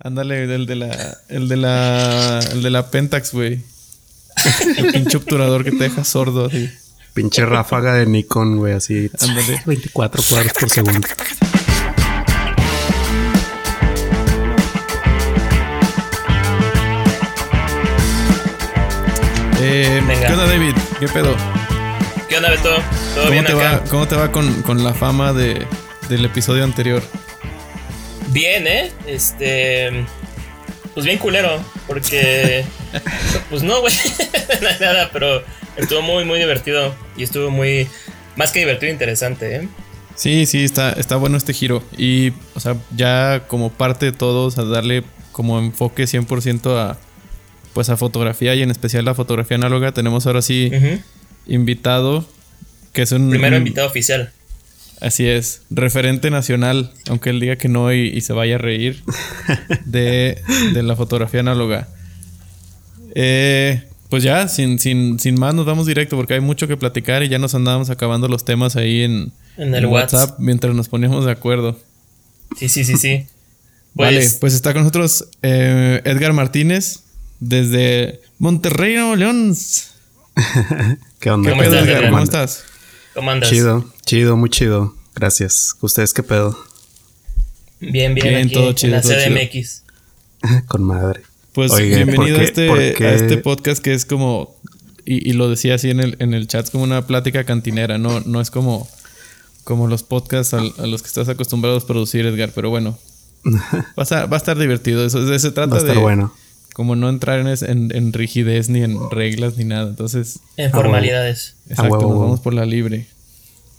Ándale, el de la. El de la. El de la Pentax, güey. El pinche obturador que te deja sordo así. Pinche ráfaga de Nikon, güey, así. Ándale. 24 cuadros por segundo. Eh. ¿Qué onda, David? ¿Qué pedo? ¿Qué onda, Beto? ¿Todo ¿Cómo bien te, acá? va, ¿Cómo te va con, con la fama de, del episodio anterior? Bien, ¿eh? Este. Pues bien culero, porque. pues no, güey. nada, pero estuvo muy, muy divertido. Y estuvo muy. Más que divertido, interesante, ¿eh? Sí, sí, está, está bueno este giro. Y, o sea, ya como parte de todos, a darle como enfoque 100% a, pues a fotografía y en especial la fotografía análoga, tenemos ahora sí invitado, que es un... Primero invitado oficial. Así es, referente nacional, aunque él diga que no y, y se vaya a reír, de, de la fotografía análoga. Eh, pues ya, sin, sin, sin más, nos vamos directo porque hay mucho que platicar y ya nos andábamos acabando los temas ahí en, En el WhatsApp. mientras nos poníamos de acuerdo. Sí, sí, sí, sí. vale, Pues, pues está con nosotros eh, Edgar Martínez desde Monterrey, Nuevo León. ¿Qué onda? ¿Cómo ¿Qué pedo, estás, Edgar? Edgar? ¿Cómo estás? ¿cómo andas? Chido, chido, muy chido. Gracias. ¿Ustedes qué pedo? Bien, bien, Bien, aquí todo en chido, la todo chido. CDMX. Con madre. Pues bienvenido ¿por a, este, a este podcast que es como, y, y lo decía así en el, en el chat, es como una plática cantinera, no, no es como, como los podcasts al- a, los que estás acostumbrado a producir, Edgar, pero bueno, va a estar, va a estar divertido, eso, de se trata Va a estar de bueno. como no entrar en, es- en, en rigidez ni en reglas ni nada, entonces, En formalidades. exacto, huevo, nos huevo. vamos por la libre.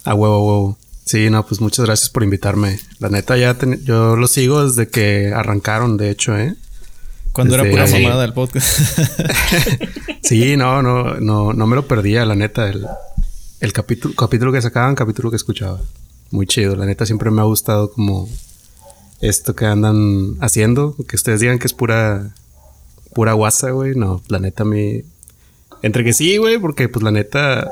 A huevo, a huevo. Sí, no, pues muchas gracias por invitarme. La neta, ya ten- yo lo sigo desde que arrancaron, de hecho, ¿eh? Cuando era pura mamada el podcast. Sí, no, no, no, no me lo perdía, la neta. El, el capítulo, capítulo que sacaban, capítulo que escuchaba. Muy chido, la neta siempre me ha gustado como esto que andan haciendo. Que ustedes digan que es pura, pura guasa, güey. No, la neta a mí... Entre que sí, güey, porque pues la neta...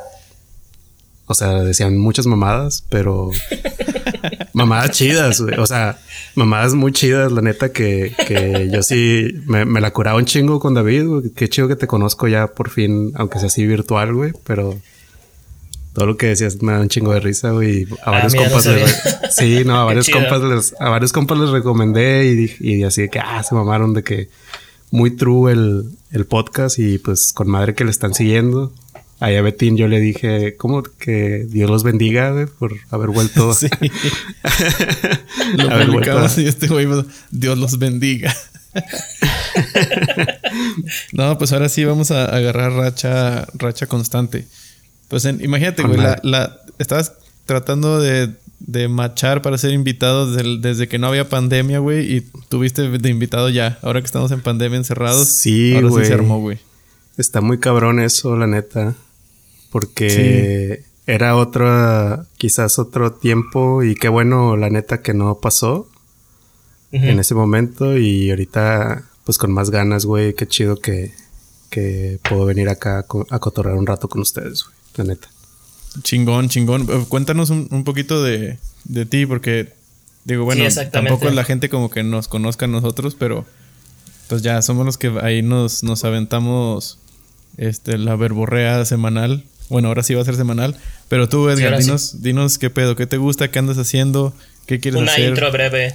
O sea, decían muchas mamadas, pero... mamadas chidas, güey. O sea, mamadas muy chidas, la neta, que, que yo sí me, me la curaba un chingo con David, güey. Qué chido que te conozco ya por fin, aunque sea así virtual, güey, pero todo lo que decías me da un chingo de risa, güey. A Ah, varios no compas les. Sí, no, a varios compas les, a varios compas les recomendé y, y así de que ah, se mamaron de que muy true el, el podcast y pues con madre que le están siguiendo. Ahí a Betín yo le dije, ¿cómo que Dios los bendiga, güey, por haber vuelto? Sí. Lo haber vuelto a- publicamos y este güey, pues, Dios los bendiga. no, pues ahora sí vamos a agarrar racha, racha constante. Pues en- imagínate, güey, la, la- estabas tratando de, de machar para ser invitado desde, que no había pandemia, güey, y tuviste de invitado ya. Ahora que estamos en pandemia encerrados, Sí, ahora sí güey. se armó, güey. Está muy cabrón eso, la neta. Porque era otro, quizás otro tiempo y qué bueno, la neta, que no pasó en ese momento y ahorita, pues con más ganas, güey, qué chido que, que puedo venir acá a, a cotorrear un rato con ustedes, güey, la neta. Chingón, chingón. Eh, Cuéntanos un, un poquito de, de ti, porque digo, bueno, tampoco es la gente como que nos conozca a nosotros, pero pues ya somos los que ahí nos, nos aventamos este, la verborrea semanal. Bueno, ahora sí va a ser semanal. Pero tú, Edgar, sí. dinos, dinos qué pedo, qué te gusta, qué andas haciendo, qué quieres Una hacer. intro breve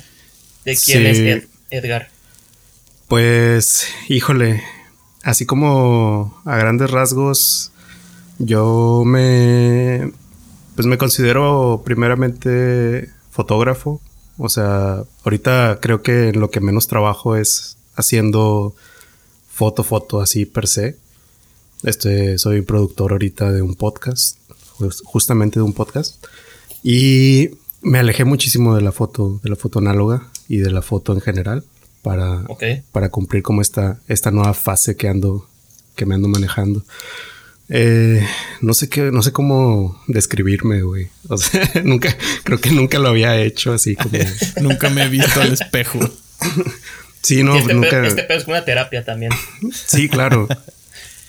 de quién Sí. es Ed- Edgar. Pues, híjole, así como a grandes rasgos, yo me, pues me considero primeramente fotógrafo. O sea, ahorita creo que en lo que menos trabajo es haciendo foto, foto así per se. Este, soy productor ahorita de un podcast, jus- justamente de un podcast. Y me alejé muchísimo de la foto, de la foto análoga y de la foto en general para, Ok. para cumplir como esta, esta nueva fase que ando, que me ando manejando. Eh, no sé qué, no sé cómo describirme, güey. O sea, nunca, creo que nunca lo había hecho así como. Nunca me he visto al espejo. Sí, no, este, nunca. pedo, este pedo es una terapia también. Sí, claro.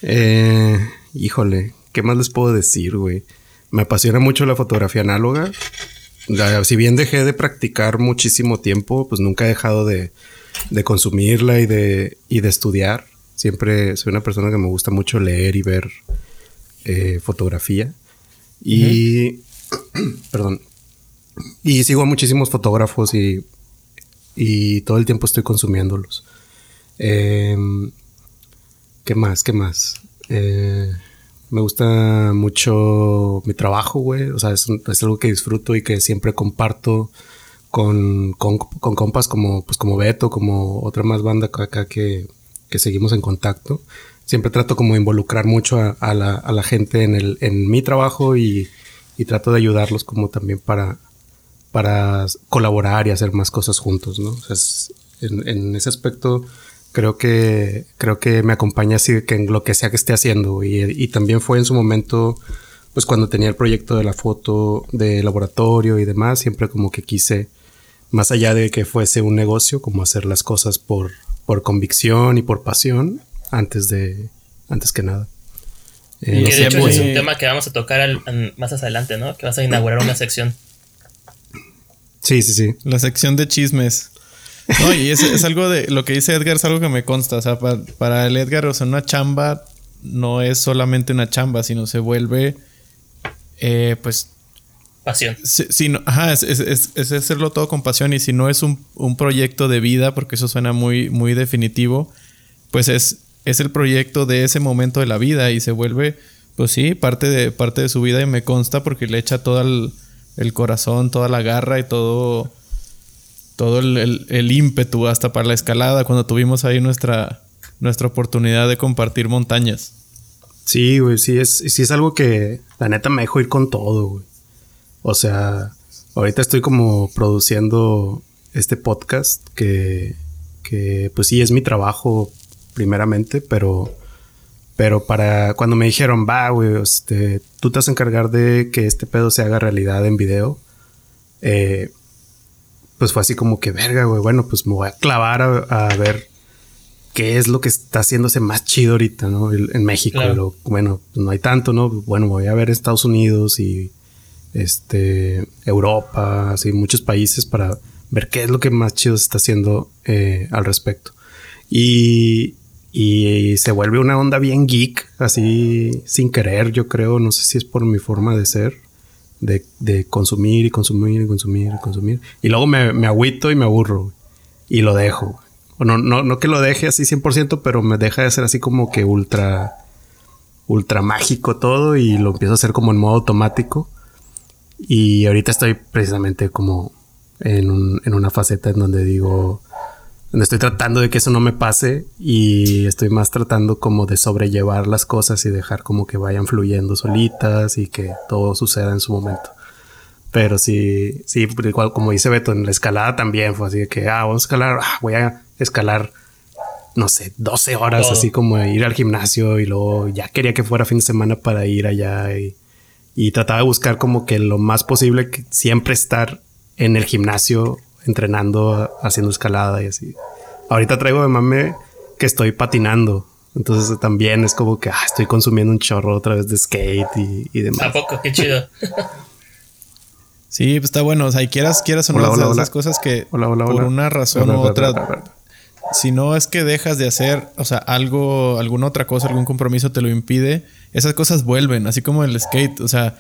Eh, híjole, ¿qué más les puedo decir, güey? Me apasiona mucho la fotografía análoga. La- si bien dejé de practicar muchísimo tiempo, pues nunca he dejado de, de consumirla y de, y de estudiar. Siempre soy una persona que me gusta mucho leer y ver eh, fotografía. Y, perdón, y sigo a muchísimos fotógrafos y, y todo el tiempo estoy consumiéndolos. Em, ¿Qué más? ¿Qué más? Eh, me gusta mucho mi trabajo, güey. O sea, es, algo que disfruto y que siempre comparto con, con, con, compas como, pues, como Beto, como otra más banda acá que, que seguimos en contacto. Siempre trato como de involucrar mucho a, la, a la, gente en, el, en mi trabajo y, y trato de ayudarlos como también para, para colaborar y hacer más cosas juntos, ¿no? O sea, en, en, ese aspecto creo que, creo que me acompaña así que en lo que sea que esté haciendo. Y, y, también fue en su momento, pues cuando tenía el proyecto de la foto de laboratorio y demás, siempre como que quise, más allá de que fuese un negocio, como hacer las cosas por, por convicción y por pasión, antes de, antes que nada. Eh, y de hecho muy... es un tema que vamos a tocar al, al, más adelante, ¿no? Que vas a inaugurar una sección. Sí, sí, sí. La sección de chismes. No, y es, es, algo de lo que dice Edgar, es algo que me consta. O sea, para, para, el Edgar, o sea, una chamba no es solamente una chamba, sino se vuelve, eh, pues. Pasión. Si, si no, ajá, es, es, es, hacerlo todo con pasión. Y si no es un, un, proyecto de vida, porque eso suena muy, muy definitivo, pues es, es el proyecto de ese momento de la vida y se vuelve, pues sí, parte de, parte de su vida y me consta porque le echa todo el, el corazón, toda la garra y todo todo el, ímpetu hasta para la escalada cuando tuvimos ahí nuestra, nuestra oportunidad de compartir montañas. Sí, güey, sí es, sí es algo que la neta me dejo ir con todo, güey. O sea, ahorita estoy como produciendo este podcast que, que pues sí es mi trabajo primeramente, pero, pero para cuando me dijeron, va, güey, este, tú te vas a encargar de que este pedo se haga realidad en video, eh, pues fue así como que, verga, güey, bueno, pues me voy a clavar a, a, ver qué es lo que está haciéndose más chido ahorita, ¿no? En México, claro. lo, bueno, pues no hay tanto, ¿no? Bueno, voy a ver Estados Unidos y este Europa, así muchos países para ver qué es lo que más chido se está haciendo eh, al respecto. Y, y se vuelve una onda bien geek, así sin querer, yo creo, no sé si es por mi forma de ser de, de, consumir y consumir y consumir y consumir. Y luego me, me agüito y me aburro y lo dejo. No, no, no que lo deje así 100%, pero me deja de ser así como que ultra, ultra mágico todo y lo empiezo a hacer como en modo automático. Y ahorita estoy precisamente como en, un, en una faceta en donde digo, estoy tratando de que eso no me pase y estoy más tratando como de sobrellevar las cosas y dejar como que vayan fluyendo solitas y que todo suceda en su momento. Pero sí, sí, igual como dice Beto, en la escalada también fue así de que, ah, vamos a escalar, ah, voy a escalar, no sé, 12 horas, oh. así como ir al gimnasio y luego ya quería que fuera fin de semana para ir allá y, y trataba de buscar como que lo más posible que siempre estar en el gimnasio entrenando, haciendo escalada y así. Ahorita traigo de mame que estoy patinando. Entonces también es como que ah, estoy consumiendo un chorro otra vez de skate y, y demás. ¿A poco? Qué chido. sí, pues está bueno. O sea, y quieras, quieras o no, hola, hola, esas cosas que hola, hola, por una razón u otra. Si no es que dejas de hacer, o sea, algo, alguna otra cosa, algún compromiso te lo impide, esas cosas vuelven, así como el skate. O sea,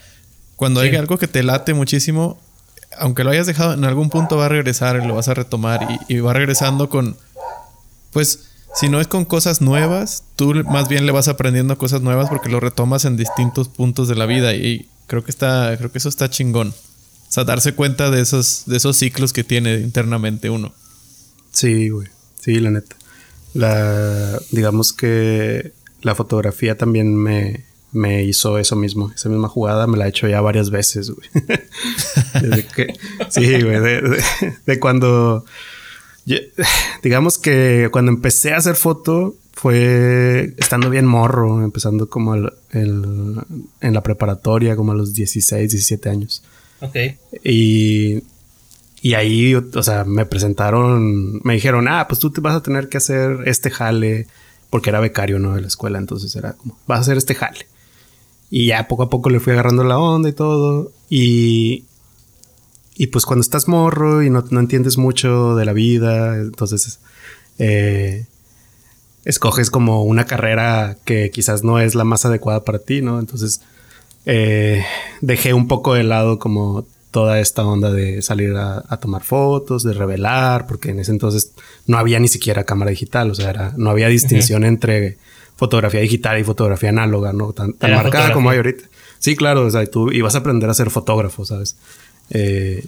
cuando sí. hay algo que te late muchísimo, aunque lo hayas dejado, en algún punto va a regresar y lo vas a retomar y, va regresando con, pues, si no es con cosas nuevas, tú más bien le vas aprendiendo cosas nuevas porque lo retomas en distintos puntos de la vida y creo que está, creo que eso está chingón. O sea, darse cuenta de esos, de esos ciclos que tiene internamente uno. Sí, güey. Sí, la neta. La, digamos que la fotografía también me, me hizo eso mismo. Esa misma jugada me la he hecho ya varias veces, güey. que, sí, güey. De, de, de, cuando. Digamos que cuando empecé a hacer foto fue estando bien morro, empezando como el, el, en la preparatoria, como a los 16, 17 años. Ok. Y, y ahí, o sea, me presentaron, me dijeron, ah, pues tú te vas a tener que hacer este jale, porque era becario, ¿no? De la escuela, entonces era como, vas a hacer este jale. Y ya poco a poco le fui agarrando la onda y todo. Y, y pues cuando estás morro y no, no entiendes mucho de la vida, entonces eh, escoges como una carrera que quizás no es la más adecuada para ti, ¿no? Entonces eh, dejé un poco de lado como toda esta onda de salir a, tomar fotos, de revelar, porque en ese entonces no había ni siquiera cámara digital, o sea, no había distinción entre fotografía digital y fotografía análoga, ¿no? Tan, marcada como hay ahorita. Sí, claro, o sea, tú ibas a aprender a ser fotógrafo, ¿sabes? Eh,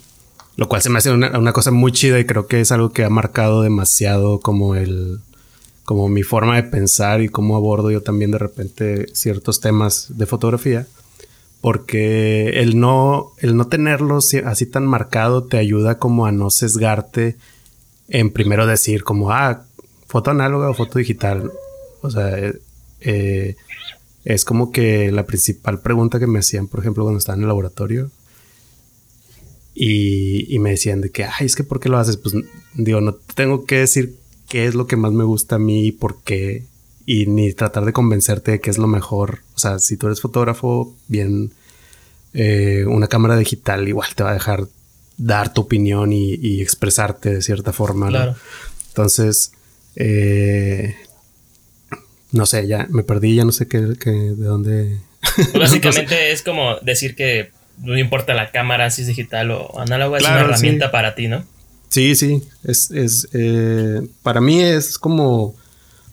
lo cual se me hace una, una, cosa muy chida y creo que es algo que ha marcado demasiado como el, como mi forma de pensar y cómo abordo yo también de repente ciertos temas de fotografía. Porque el no, el no tenerlo así tan marcado te ayuda como a no sesgarte en primero decir como, ah, foto análoga o foto digital. O sea, eh, es como que la principal pregunta que me hacían, por ejemplo, cuando estaba en el laboratorio. Y, y me decían de que, ay, es que ¿por qué lo haces? Pues digo, no tengo que decir qué es lo que más me gusta a mí y por qué. Y ni tratar de convencerte de qué es lo mejor. O sea, si tú eres fotógrafo, bien, eh, una cámara digital igual te va a dejar dar tu opinión y, expresarte de cierta forma. Claro. Entonces, eh, no sé, ya me perdí, ya no sé qué, de dónde. Pues básicamente es como decir que no importa la cámara, si es digital o análogo, es una herramienta para ti, ¿no? Sí, sí, es, es eh, para mí es como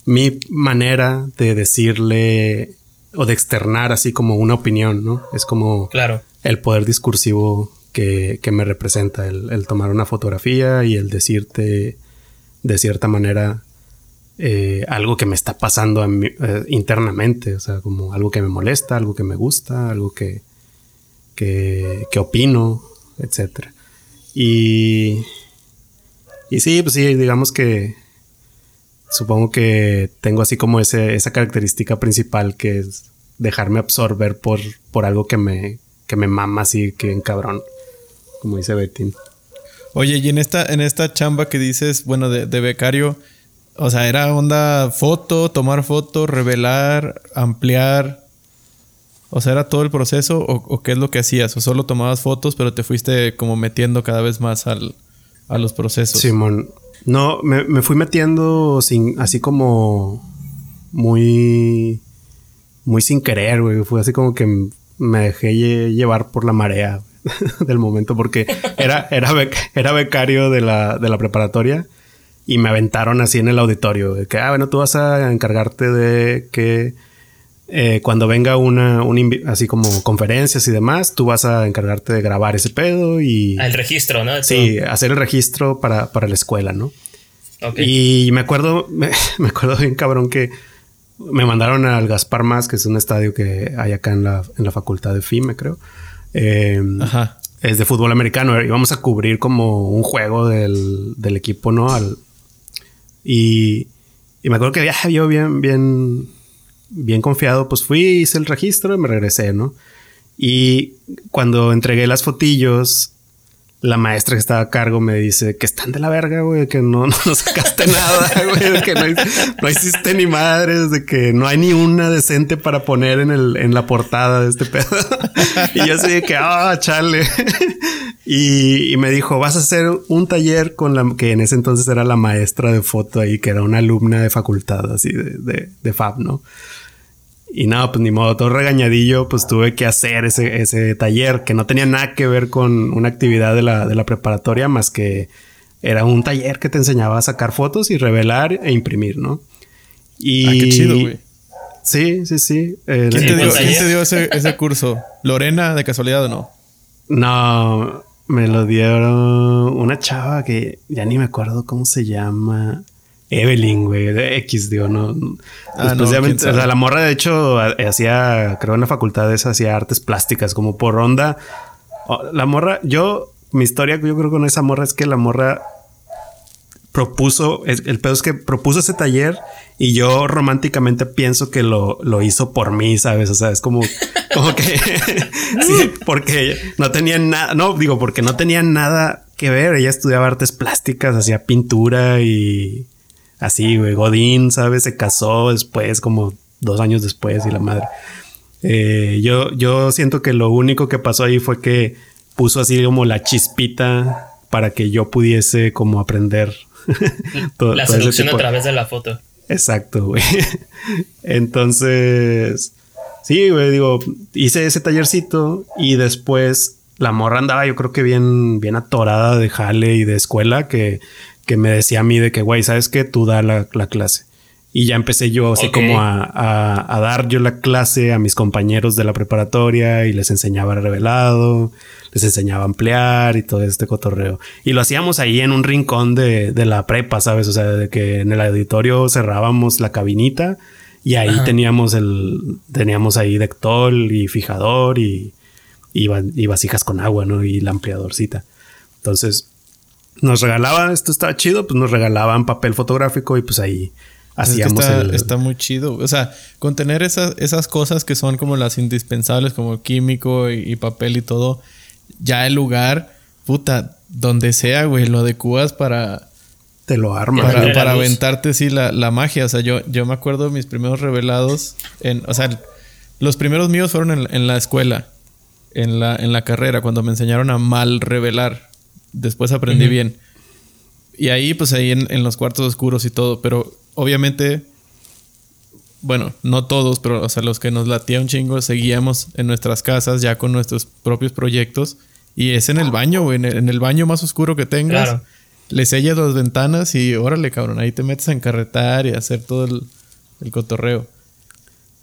mi manera de decirle o de externar así como una opinión, ¿no? Es como claro. el poder discursivo que, me representa, el, tomar una fotografía y el decirte de cierta manera eh, algo que me está pasando eh, internamente, o sea, como algo que me molesta, algo que me gusta, algo que, que, que opino, etc. Y y sí, pues sí, digamos que supongo que tengo así como ese, esa característica principal que es dejarme absorber por, por algo que me, que me mama así que en cabrón, como dice Betín. Oye, y en esta, en esta chamba que dices, bueno, de, becario, o sea, era onda foto, tomar foto, revelar, ampliar. O sea, ¿era todo el proceso o, qué es lo que hacías? ¿O solo tomabas fotos pero te fuiste como metiendo cada vez más al, a los procesos. Simón. No, me, fui metiendo sin, así como muy, muy sin querer, güey. Fue así como que me dejé llevar por la marea del momento porque era, era, era becario de la, de la preparatoria y me aventaron así en el auditorio. De que, ah, bueno, tú vas a encargarte de que eh, cuando venga una, así como conferencias y demás, tú vas a encargarte de grabar ese pedo y... Ah, el registro, ¿no? Sí, hacer el registro para, para la escuela, ¿no? Y me acuerdo, me, acuerdo bien cabrón que me mandaron al Gaspar Más, que es un estadio que hay acá en la, en la facultad de FIME, creo. Em, Ajá. Es de fútbol americano. Y vamos a cubrir como un juego del, del equipo, ¿no? Al, y, me acuerdo que ya yo bien, bien bien confiado, pues fui, hice el registro y me regresé, ¿no? Y cuando entregué las fotillos, la maestra que estaba a cargo me dice que están de la verga, güey, que no, no sacaste nada, güey, que no, hiciste ni madres, de que no hay ni una decente para poner en, el, en la portada de este pedo. y yo así de que, ah, chale. Y, me dijo, vas a hacer un taller con la que en ese entonces era la maestra de foto ahí, que era una alumna de facultad, así de, de, de FAB, ¿no? Y nada, pues ni modo, todo regañadillo, pues tuve que hacer ese, ese taller que no tenía nada que ver con una actividad de la, de la preparatoria, más que era un taller que te enseñaba a sacar fotos y revelar e imprimir, ¿no? Y... Ah, qué chido, güey. Sí, sí, sí. ¿Quién, te dio, ¿Quién, te dio, ese, ese curso? ¿Lorena de casualidad o no? No, me lo dieron una chava que ya ni me acuerdo cómo se llama. Evelyn, güey, de X, digo, no. Ah, o sea, la morra, de hecho, hacía, creo en la facultad de esa, hacía artes plásticas, como por onda. La morra, yo, mi historia, yo creo con esa morra es que la morra propuso, el pedo es que propuso ese taller y yo románticamente pienso que lo, lo hizo por mí, ¿sabes? O sea, es como, como que, sí, porque no tenía nada, no, digo, porque no tenía nada que ver. Ella estudiaba artes plásticas, hacía pintura y así, güey. Godín, ¿sabes? Se casó después, como dos años después y la madre. Eh, yo, yo siento que lo único que pasó ahí fue que puso así como la chispita para que yo pudiese como aprender la seducción a través de la foto. Exacto, güey. Entonces, sí, güey, digo, hice ese tallercito y después la morra andaba yo creo que bien, bien atorada de jale y de escuela que, que me decía a mí de que, güey, ¿sabes qué? Tú da la, clase. Y ya empecé yo así como a, a, dar yo la clase a mis compañeros de la preparatoria y les enseñaba revelado, les enseñaba a ampliar y todo este cotorreo. Y lo hacíamos ahí en un rincón de, de la prepa, ¿sabes? O sea, de que en el auditorio cerrábamos la cabinita y ahí teníamos el, teníamos ahí dectol y fijador y, y, vasijas con agua, ¿no? Y la ampliadorcita. Entonces, nos regalaban, esto estaba chido, pues nos regalaban papel fotográfico y pues ahí hacíamos está, está, muy chido. O sea, con tener esas, esas cosas que son como las indispensables, como químico y, papel y todo, ya el lugar, puta, donde sea, güey, lo adecuas para... Te lo armas. Para, para aventarte, sí, la, la, magia. O sea, yo, yo me acuerdo de mis primeros revelados en... O sea, los primeros míos fueron en, en la escuela en la, en la carrera cuando me enseñaron a mal revelar. Después aprendí bien. Y ahí, pues ahí en, los cuartos oscuros y todo. Pero obviamente, bueno, no todos, pero o sea, los que nos latía un chingo, seguíamos en nuestras casas ya con nuestros propios proyectos. Y es en el baño, En el, baño más oscuro que tengas. Le sellas las ventanas y órale, cabrón. Ahí te metes a encarretar y a hacer todo el, el cotorreo.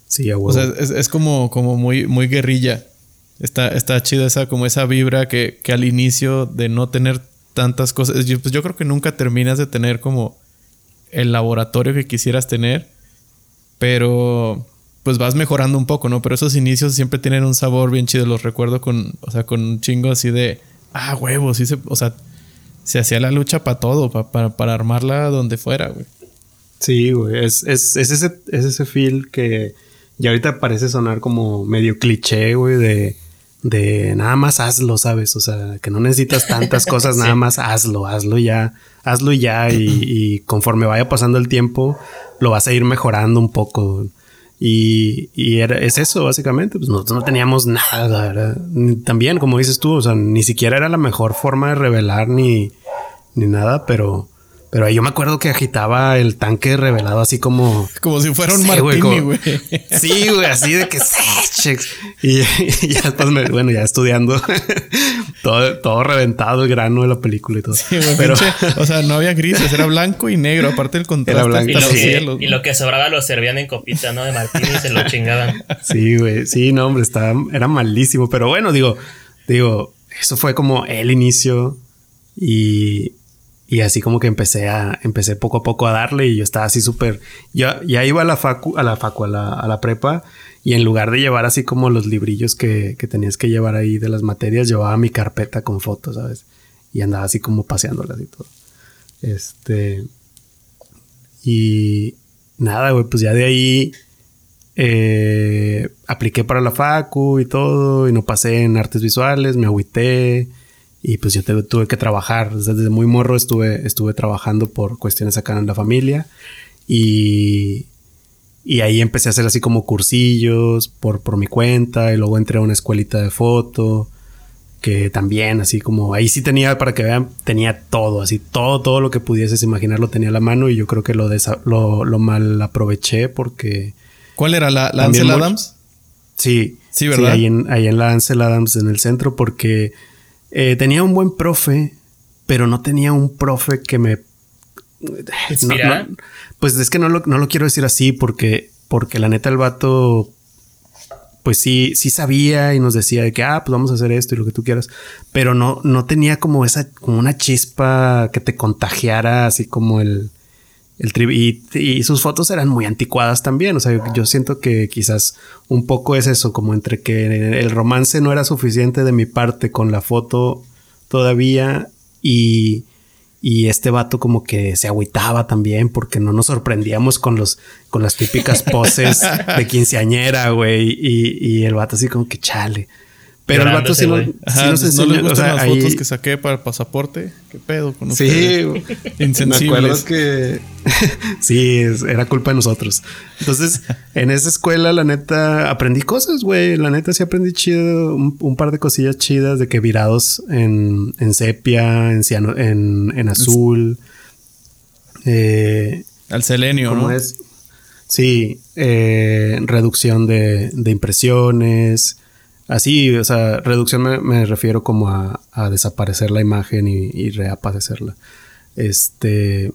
Sí, a O sea, es, es, como, como muy, muy guerrilla. Está, está chida esa, como esa vibra que, que al inicio de no tener tantas cosas. Yo, pues yo creo que nunca terminas de tener como el laboratorio que quisieras tener. Pero pues vas mejorando un poco, ¿no? Pero esos inicios siempre tienen un sabor bien chido. Los recuerdo con, o sea, con un chingo así de, ah, huevos, sí se, o sea, se hacía la lucha para todo, para, para, armarla donde fuera, güey. Sí, güey, es, es, es, ese, es ese feel que ya ahorita parece sonar como medio cliché, güey, de de nada más hazlo, ¿sabes? O sea, que no necesitas tantas cosas, nada más hazlo, hazlo ya, hazlo ya y, conforme vaya pasando el tiempo lo vas a ir mejorando un poco. Y, y es eso, básicamente. Pues nosotros no teníamos nada. También, como dices tú, o sea, ni siquiera era la mejor forma de revelar ni, ni nada, pero pero ahí yo me acuerdo que agitaba el tanque revelado así como... Como si fuera un martini, güey. Sí, güey, así de que... y, ya después, bueno, ya estudiando, todo, todo reventado el grano de la película y todo. Sí, güey, Pero... o sea, no había grises, era blanco y negro, aparte del contraste. Era blanco, y, lo que, y lo que sobraba lo servían en copita, ¿no? De martini y se lo chingaban. Sí, güey, sí, no, hombre, estaba, era malísimo. Pero bueno, digo, digo, eso fue como el inicio y y así como que empecé a, empecé poco a poco a darle y yo estaba así súper, ya, ya iba a la facu, a la facu, a la, a la, prepa y en lugar de llevar así como los librillos que, que tenías que llevar ahí de las materias, llevaba mi carpeta con fotos, ¿sabes? Y andaba así como paseándolas y todo. Este, y nada, güey, pues ya de ahí eh, apliqué para la facu y todo y no pasé en artes visuales, me agüité y pues yo tuve que trabajar. Desde muy morro estuve, estuve trabajando por cuestiones acá en la familia. Y, y ahí empecé a hacer así como cursillos por, por mi cuenta. Y luego entré a una escuelita de foto. Que también, así como ahí sí tenía, para que vean, tenía todo, así todo, todo lo que pudieses imaginar lo tenía a la mano. Y yo creo que lo, lo, lo, mal aproveché porque. ¿Cuál era la, la Ansel Adams? Sí. Sí, ¿verdad? Sí, ahí en, ahí en la Ansel Adams en el centro porque eh, tenía un buen profe, pero no tenía un profe que me... pues es que no lo, no lo, quiero decir así porque, porque la neta el vato, pues sí, sí sabía y nos decía de que, ah, pues vamos a hacer esto y lo que tú quieras, pero no, no tenía como esa, como una chispa que te contagiara así como el, el y, y, sus fotos eran muy anticuadas también. O sea, yo siento que quizás un poco es eso, como entre que el romance no era suficiente de mi parte con la foto todavía y, y este vato como que se agüitaba también porque no nos sorprendíamos con los con las típicas poses de quinceañera, güey. Y, y el vato así como que chale. Pero el vato sí, no, sí no les gustan las fotos que saqué para el pasaporte. ¿Qué pedo con Sí, me acuerdo que sí, era culpa de nosotros. Entonces, en esa escuela, la neta, aprendí cosas, güey. La neta sí aprendí chido, un, par de cosillas chidas de que virados en, en sepia, en, en, en azul. Eh, Al selenio, ¿Cómo ¿no? es? Sí, eh, reducción de, de impresiones. Así, o sea, reducción me, me refiero como a, a desaparecer la imagen y, y reaparecerla. Este.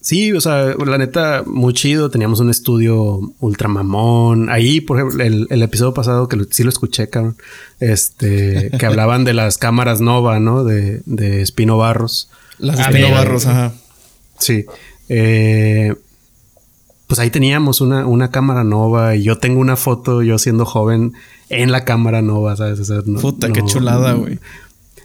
Sí, o sea, la neta, muy chido. Teníamos un estudio ultra mamón. Ahí, por ejemplo, el, el episodio pasado que lo- sí lo escuché, cabrón. Este, que hablaban de las cámaras Nova, ¿no? De, de Espino Barros. Las Ah, Espino. Barros, ajá. Sí. Eh, pues ahí teníamos una, una cámara nova y yo tengo una foto yo siendo joven en la cámara nova, ¿sabes? O sea, no- Puta, qué chulada, güey.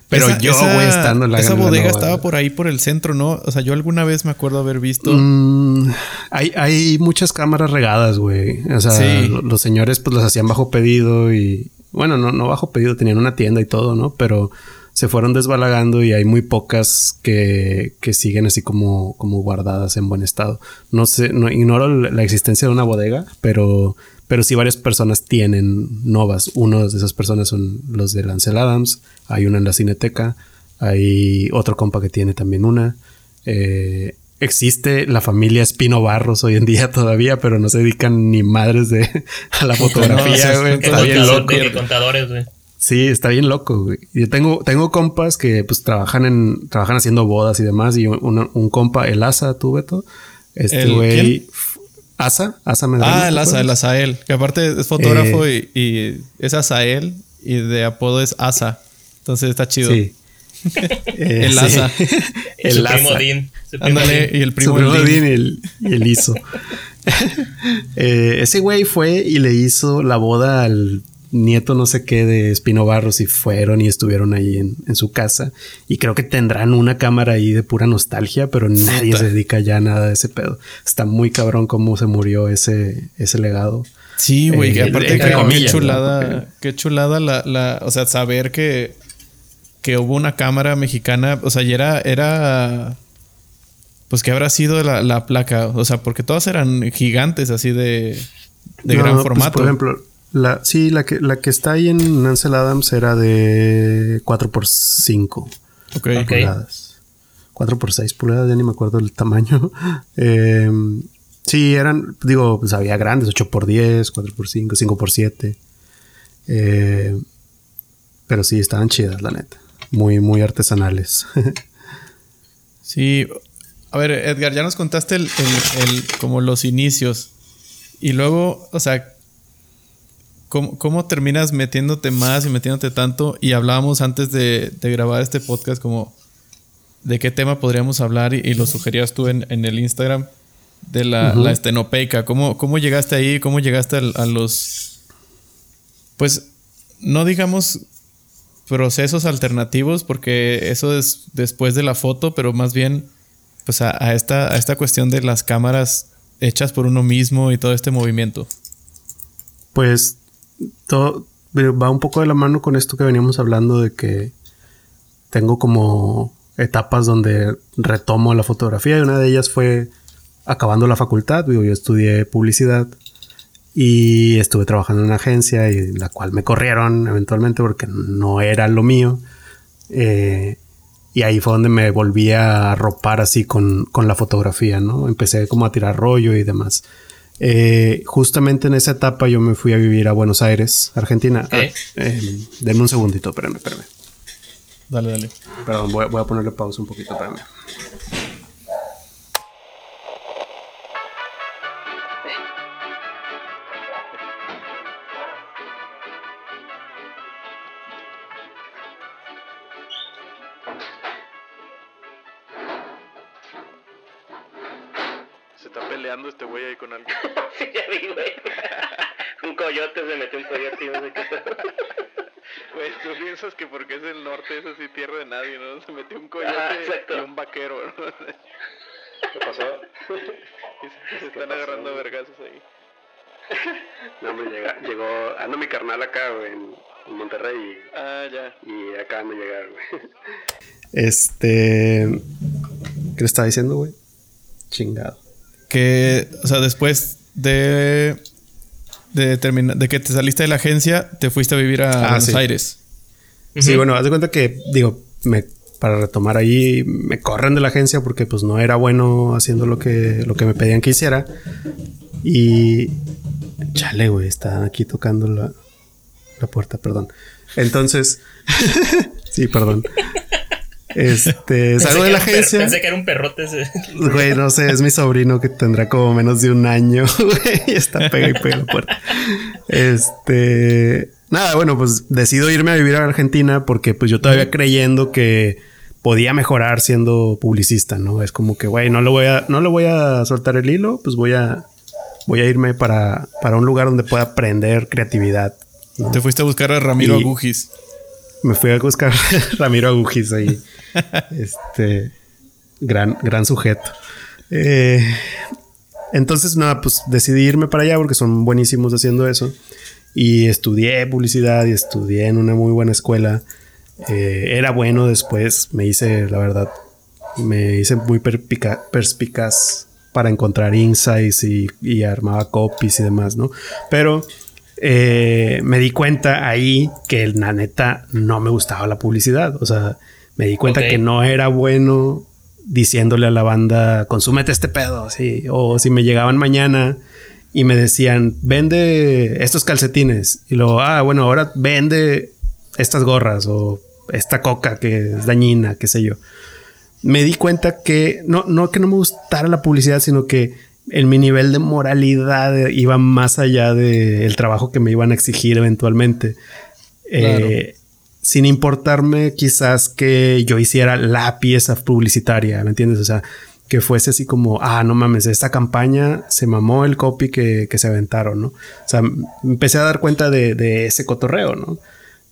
Pero Esa- yo, güey, estando en la Esa bodega Nova, estaba por ahí por el centro, ¿no? O sea, yo alguna vez me acuerdo haber visto. Mm, hay, hay muchas cámaras regadas, güey. O sea, Sí. lo- los señores pues las hacían bajo pedido y... Bueno, no, no bajo pedido, tenían una tienda y todo, ¿no? Pero se fueron desbalagando y hay muy pocas que, que siguen así como, como guardadas en buen estado. No sé, no ignoro la existencia de una bodega, pero, pero sí varias personas tienen novas. Uno de esas personas son los de Lancel Adams, hay una en la Cineteca, hay otro compa que tiene también una. Eh, existe la familia Espino Barros hoy en día todavía, pero no se dedican ni madres de a la fotografía, No, güey. sí, ¿Qué Está bien contador- loco. de qué contadores, güey. Sí, está bien loco, güey. Yo tengo, tengo compas que pues trabajan en, trabajan haciendo bodas y demás. Y un, un compa, el Asa, tú, Beto. Este ¿El güey. Asa, Asa Medrano. Ah, el ¿te Asa, el? Asael. Que aparte es fotógrafo Eh. y, y es Asael y de apodo es Asa. Entonces está chido. Sí. Eh, El sí. Asa. el su primo Asa. Dean. su primo Ándale, y el primo, Su primo el Dean. Dean y el, y el hizo. Eh, ese güey fue y le hizo la boda al nieto no sé qué de Espino Barros y fueron y estuvieron ahí en, en su casa. Y creo que tendrán una cámara ahí de pura nostalgia, pero nadie se dedica ya a nada de ese pedo. Está muy cabrón cómo se murió ese, ese legado. Sí, güey. que Eh, aparte, entre qué- chulada. Porque- Qué chulada la, la. O sea, saber que. Que hubo una cámara mexicana. O sea, y era. Era. Pues que habrá sido la, la placa. O sea, porque todas eran gigantes así de. De No, gran pues, formato. por ejemplo, la, sí, la que, la que está ahí en Ansel Adams era de 4x5. ok. Ok. pulgadas. 4 por 6 pulgadas, ya ni me acuerdo el tamaño. Eh, sí, eran, digo, pues había grandes, 8 por 10, 4 por 5, 5 por 7. Eh, pero sí, estaban chidas, la neta. Muy, muy artesanales. Sí. A ver, Edgar, ya nos contaste el, el- el- como los inicios. Y luego, o sea, ¿cómo, cómo terminas metiéndote más y metiéndote tanto? Y hablábamos antes de, de grabar este podcast como de qué tema podríamos hablar y, y lo sugerías tú en, en el Instagram de la, la estenopeica. ¿Cómo, ¿Cómo llegaste ahí? ¿Cómo llegaste a los... Pues, no digamos procesos alternativos, porque eso es después de la foto, pero más bien pues a, a esta, a esta cuestión de las cámaras hechas por uno mismo y todo este movimiento. Pues todo va un poco de la mano con esto que veníamos hablando de que tengo como etapas donde retomo la fotografía y una de ellas fue acabando la facultad, digo, yo estudié publicidad y estuve trabajando en una agencia y la cual me corrieron eventualmente porque no era lo mío. Eh, y ahí fue donde me volví a arropar así con, con la fotografía, ¿no? Empecé como a tirar rollo y demás. Eh, justamente en esa etapa yo me fui a vivir a Buenos Aires, Argentina. Ok. Ah, eh, denme un segundito, espérame, espérame. Dale, dale. Perdón, voy, a- voy a ponerle pausa un poquito, espérame. Piensas que porque es el norte es así tierra de nadie, ¿no? Se metió un coyote Ajá, exacto. y un vaquero, ¿no? ¿Qué pasó? Y se, se están agarrando vergazos ahí. No, hombre, llega- llegó, ando mi carnal acá, güey, en, en Monterrey Ah, ya. y, acaban de llegar, güey. Este... ¿Qué le estaba diciendo, güey? Chingado. Que, o sea, después de de terminar, de que te saliste de la agencia, te fuiste a vivir a Ah, Buenos sí. Aires. Sí, bueno, haz de cuenta que, digo, me para retomar ahí. Me corren de la agencia porque pues no era bueno haciendo lo que, lo que me pedían que hiciera. Y... Chale, güey, está aquí tocando la, la puerta, perdón. Entonces... sí, perdón. Este, salgo de la agencia. Pensé que era un perrote ese. Güey, no sé, es mi sobrino que tendrá como menos de un año, güey, y está pega y pega la puerta. Este, nada, bueno, pues decido irme a vivir a Argentina porque pues yo todavía creyendo que podía mejorar siendo publicista, ¿no? Es como que, güey, no le voy a, no le voy a soltar el hilo, pues voy a, voy a irme para, para un lugar donde pueda aprender creatividad. Te fuiste a buscar a Ramiro Agujis. Me fui a buscar a Ramiro Agujis ahí. este gran, gran sujeto. Eh, entonces, nada, pues decidí irme para allá porque son buenísimos haciendo eso. Y estudié publicidad y estudié en una muy buena escuela. Eh, era bueno después, me hice, la verdad, me hice muy perspicaz para encontrar insights y, y, armaba copies y demás, ¿no? Pero eh, me di cuenta ahí que la neta no me gustaba la publicidad. O sea, me di cuenta que no era bueno diciéndole a la banda, consúmete este pedo, sí. O si me llegaban mañana y me decían, vende estos calcetines. Y luego, ah, bueno, ahora vende estas gorras o esta coca que es dañina, qué sé yo. Me di cuenta que no, no que no me gustara la publicidad, sino que en mi nivel de moralidad iba más allá del trabajo que me iban a exigir eventualmente. Eh, sin importarme quizás que yo hiciera la pieza publicitaria, ¿me entiendes? O sea, que fuese así como, ah, no mames, esta campaña se mamó el copy que, se aventaron, ¿no? O sea, empecé a dar cuenta de, ese cotorreo, ¿no?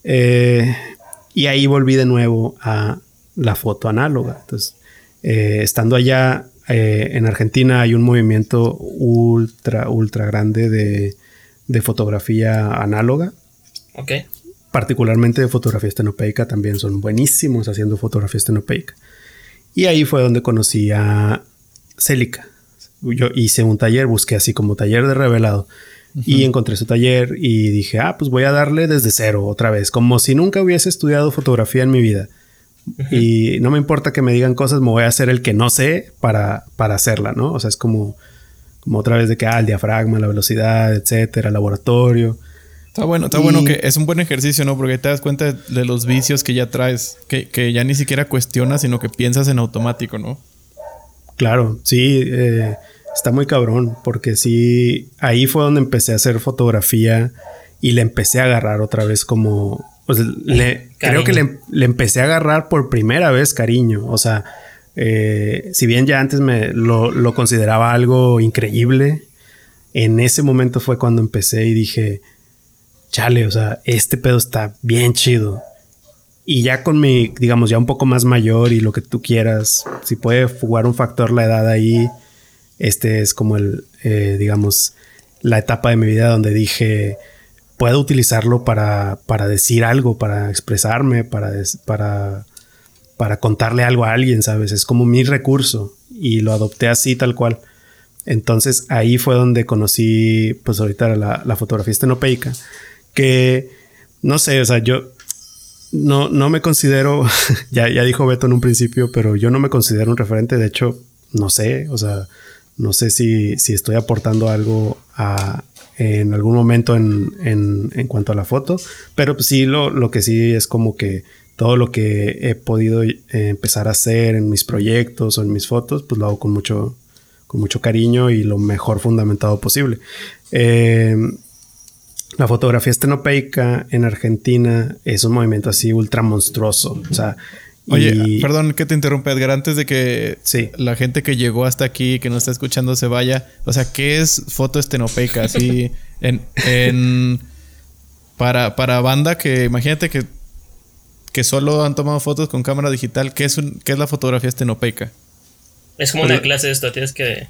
Eh, y ahí volví de nuevo a la foto análoga. Entonces, eh, estando allá eh, en Argentina hay un movimiento ultra, ultra grande de, de fotografía análoga. Ok particularmente de fotografía estenopeica, también son buenísimos haciendo fotografía estenopeica. Y ahí fue donde conocí a Celica. Yo hice un taller, busqué así como taller de revelado. Y encontré su taller y dije, ah, pues voy a darle desde cero otra vez, como si nunca hubiese estudiado fotografía en mi vida. Y no me importa que me digan cosas, me voy a hacer el que no sé para, para hacerla, ¿no? O sea, es como, como otra vez de que, ah, el diafragma, la velocidad, etcétera, laboratorio. Está bueno, está bueno que es un buen ejercicio, ¿no? Porque te das cuenta de los vicios que ya traes, que, ya ni siquiera cuestionas, sino que piensas en automático, ¿no? Claro, sí, eh, está muy cabrón, porque sí, ahí fue donde empecé a hacer fotografía y le empecé a agarrar otra vez como, pues, le, creo que le, empecé a agarrar por primera vez cariño, o sea, eh, si bien ya antes me lo, lo consideraba algo increíble, en ese momento fue cuando empecé y dije, chale, o sea, este pedo está bien chido. Y ya con mi, digamos, ya un poco más mayor y lo que tú quieras, si puede jugar un factor la edad ahí, este es como el, eh, digamos, la etapa de mi vida donde dije, puedo utilizarlo para, para decir algo, para expresarme, para, para, para contarle algo a alguien, ¿sabes? Es como mi recurso y lo adopté así tal cual. Entonces ahí fue donde conocí, pues ahorita la, la fotografía estenopeica que no sé, o sea, yo no, no me considero, ya, ya dijo Beto en un principio, pero yo no me considero un referente, de hecho, no sé, o sea, no sé si, si estoy aportando algo a, en algún momento en, en, en, cuanto a la foto, pero pues sí, lo, lo que sí es como que todo lo que he podido eh, empezar a hacer en mis proyectos o en mis fotos, pues lo hago con mucho, con mucho cariño y lo mejor fundamentado posible. Eh, la fotografía estenopeica en Argentina es un movimiento así ultra monstruoso. O sea, Oye, perdón que te interrumpa, Edgar. Antes de que la gente que llegó hasta aquí, que no está escuchando, se vaya. O sea, ¿qué es foto estenopeica? Así, en, para, para banda que imagínate que, que solo han tomado fotos con cámara digital, ¿qué es, un, qué es la fotografía estenopeica? Es como una clase de esto, tienes que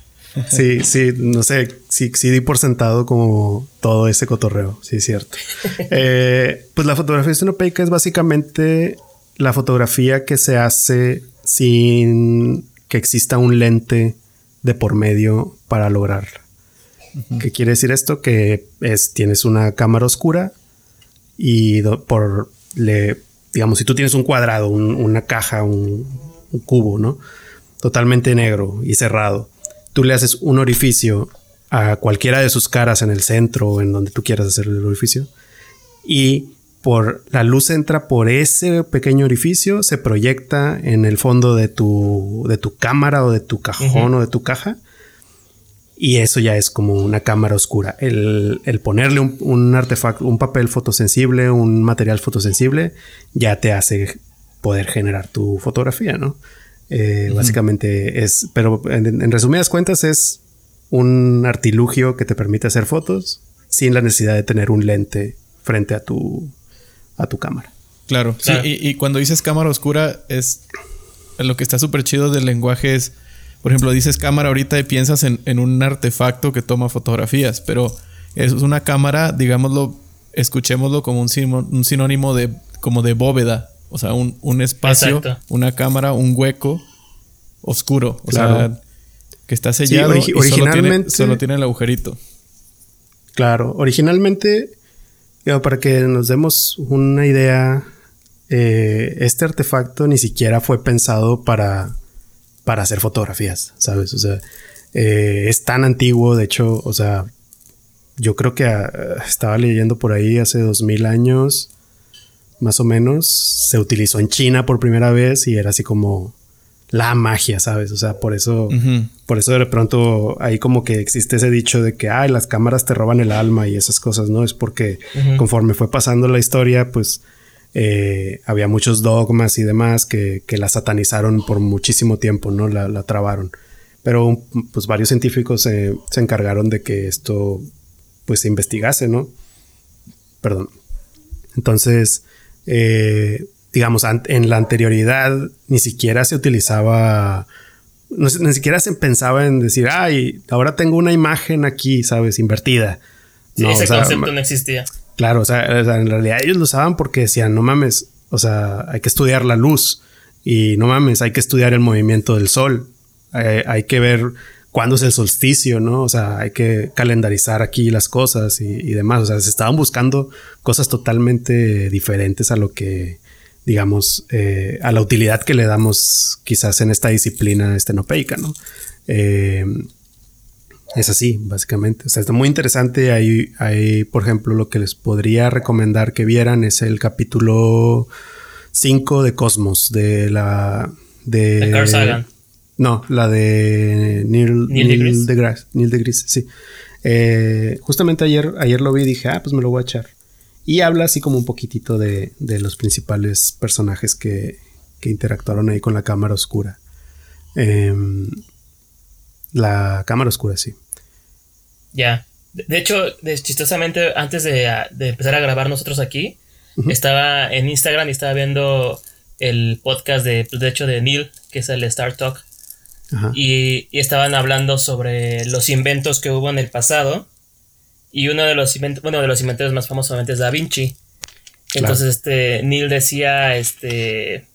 Sí, sí, no sé, sí, sí di por sentado como todo ese cotorreo, sí es cierto. Eh, pues la fotografía estenopeica es básicamente la fotografía que se hace sin que exista un lente de por medio para lograrla. ¿Qué quiere decir esto? Que es, tienes una cámara oscura y por le, digamos, si tú tienes un cuadrado, una caja, un, cubo, ¿no? Totalmente negro y cerrado. Tú le haces un orificio a cualquiera de sus caras en el centro o en donde tú quieras hacer el orificio y por la luz entra por ese pequeño orificio, se proyecta en el fondo de tu, de tu cámara o de tu cajón o de tu caja. Y eso ya es como una cámara oscura. El, ponerle un, artefacto, un papel fotosensible, un material fotosensible, ya te hace poder generar tu fotografía, ¿no? Eh, básicamente es, pero en resumidas cuentas es un artilugio que te permite hacer fotos sin la necesidad de tener un lente frente a tu, a tu cámara. Claro, sí, y, cuando dices cámara oscura es lo que está súper chido del lenguaje es, por ejemplo, dices cámara ahorita y piensas en, un artefacto que toma fotografías, pero es una cámara, digámoslo, escuchémoslo como un, sinónimo de como de bóveda, o sea, un, espacio, una cámara, un hueco oscuro, o sea, que está sellado y originalmente, solo tiene el agujerito. Claro, originalmente para que nos demos una idea, eh, este artefacto ni siquiera fue pensado para, para hacer fotografías, ¿sabes? O sea, eh, es tan antiguo, de hecho, o sea, yo creo que ah, estaba leyendo por ahí hace dos mil años, más o menos, se utilizó en China por primera vez y era así como la magia, ¿sabes? O sea, por eso, por eso de pronto ahí como que existe ese dicho de que, ay, las cámaras te roban el alma y esas cosas, ¿no? Es porque conforme fue pasando la historia, pues eh, había muchos dogmas y demás que, que, la satanizaron por muchísimo tiempo, ¿no? La, la trabaron. Pero pues varios científicos se encargaron de que esto pues se investigase, ¿no? Perdón. Entonces, eh, digamos, en la anterioridad ni siquiera se utilizaba, no, ni siquiera se pensaba en decir, ay, ahora tengo una imagen aquí, ¿sabes? Invertida. Sí, ese concepto no existía. Claro, o sea, en realidad ellos lo usaban porque decían, no mames, o sea, hay que estudiar la luz y no mames, hay que estudiar el movimiento del sol. hay que ver cuándo es el solsticio, ¿no? O sea, hay que calendarizar aquí las cosas y, demás. O sea, se estaban buscando cosas totalmente diferentes a lo que digamos, eh, a la utilidad que le damos quizás en esta disciplina estenopeica, ¿no? Eh, es así, básicamente. O sea, está muy interesante. Hay, hay, por ejemplo, lo que les podría recomendar que vieran es el capítulo 5 de Cosmos, de la... De, Carl Sagan. No, la de Neil, Neil, deGrasse. Neil deGrasse, sí. Eh, justamente ayer, ayer lo vi y dije, ah, pues me lo voy a echar. Y habla así como un poquitito de, los principales personajes que, interactuaron ahí con la cámara oscura. Em, la cámara oscura, sí. Ya. De hecho, chistosamente, antes de, empezar a grabar nosotros aquí, estaba en Instagram y estaba viendo el podcast de, de hecho, de Neil, que es el Star Talk. Y, estaban hablando sobre los inventos que hubo en el pasado y uno de los inventores, bueno, de los inventores más famosos es Da Vinci. Entonces, este, Neil decía, este,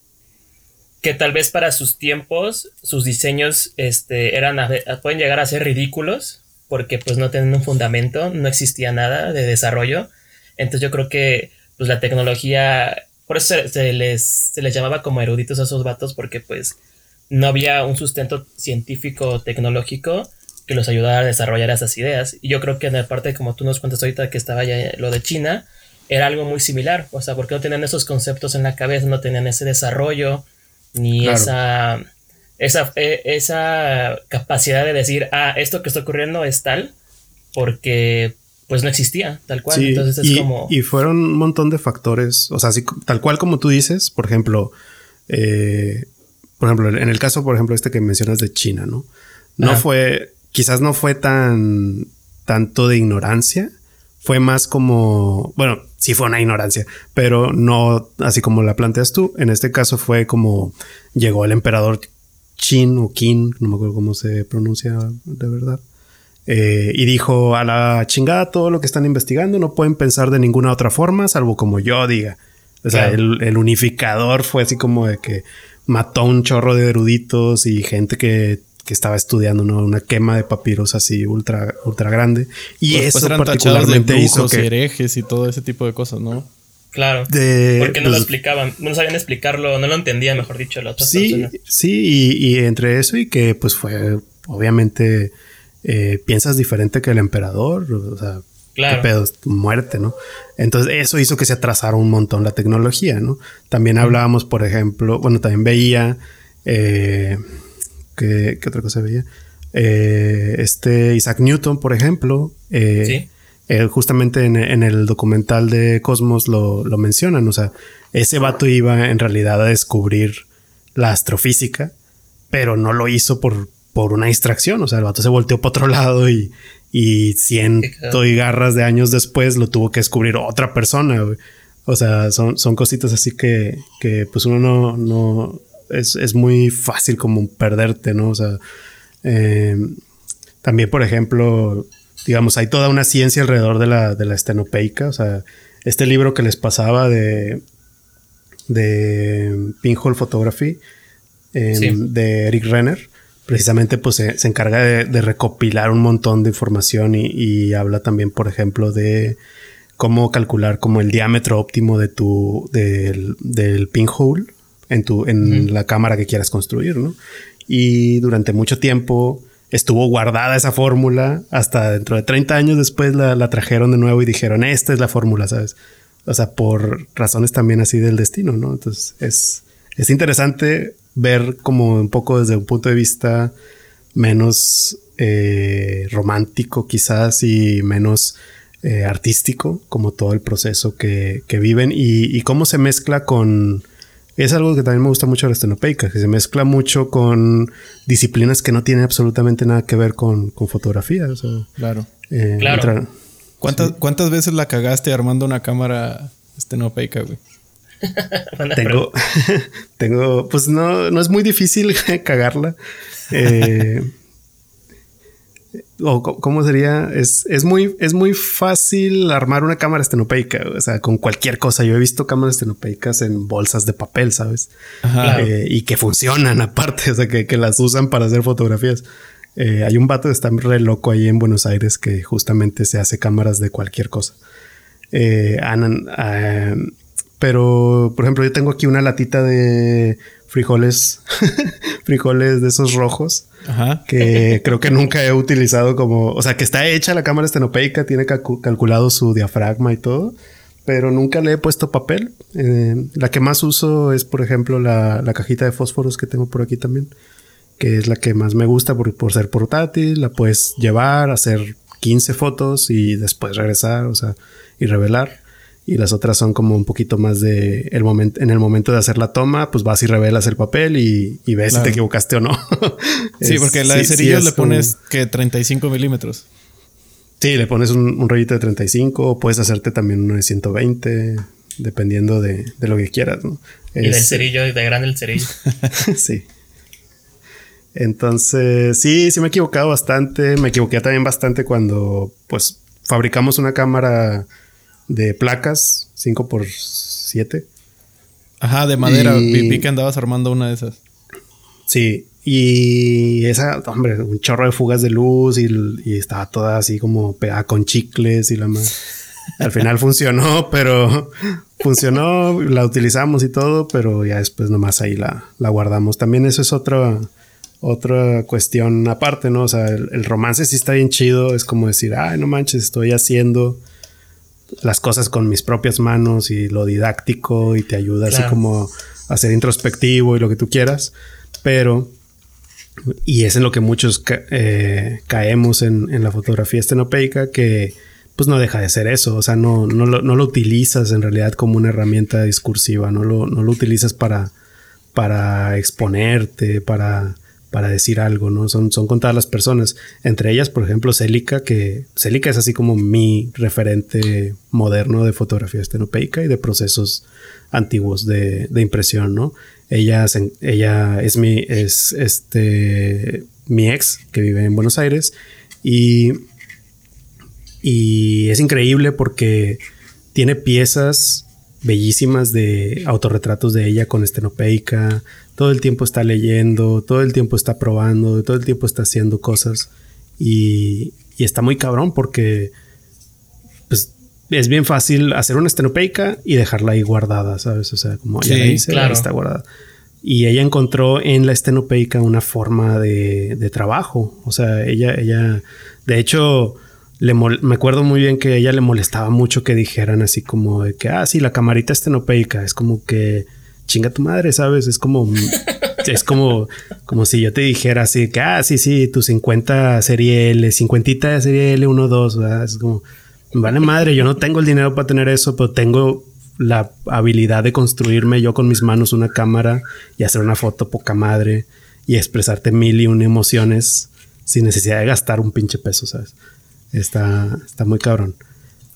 que tal vez para sus tiempos, sus diseños, este, eran, pueden llegar a ser ridículos, porque pues no tienen un fundamento, no existía nada de desarrollo. Entonces yo creo que, pues la tecnología, por eso se, les, se les llamaba como eruditos a esos vatos, porque pues no había un sustento científico tecnológico que los ayudara a desarrollar esas ideas. Y yo creo que en la parte, como tú nos cuentas ahorita, que estaba ya lo de China, era algo muy similar. O sea, porque no tenían esos conceptos en la cabeza, no tenían ese desarrollo, ni esa, esa, e, esa capacidad de decir, ah, esto que está ocurriendo es tal, porque pues no existía tal cual. Entonces es y, como. Y fueron un montón de factores. O sea, tal cual como tú dices, por ejemplo, eh, por ejemplo, en el caso, por ejemplo, este que mencionas de China, ¿no? No fue quizás no fue tan tanto de ignorancia, fue más como, bueno, sí fue una ignorancia, pero no así como la planteas tú. En este caso fue como llegó el emperador Qin o Qin, no me acuerdo cómo se pronuncia de verdad. Eh, y dijo a la chingada todo lo que están investigando, no pueden pensar de ninguna otra forma, salvo como yo diga. O sea, el, el, unificador fue así como de que mató un chorro de eruditos y gente que que estaba estudiando una quema de papiros así ultra, ultra grande. Y pues, pues, eso particularmente hizo que... herejes y todo ese tipo de cosas, ¿no? Claro. De, Porque no lo pues, explicaban, no sabían explicarlo, no lo entendía, mejor dicho, la otra Sí, persona. sí, y, y entre eso y que pues fue, obviamente, eh, piensas diferente que el emperador, o sea, Claro. qué pedo, muerte, ¿no? Entonces eso hizo que se atrasara un montón la tecnología, ¿no? También hablábamos, por ejemplo, bueno, también veía, eh, ¿qué, qué otra cosa veía? Eh, este Isaac Newton, por ejemplo, eh, Sí. él justamente en, en el documental de Cosmos lo, lo mencionan. O sea, ese vato iba en realidad a descubrir la astrofísica, pero no lo hizo por, por una distracción. O sea, el vato se volteó para otro lado y, y ciento y garras de años después lo tuvo que descubrir otra persona. güey. O sea, son, son cositas así que, que pues uno no, no es, es muy fácil como perderte, ¿no? O sea, eh, también, por ejemplo, digamos, hay toda una ciencia alrededor de la, de la estenopeica. O sea, este libro que les pasaba de, de Pinhole Photography, eh, Sí. de Eric Renner, precisamente pues se, se encarga de, de recopilar un montón de información y, y habla también, por ejemplo, de cómo calcular como el diámetro óptimo de tu, del, del pinhole en tu, en la cámara que quieras construir, ¿no? Y durante mucho tiempo estuvo guardada esa fórmula hasta dentro de 30 años después la, la trajeron de nuevo y dijeron, esta es la fórmula, ¿sabes? O sea, por razones también así del destino, ¿no? Entonces es, es interesante ver como un poco desde un punto de vista menos eh, romántico quizás y menos eh, artístico, como todo el proceso que, que viven y, y cómo se mezcla con... Es algo que también me gusta mucho de la estenopeica, que se mezcla mucho con disciplinas que no tienen absolutamente nada que ver con, con fotografía. O sea, Claro. eh, Claro. entra- ¿Cuántas, ¿Cuántas veces la cagaste armando una cámara estenopeica, güey? Tengo, tengo, pues no, no es muy difícil cagarla. Eh, o cómo sería, es, es muy, es muy fácil armar una cámara estenopeica, o sea, con cualquier cosa. Yo he visto cámaras estenopeicas en bolsas de papel, ¿sabes? Ajá. Eh, y que funcionan aparte, o sea, que, que las usan para hacer fotografías. Eh, hay un vato que está re loco ahí en Buenos Aires que justamente se hace cámaras de cualquier cosa. Eh, Anan- ah, pero, por ejemplo, yo tengo aquí una latita de frijoles, frijoles de esos rojos Ajá. que creo que nunca he utilizado como, o sea, que está hecha la cámara estenopeica, tiene calcu- calculado su diafragma y todo, pero nunca le he puesto papel. Eh, la que más uso es, por ejemplo, la, la cajita de fósforos que tengo por aquí también, que es la que más me gusta por, por ser portátil, la puedes llevar, hacer 15 fotos y después regresar, o sea, y revelar. Y las otras son como un poquito más de el momento, en el momento de hacer la toma, pues vas y revelas el papel y, y ves Claro. si te equivocaste o no. Sí, Es- porque la de sí, sí cerillos le pones que 35 milímetros. Sí, le pones un, un rollito de 35 o puedes hacerte también uno de 120, dependiendo de, de lo que quieras, ¿no? Y del cerillo, y de grande el cerillo. sí. Entonces, sí, sí me he equivocado bastante. Me equivoqué también bastante cuando, pues, fabricamos una cámara de placas 5x7. Ajá, de madera. Y- Vi, vi que andabas armando una de esas. Sí, y esa, hombre, un chorro de fugas de luz y, y estaba toda así como pegada con chicles y la más. Al final funcionó, pero funcionó, la utilizamos y todo, pero ya después nomás ahí la, la guardamos. También eso es otra, otra cuestión aparte, ¿no? O sea, el, el romance sí está bien chido, es como decir, ay, no manches, estoy haciendo las cosas con mis propias manos y lo didáctico y te ayuda así como a ser introspectivo y lo que tú quieras, pero y es en lo que muchos ca- eh, caemos en, en la fotografía estenopeica que pues no deja de ser eso, o sea, no, no, lo, no lo utilizas en realidad como una herramienta discursiva, no lo, no lo utilizas para, para exponerte, para, para decir algo, ¿no? Son, son contadas las personas, entre ellas, por ejemplo, Célica, que Célica es así como mi referente moderno de fotografía estenopeica y de procesos antiguos de, impresión, ¿no? Ella es mi, es este, mi ex que vive en Buenos Aires y, y es increíble porque tiene piezas bellísimas de autorretratos de ella con estenopeica. Todo el tiempo está leyendo, todo el tiempo está probando, todo el tiempo está haciendo cosas. Y, y está muy cabrón porque pues es bien fácil hacer una estenopeica y dejarla ahí guardada, ¿sabes? O sea, como ya la hice, ahí está guardada. Y ella encontró en la estenopeica una forma de, de trabajo. O sea, ella, ella, de hecho, le me acuerdo muy bien que a ella le molestaba mucho que dijeran así como de que, ah, sí, la camarita estenopeica. Es como que chinga tu madre, ¿sabes? Es como, es como, como si yo te dijera así que, ah, sí, sí, tu 50 serie L, 50 de serie L, 1, 2, ¿verdad? Es como, vale madre, yo no tengo el dinero para tener eso, pero tengo la habilidad de construirme yo con mis manos una cámara y hacer una foto poca madre y expresarte mil y una emociones sin necesidad de gastar un pinche peso, ¿sabes? Está, está muy cabrón.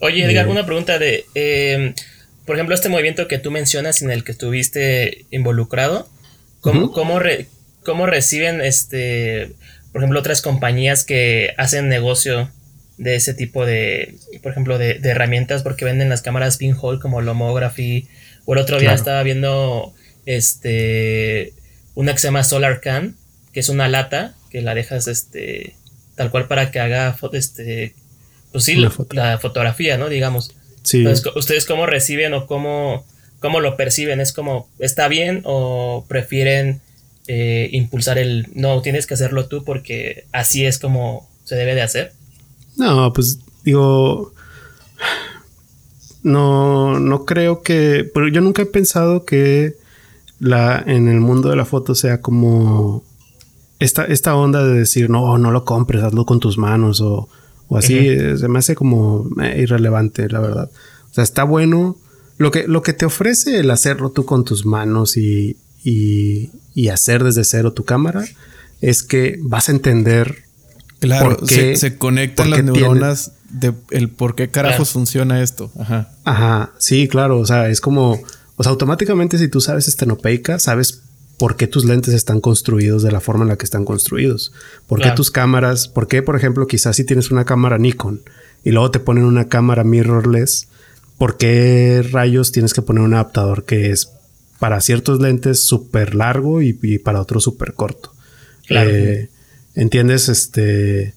Oye, Edgar, eh, una pregunta de, em, por ejemplo, este movimiento que tú mencionas en el que estuviste involucrado, ¿cómo, cómo reciben, este, por ejemplo, otras compañías que hacen negocio de ese tipo de, por ejemplo, de, herramientas porque venden las cámaras pinhole como Lomography. O el otro día estaba viendo este una que se llama Solar Can, que es una lata que la dejas este tal cual para que haga este pues sí, la, fotografía, ¿no? Digamos. Sí. Entonces, ¿ustedes cómo reciben o cómo, cómo lo perciben? ¿Es como, está bien o prefieren eh, impulsar el, no, tienes que hacerlo tú porque así es como se debe de hacer? No, pues digo, no, no creo que, pero yo nunca he pensado que la, en el mundo de la foto sea como esta, esta onda de decir, no, no lo compres, hazlo con tus manos o, o así, eh, se me hace como eh, irrelevante, la verdad. O sea, está bueno. Lo que, lo que te ofrece el hacerlo tú con tus manos y, y, y hacer desde cero tu cámara es que vas a entender Claro, se, conectan las neuronas de el por qué carajos funciona esto. Ajá. Ajá, sí, claro. O sea, es como, o sea, automáticamente si tú sabes estenopeica, sabes por qué tus lentes están construidos de la forma en la que están construidos. Por qué tus cámaras, por qué, por ejemplo, quizás si tienes una cámara Nikon y luego te ponen una cámara mirrorless, ¿por qué rayos tienes que poner un adaptador que es para ciertos lentes súper largo y, para otros súper corto? Claro. Eh, entiendes, este,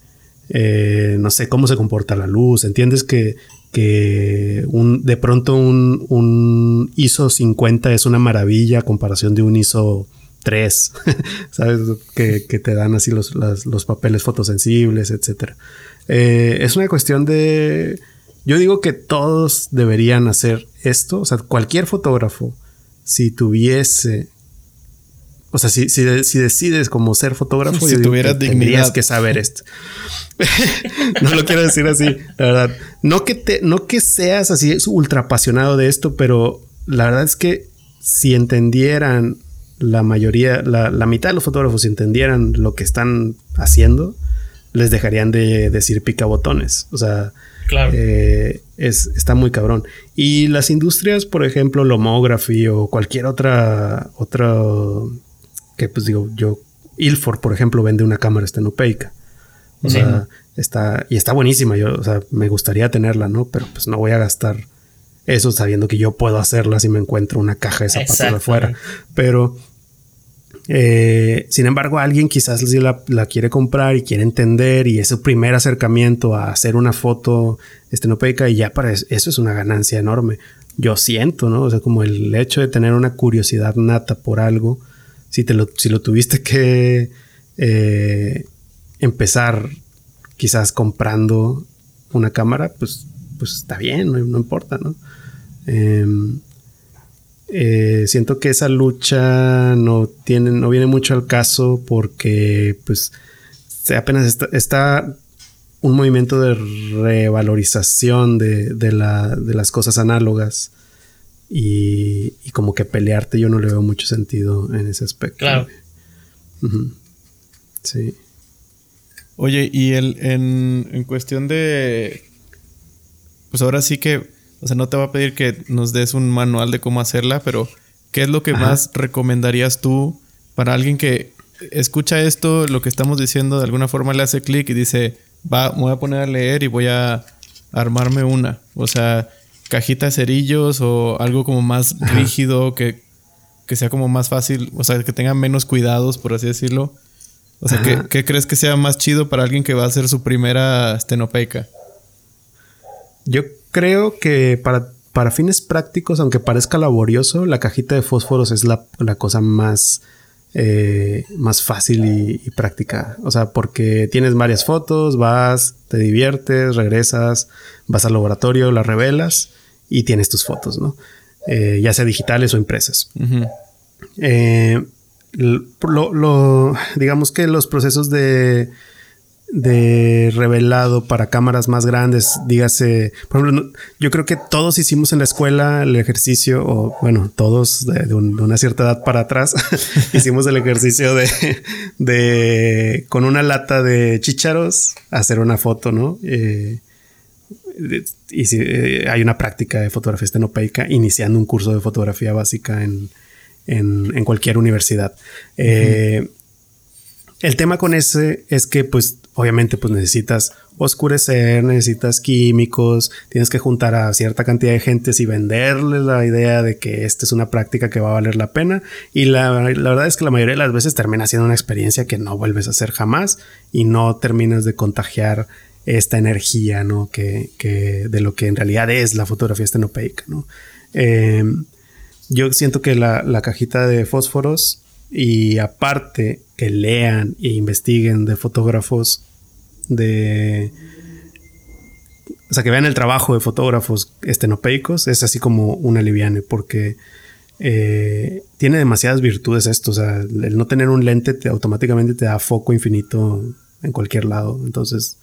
eh, no sé cómo se comporta la luz, entiendes que, que un, de pronto un, un, ISO 50 es una maravilla a comparación de un ISO 3, ¿sabes? Que, te dan así los, los papeles fotosensibles, etc. Eh, es una cuestión de... Yo digo que todos deberían hacer esto, o sea, cualquier fotógrafo, si tuviese o sea, si, si, decides como ser fotógrafo, si tuvieras tendrías que saber esto. no lo quiero decir así, la verdad. No que te, no que seas así ultra apasionado de esto, pero la verdad es que si entendieran la mayoría, la, mitad de los fotógrafos, si entendieran lo que están haciendo, les dejarían de decir picabotones. O sea, claro. Eh, es, está muy cabrón. Y las industrias, por ejemplo, Lomography o cualquier otra, otra que pues digo, yo, Ilford, por ejemplo, vende una cámara estenopeica. O sea, está, y está buenísima. Yo, o sea, me gustaría tenerla, ¿no? Pero pues no voy a gastar eso sabiendo que yo puedo hacerla si me encuentro una caja de zapatos afuera. Pero, eh, sin embargo, alguien quizás la, la, quiere comprar y quiere entender y es su primer acercamiento a hacer una foto estenopeica y ya para eso, eso es una ganancia enorme. Yo siento, ¿no? O sea, como el hecho de tener una curiosidad nata por algo si, te lo, si lo tuviste que eh, empezar quizás comprando una cámara, pues, pues está bien, no, importa, ¿no? Em, eh, siento que esa lucha no tiene, no viene mucho al caso porque pues apenas está, está, un movimiento de revalorización de, de, la, de las cosas análogas y, como que pelearte yo no le veo mucho sentido en ese aspecto. Claro. Sí. Oye, y el, en, en cuestión de... Pues ahora sí que, o sea, no te va a pedir que nos des un manual de cómo hacerla, pero ¿qué es lo que más recomendarías tú para alguien que escucha esto, lo que estamos diciendo, de alguna forma le hace clic y dice, va, me voy a poner a leer y voy a armarme una? O sea, cajita de cerillos o algo como más rígido, que, sea como más fácil, o sea, que tenga menos cuidados, por así decirlo. O sea, ¿qué, crees que sea más chido para alguien que va a hacer su primera estenopeica? Yo creo que para, para fines prácticos, aunque parezca laborioso, la cajita de fósforos es la, la cosa más, eh, más fácil y, y, práctica. O sea, porque tienes varias fotos, vas, te diviertes, regresas, vas al laboratorio, las revelas y tienes tus fotos, ¿no? Eh, ya sea digitales o impresas. eh, lo, lo, digamos que los procesos de de revelado para cámaras más grandes, dígase, por ejemplo, yo creo que todos hicimos en la escuela el ejercicio, o bueno, todos de, de, un, de una cierta edad para atrás, hicimos el ejercicio de, de, con una lata de chícharos, hacer una foto, ¿no? Eh, y si, eh, hay una práctica de fotografía estenopeica iniciando un curso de fotografía básica en, en, en cualquier universidad. Uh -huh. eh, el tema con ese es que, pues, obviamente, pues necesitas oscurecer, necesitas químicos, tienes que juntar a cierta cantidad de gentes y venderles la idea de que esta es una práctica que va a valer la pena. Y la, la, verdad es que la mayoría de las veces termina siendo una experiencia que no vuelves a hacer jamás y no terminas de contagiar esta energía, ¿no? Que, que de lo que en realidad es la fotografía estenopeica, ¿no? Eh, yo siento que la, la cajita de fósforos y aparte que lean e investiguen de fotógrafos de o sea que vean el trabajo de fotógrafos estenopeicos es así como un aliviane porque eh, tiene demasiadas virtudes esto o sea el no tener un lente te, automáticamente te da foco infinito en cualquier lado entonces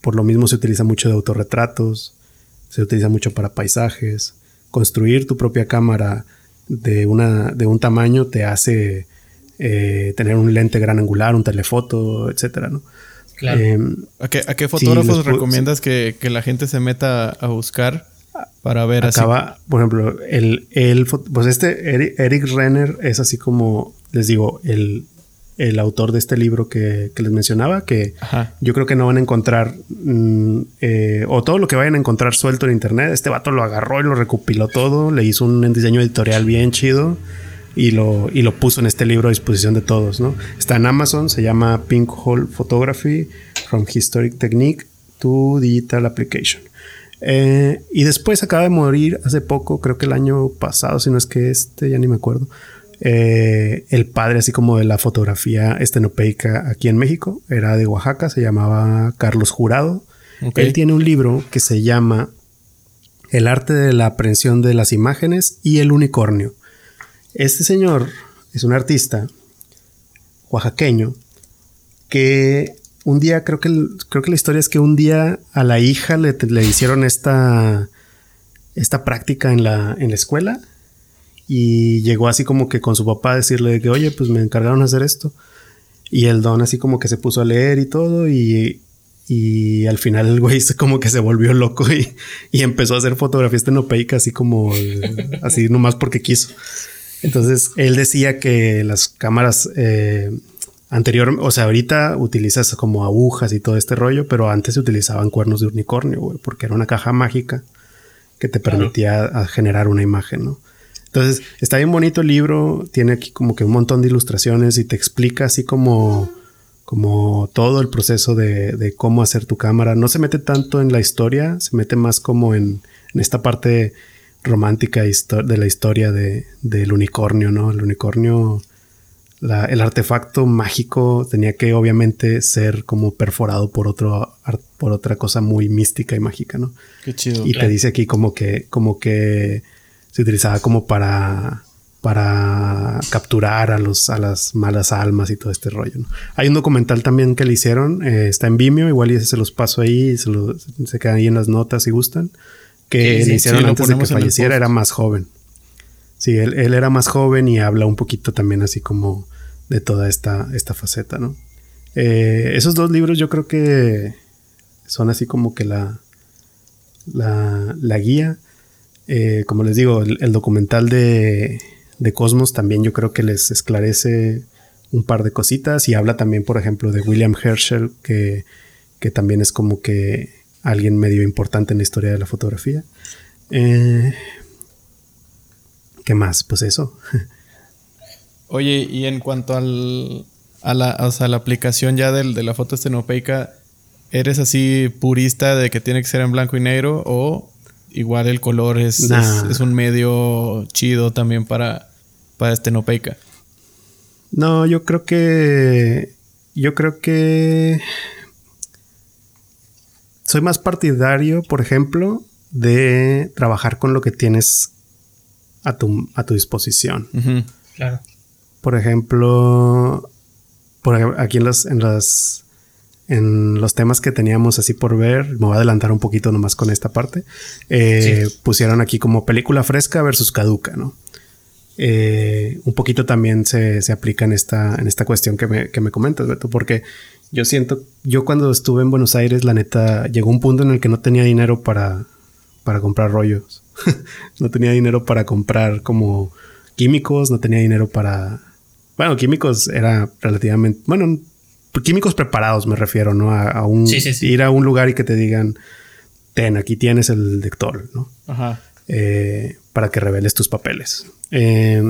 por lo mismo se utiliza mucho de autorretratos se utiliza mucho para paisajes construir tu propia cámara de, una, de un tamaño te hace eh, tener un lente gran angular, un telefoto, etcétera, ¿no? Claro. Eh, ¿A, qué, ¿A, qué, fotógrafos sí, recomiendas que, que, la gente se meta a buscar para ver acaba, así? Por ejemplo, el, el, pues este Eric, Eric Renner es así como, les digo, el, el autor de este libro que, que les mencionaba, que Ajá. yo creo que no van a encontrar, mm, eh, o todo lo que vayan a encontrar suelto en internet, este vato lo agarró y lo recopiló todo, le hizo un diseño editorial bien chido y lo, y lo puso en este libro a disposición de todos, ¿no? Está en Amazon, se llama Pink Hole Photography, From Historic Technique to Digital Application. Eh, y después acaba de morir hace poco, creo que el año pasado, si no es que este, ya ni me acuerdo. Eh, el padre así como de la fotografía estenopeica aquí en México, era de Oaxaca, se llamaba Carlos Jurado. Okay. Él tiene un libro que se llama El arte de la aprehensión de las imágenes y el unicornio. Este señor es un artista oaxaqueño que un día, creo que, creo que la historia es que un día a la hija le, le hicieron esta, esta práctica en la, en la escuela y llegó así como que con su papá a decirle que, oye, pues me encargaron de hacer esto. Y el don así como que se puso a leer y todo y, y al final el güey como que se volvió loco y, y empezó a hacer fotografías estenopeica así como, así nomás porque quiso. Entonces él decía que las cámaras eh, anterior, o sea, ahorita utilizas como agujas y todo este rollo, pero antes se utilizaban cuernos de unicornio, güey, porque era una caja mágica que te permitía claro. generar una imagen, ¿no? Entonces, está bien bonito el libro, tiene aquí como que un montón de ilustraciones y te explica así como, como todo el proceso de, de cómo hacer tu cámara. No se mete tanto en la historia, se mete más como en, en esta parte romántica de la historia de, del unicornio, ¿no? El unicornio, la, el artefacto mágico tenía que obviamente ser como perforado por otro por otra cosa muy mística y mágica, ¿no? Qué chido. Y claro. te dice aquí como que, como que se utilizaba como para para capturar a los a las malas almas y todo este rollo. ¿no? Hay un documental también que le hicieron, eh, está en Vimeo, igual y ese se los paso ahí, se, lo, se quedan ahí en las notas si gustan, que sí, le hicieron sí, antes de que falleciera, era más joven. Sí, él, él, era más joven y habla un poquito también así como de toda esta, esta faceta, ¿no? Eh, esos dos libros yo creo que son así como que la, la, la guía. Eh, como les digo, el, documental de, de, Cosmos también yo creo que les esclarece un par de cositas y habla también, por ejemplo, de William Herschel, que, que también es como que alguien medio importante en la historia de la fotografía. Eh, ¿Qué más? Pues eso. Oye, y en cuanto al, a, la, o sea, la aplicación ya del, de la foto estenopeica, ¿Eres así purista de que tiene que ser en blanco y negro o igual el color es, es, Nah. es un medio chido también para, para estenopeica? No, yo creo que. Yo creo que. Soy más partidario, por ejemplo, de trabajar con lo que tienes a tu, a tu disposición. Claro. Por ejemplo, por aquí en las, en las en los temas que teníamos así por ver, me voy a adelantar un poquito nomás con esta parte. eh, Pusieron aquí como película fresca versus caduca, ¿no? Eh, un poquito también se, se aplica en esta, en esta cuestión que me, que me comentas, Beto, porque yo siento, yo cuando estuve en Buenos Aires, la neta, llegó un punto en el que no tenía dinero para, para comprar rollos. no tenía dinero para comprar como químicos, no tenía dinero para... Bueno, químicos era relativamente... Bueno, químicos preparados me refiero, ¿no? A, a un, Sí, sí, sí. ir a un lugar y que te digan, ten, aquí tienes el lector, ¿no? Ajá. eh, para que reveles tus papeles. Eh,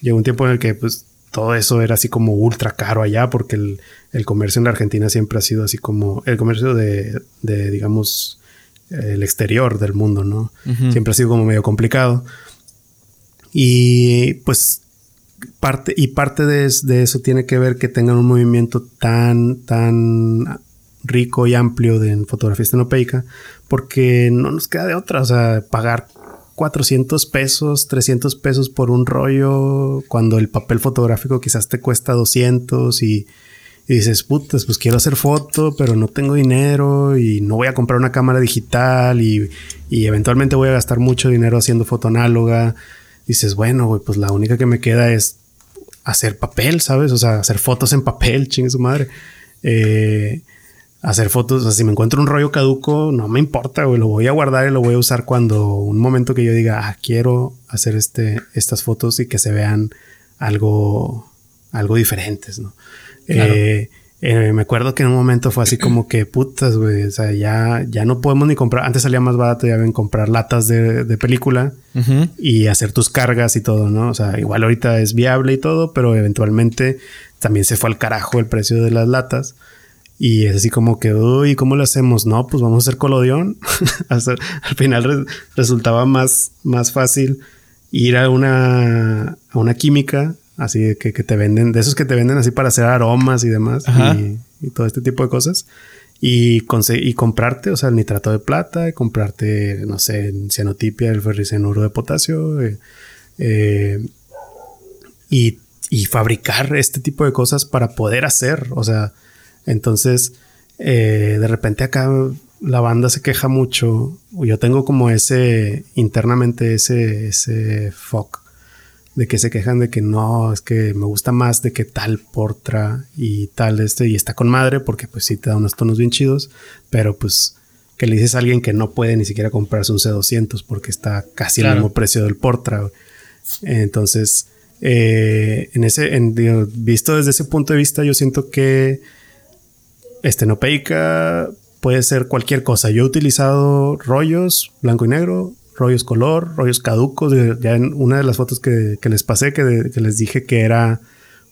llegó un tiempo en el que pues todo eso era así como ultra caro allá porque el, el comercio en la Argentina siempre ha sido así como el comercio de, de, digamos, el exterior del mundo, ¿no? Siempre ha sido como medio complicado. Y pues parte, y parte de, es- de eso tiene que ver que tengan un movimiento tan, tan rico y amplio de en fotografía estenopeica, porque no nos queda de otra, o sea, pagar 400 pesos, 300 pesos por un rollo, cuando el papel fotográfico quizás te cuesta 200 y, y dices, putas, pues quiero hacer foto, pero no tengo dinero y no voy a comprar una cámara digital y, y eventualmente voy a gastar mucho dinero haciendo foto análoga. Dices, bueno, güey, pues la única que me queda es hacer papel, ¿sabes? O sea, hacer fotos en papel, chingue su madre. Eh, hacer fotos, o sea, si me encuentro un rollo caduco, no me importa, güey, lo voy a guardar y lo voy a usar cuando un momento que yo diga, ah, quiero hacer este, estas fotos y que se vean algo, algo diferentes, ¿no? Claro. Eh, eh, me acuerdo que en un momento fue así como que putas, güey, o sea, ya, ya no podemos ni comprar, antes salía más barato ya ven comprar latas de, de película Ujú. y hacer tus cargas y todo, ¿no? O sea, igual ahorita es viable y todo, pero eventualmente también se fue al carajo el precio de las latas. Y es así como que, uy, ¿cómo lo hacemos? No, pues vamos a hacer colodión. Hacer- al final re- resultaba más, más fácil ir a una, a una química, así que, que te venden, de esos que te venden así para hacer aromas y demás, y, y todo este tipo de cosas. Y, y comprarte, o sea, el nitrato de plata, y comprarte, no sé, en cianotipia, el ferricenuro de potasio, eh, eh, y, y fabricar este tipo de cosas para poder hacer, o sea, entonces, eh, de repente acá la banda se queja mucho. Yo tengo como ese, internamente ese, ese fuck de que se quejan de que no, es que me gusta más de que tal Portra y tal este, y está con madre porque pues sí te da unos tonos bien chidos, pero pues que le dices a alguien que no puede ni siquiera comprarse un C200 porque está casi Claro. el mismo precio del Portra. Entonces, eh, en ese, en, digo, visto desde ese punto de vista, yo siento que estenopeica puede ser cualquier cosa. Yo he utilizado rollos blanco y negro, rollos color, rollos caducos. Ya en una de las fotos que, que les pasé, que, de- que les dije que era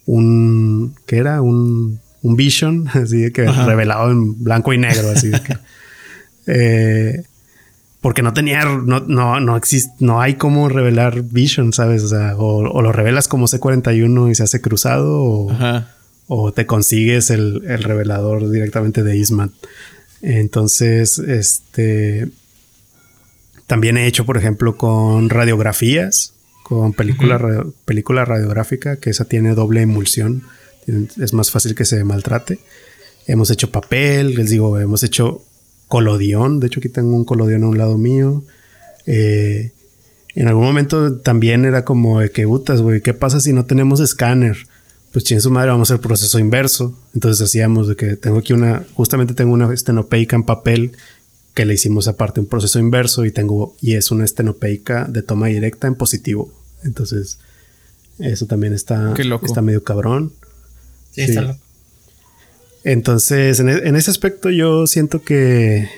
un, que era un, un vision, así de que Ajá. revelado en blanco y negro, así de que. eh, porque no tenía, no, no, no existe, no hay cómo revelar Vision, ¿sabes? O sea, o, o lo revelas como C41 y se hace cruzado, o, o te consigues el, el revelador directamente de Ismat. Entonces, este también he hecho, por ejemplo, con radiografías, con película, radio- película radiográfica, que esa tiene doble emulsión. Es más fácil que se maltrate. Hemos hecho papel, les digo, hemos hecho colodión. De hecho, aquí tengo un colodión a un lado mío. Eh, en algún momento también era como de que putas, güey, ¿qué pasa si no tenemos escáner? Pues chin su madre, vamos a hacer proceso inverso. Entonces hacíamos de que tengo aquí una, justamente tengo una estenopeica en papel que le hicimos aparte un proceso inverso y tengo, y es una estenopeica de toma directa en positivo. Entonces, eso también está, Qué loco. está medio cabrón. Sí, Sí. está loco. Entonces, en, e- en ese aspecto yo siento que,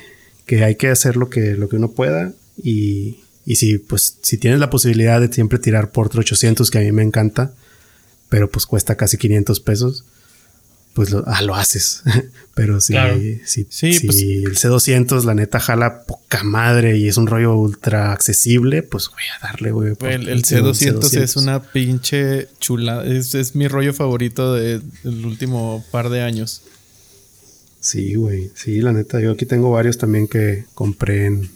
que hay que hacer lo que, lo que uno pueda y, y si, pues, si tienes la posibilidad de siempre tirar por 800, que a mí me encanta, pero pues cuesta casi 500 pesos, pues lo, ah, lo haces. Pero si, Claro. si, Sí, si pues- el C200 la neta jala poca madre y es un rollo ultra accesible, pues voy a darle, güey. El, porque el tengo un C200 es una pinche chula. Es, es mi rollo favorito de- del último par de años. Sí, güey. Sí, la neta. Yo aquí tengo varios también que compré en,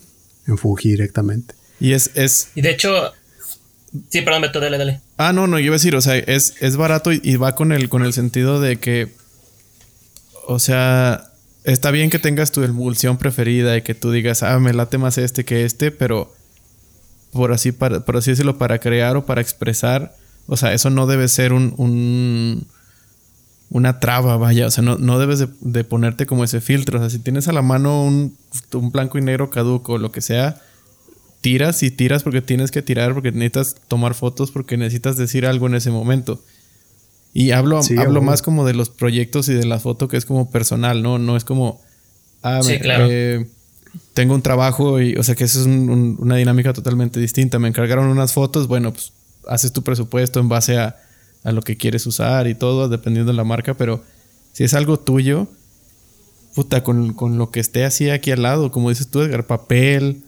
en Fuji directamente. Y es, es. Y de hecho, sí, perdón, Beto, dale, dale. Ah, no, no, yo iba a decir, o sea, es, es barato y, y va con el, con el sentido de que. O sea, está bien que tengas tu emulsión preferida y que tú digas, ah, me late más este que este, pero por así, para, decirlo, para crear o para expresar, o sea, eso no debe ser un, un- una traba, vaya, o sea, no, no debes de, de ponerte como ese filtro, o sea, si tienes a la mano un, un blanco y negro caduco o lo que sea, tiras y tiras porque tienes que tirar, porque necesitas tomar fotos, porque necesitas decir algo en ese momento. Y hablo, Sí, hablo más como de los proyectos y de la foto que es como personal, ¿no? No es como, ah, Sí, me- claro. eh, tengo un trabajo y, o sea, que eso es un- un- una dinámica totalmente distinta. Me encargaron unas fotos, bueno, pues haces tu presupuesto en base a, a lo que quieres usar y todo, dependiendo de la marca, pero si es algo tuyo, puta, con, con lo que esté así aquí al lado, como dices tú, Edgar, papel,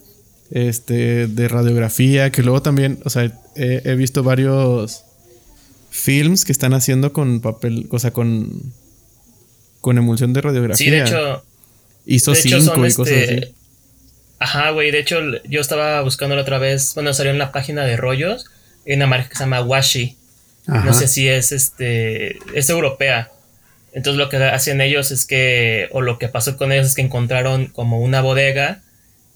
este, de radiografía, que luego también, o sea, he, he visto varios films que están haciendo con papel, o sea, con, con emulsión de radiografía. Sí, de hecho, hecho 5 son y cosas este. así. Ajá, güey. De hecho, yo estaba buscando la otra vez. Bueno, salió en la página de rollos. Hay una marca que se llama Washi. Ajá. No sé si es este. Es europea. Entonces lo que hacen ellos es que. O lo que pasó con ellos es que encontraron como una bodega.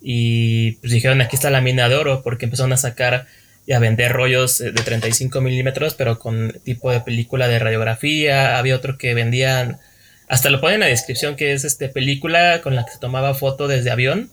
Y pues dijeron aquí está la mina de oro. Porque empezaron a sacar y a vender rollos eh, de 35 milímetros. Pero con tipo de película de radiografía. Había otro que vendían. Hasta lo ponen en la descripción que es este película con la que se tomaba foto desde avión.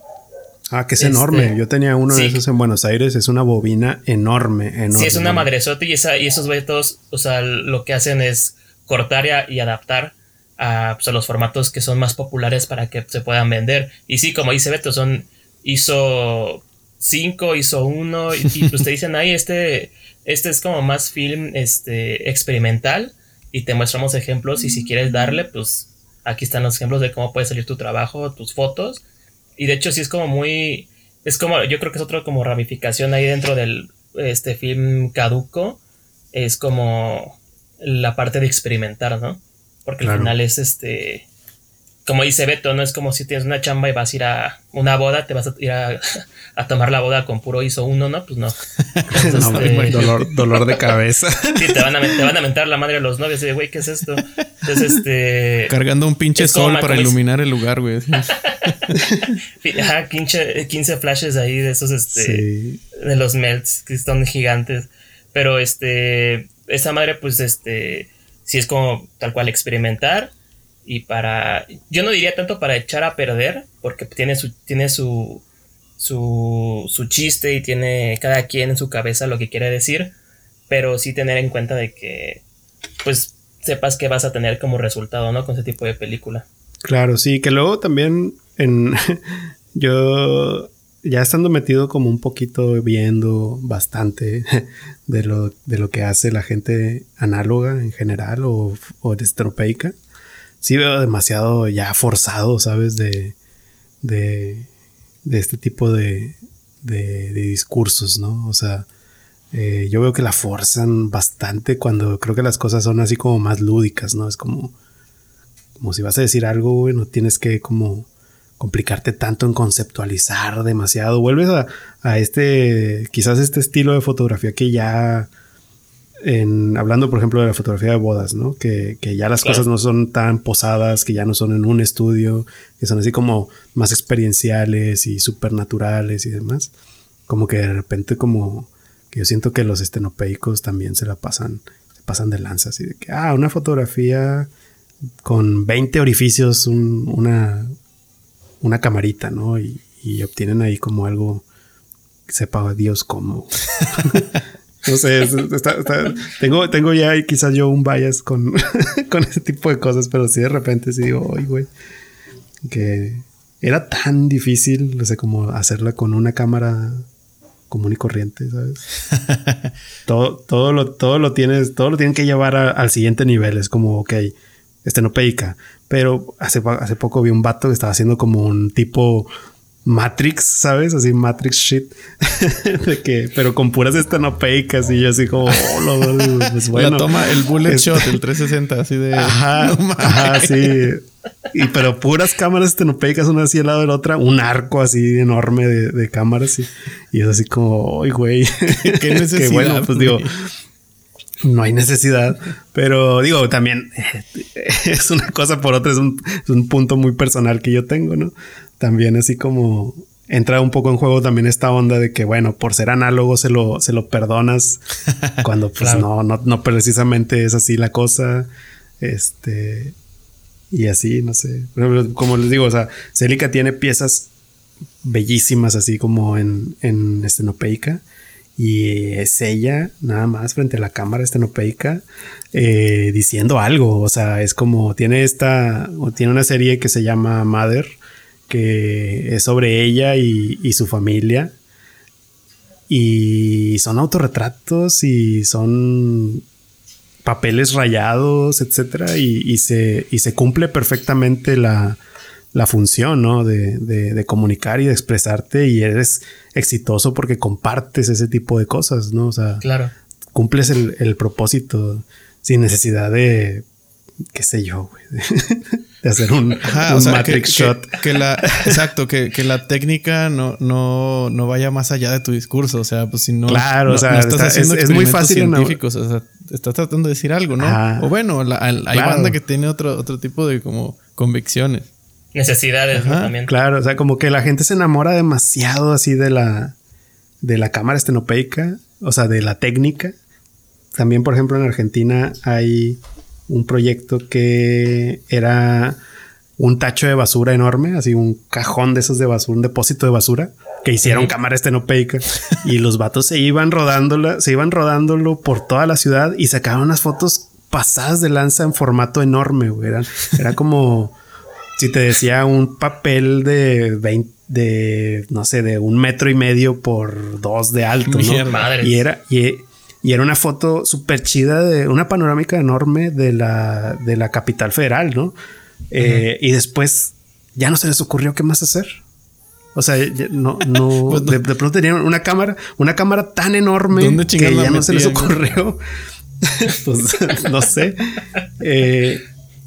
Ah, que es Este, enorme. Yo tenía uno de esos en Buenos Aires. Es una bobina enorme, enorme. Sí, es una madresota y, esa, y esos todos, o sea, lo que hacen es cortar y, a- y adaptar a, pues, a los formatos que son más populares para que se puedan vender. Y sí, como dice Beto, son ISO 5, ISO 1 y, y, pues te dicen ahí, este, este es como más film este, experimental y te mostramos ejemplos y si quieres darle, pues aquí están los ejemplos de cómo puede salir tu trabajo, tus fotos. Y de hecho sí es como muy... Es como, yo creo que es otra como ramificación ahí dentro del este film caduco. Es como la parte de experimentar, ¿no? Porque Claro. al final es este... Como dice Beto, no es como si tienes una chamba y vas a ir a una boda, te vas a ir a, a tomar la boda con puro ISO 1, ¿no? Pues no. Entonces, No, este, dolor, dolor de cabeza. sí, te van, a, te van a mentar la madre a los novios. y de, güey, ¿qué es esto? Entonces, este... Cargando un pinche sol para iluminar el lugar, güey. Ajá, 15, 15 flashes ahí de esos, este... Sí. de los melts que son gigantes. Pero este, esa madre, pues este, sí es como tal cual experimentar y para, yo no diría tanto para echar a perder, porque tiene su, tiene su, su, su chiste y tiene cada quien en su cabeza lo que quiere decir, pero sí tener en cuenta de que, pues, sepas que vas a tener como resultado, ¿no? Con ese tipo de película. Claro, sí, que luego también en yo ya estando metido como un poquito viendo bastante de lo, de lo que hace la gente análoga en general o, o estropeica, sí veo demasiado ya forzado, ¿sabes? De, de, de este tipo de, de, de discursos, ¿no? O sea, eh, yo veo que la forzan bastante cuando creo que las cosas son así como más lúdicas, ¿no? Es como como si vas a decir algo, güey, no tienes que como complicarte tanto en conceptualizar demasiado. Vuelves a, a este, quizás este estilo de fotografía que ya, en, hablando por ejemplo de la fotografía de bodas, ¿no? Que, que ya las Claro. cosas no son tan posadas, que ya no son en un estudio, que son así como más experienciales y supernaturales y demás. Como que de repente como que yo siento que los estenopeicos también se la pasan, se pasan de lanza, así de que, ah, una fotografía con 20 orificios, un- una, una camarita, ¿no? Y, y obtienen ahí como algo, sepa Dios cómo. no sé, es- está- está- tengo, tengo ya quizás yo un bias con, con ese tipo de cosas, pero sí de repente sí digo, ay, güey, que era tan difícil, no sé, como hacerla con una cámara común y corriente, ¿sabes? todo, todo lo, todo lo tienes, todo lo tienen que llevar a- al siguiente nivel. Es como, ok, estenopeica. Pero hace, hace poco vi un vato que estaba haciendo como un tipo Matrix, ¿sabes? Así Matrix shit. de que, pero con puras estenopeicas y yo así como, oh, lo, pues bueno. La toma el bullet shot, el 360, así de. Ajá, ajá, sí. Y pero puras cámaras estenopeicas, una así al lado de la otra, un arco así enorme de, cámaras y, y, es así como, ¡ay, güey! ¿Qué necesidad? que bueno, pues digo, no hay necesidad, pero digo, también es una cosa por otra, es un, es un punto muy personal que yo tengo, ¿no? También así como entra un poco en juego también esta onda de que, bueno, por ser análogo se lo, se lo perdonas cuando pues no, no, no precisamente es así la cosa. Este, y así, no sé. Como les digo, o sea, Celica tiene piezas bellísimas así como en, en estenopeica. Y es ella nada más frente a la cámara estenopeica eh, diciendo algo. O sea, es como tiene esta, tiene una serie que se llama Mother, que es sobre ella y, su familia. Y son autorretratos y son papeles rayados, etcétera, y, se, se cumple perfectamente la, función, ¿no? De, comunicar y de expresarte y eres exitoso porque compartes ese tipo de cosas, ¿no? O sea, claro. cumples el, el propósito sin necesidad de, qué sé yo, güey. de hacer un, Matrix shot. Que, la, exacto, que, la técnica no, no, no vaya más allá de tu discurso. O sea, pues si no. Claro, o sea, estás haciendo es, muy fácil. Científicos, o sea, estás tratando de decir algo, ¿no? o bueno, hay banda que tiene otro, otro tipo de como convicciones. Necesidades también. Claro, o sea, como que la gente se enamora demasiado así de la, de la cámara estenopeica, o sea, de la técnica. También, por ejemplo, en Argentina hay un proyecto que era un tacho de basura enorme, así un cajón de esos de basura, un depósito de basura que hicieron cámara estenopeica y los vatos se iban rodándola, se iban rodándolo por toda la ciudad y sacaban unas fotos pasadas de lanza en formato enorme, güey. Era, como si te decía un papel de 20, de no sé, de un metro y medio por dos de alto, ¿no? Y era, y, y era una foto súper chida de una panorámica enorme de la, de la capital federal, ¿no? Eh, y después ya no se les ocurrió qué más hacer. O sea, no, no, pues De, pronto tenían una cámara, una cámara tan enorme que ya no se les ocurrió. pues no sé. Eh,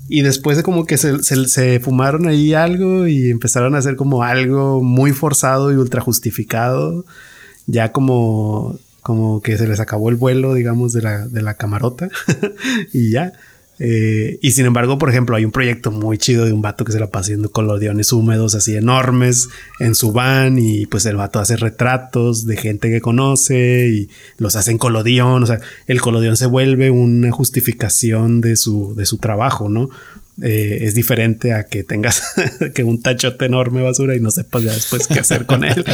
y después de como que se, se, fumaron ahí algo y empezaron a hacer como algo muy forzado y ultra justificado. Ya como como que se les acabó el vuelo, digamos, de la, de la camarota y ya. Eh, y sin embargo, por ejemplo, hay un proyecto muy chido de un vato que se la pasa haciendo colodiones húmedos así enormes en su van y pues el vato hace retratos de gente que conoce y los hace en colodión, o sea, el colodión se vuelve una justificación de su, de su trabajo, ¿no? Eh, es diferente a que tengas que un tachote enorme basura y no sepas ya después qué hacer con él.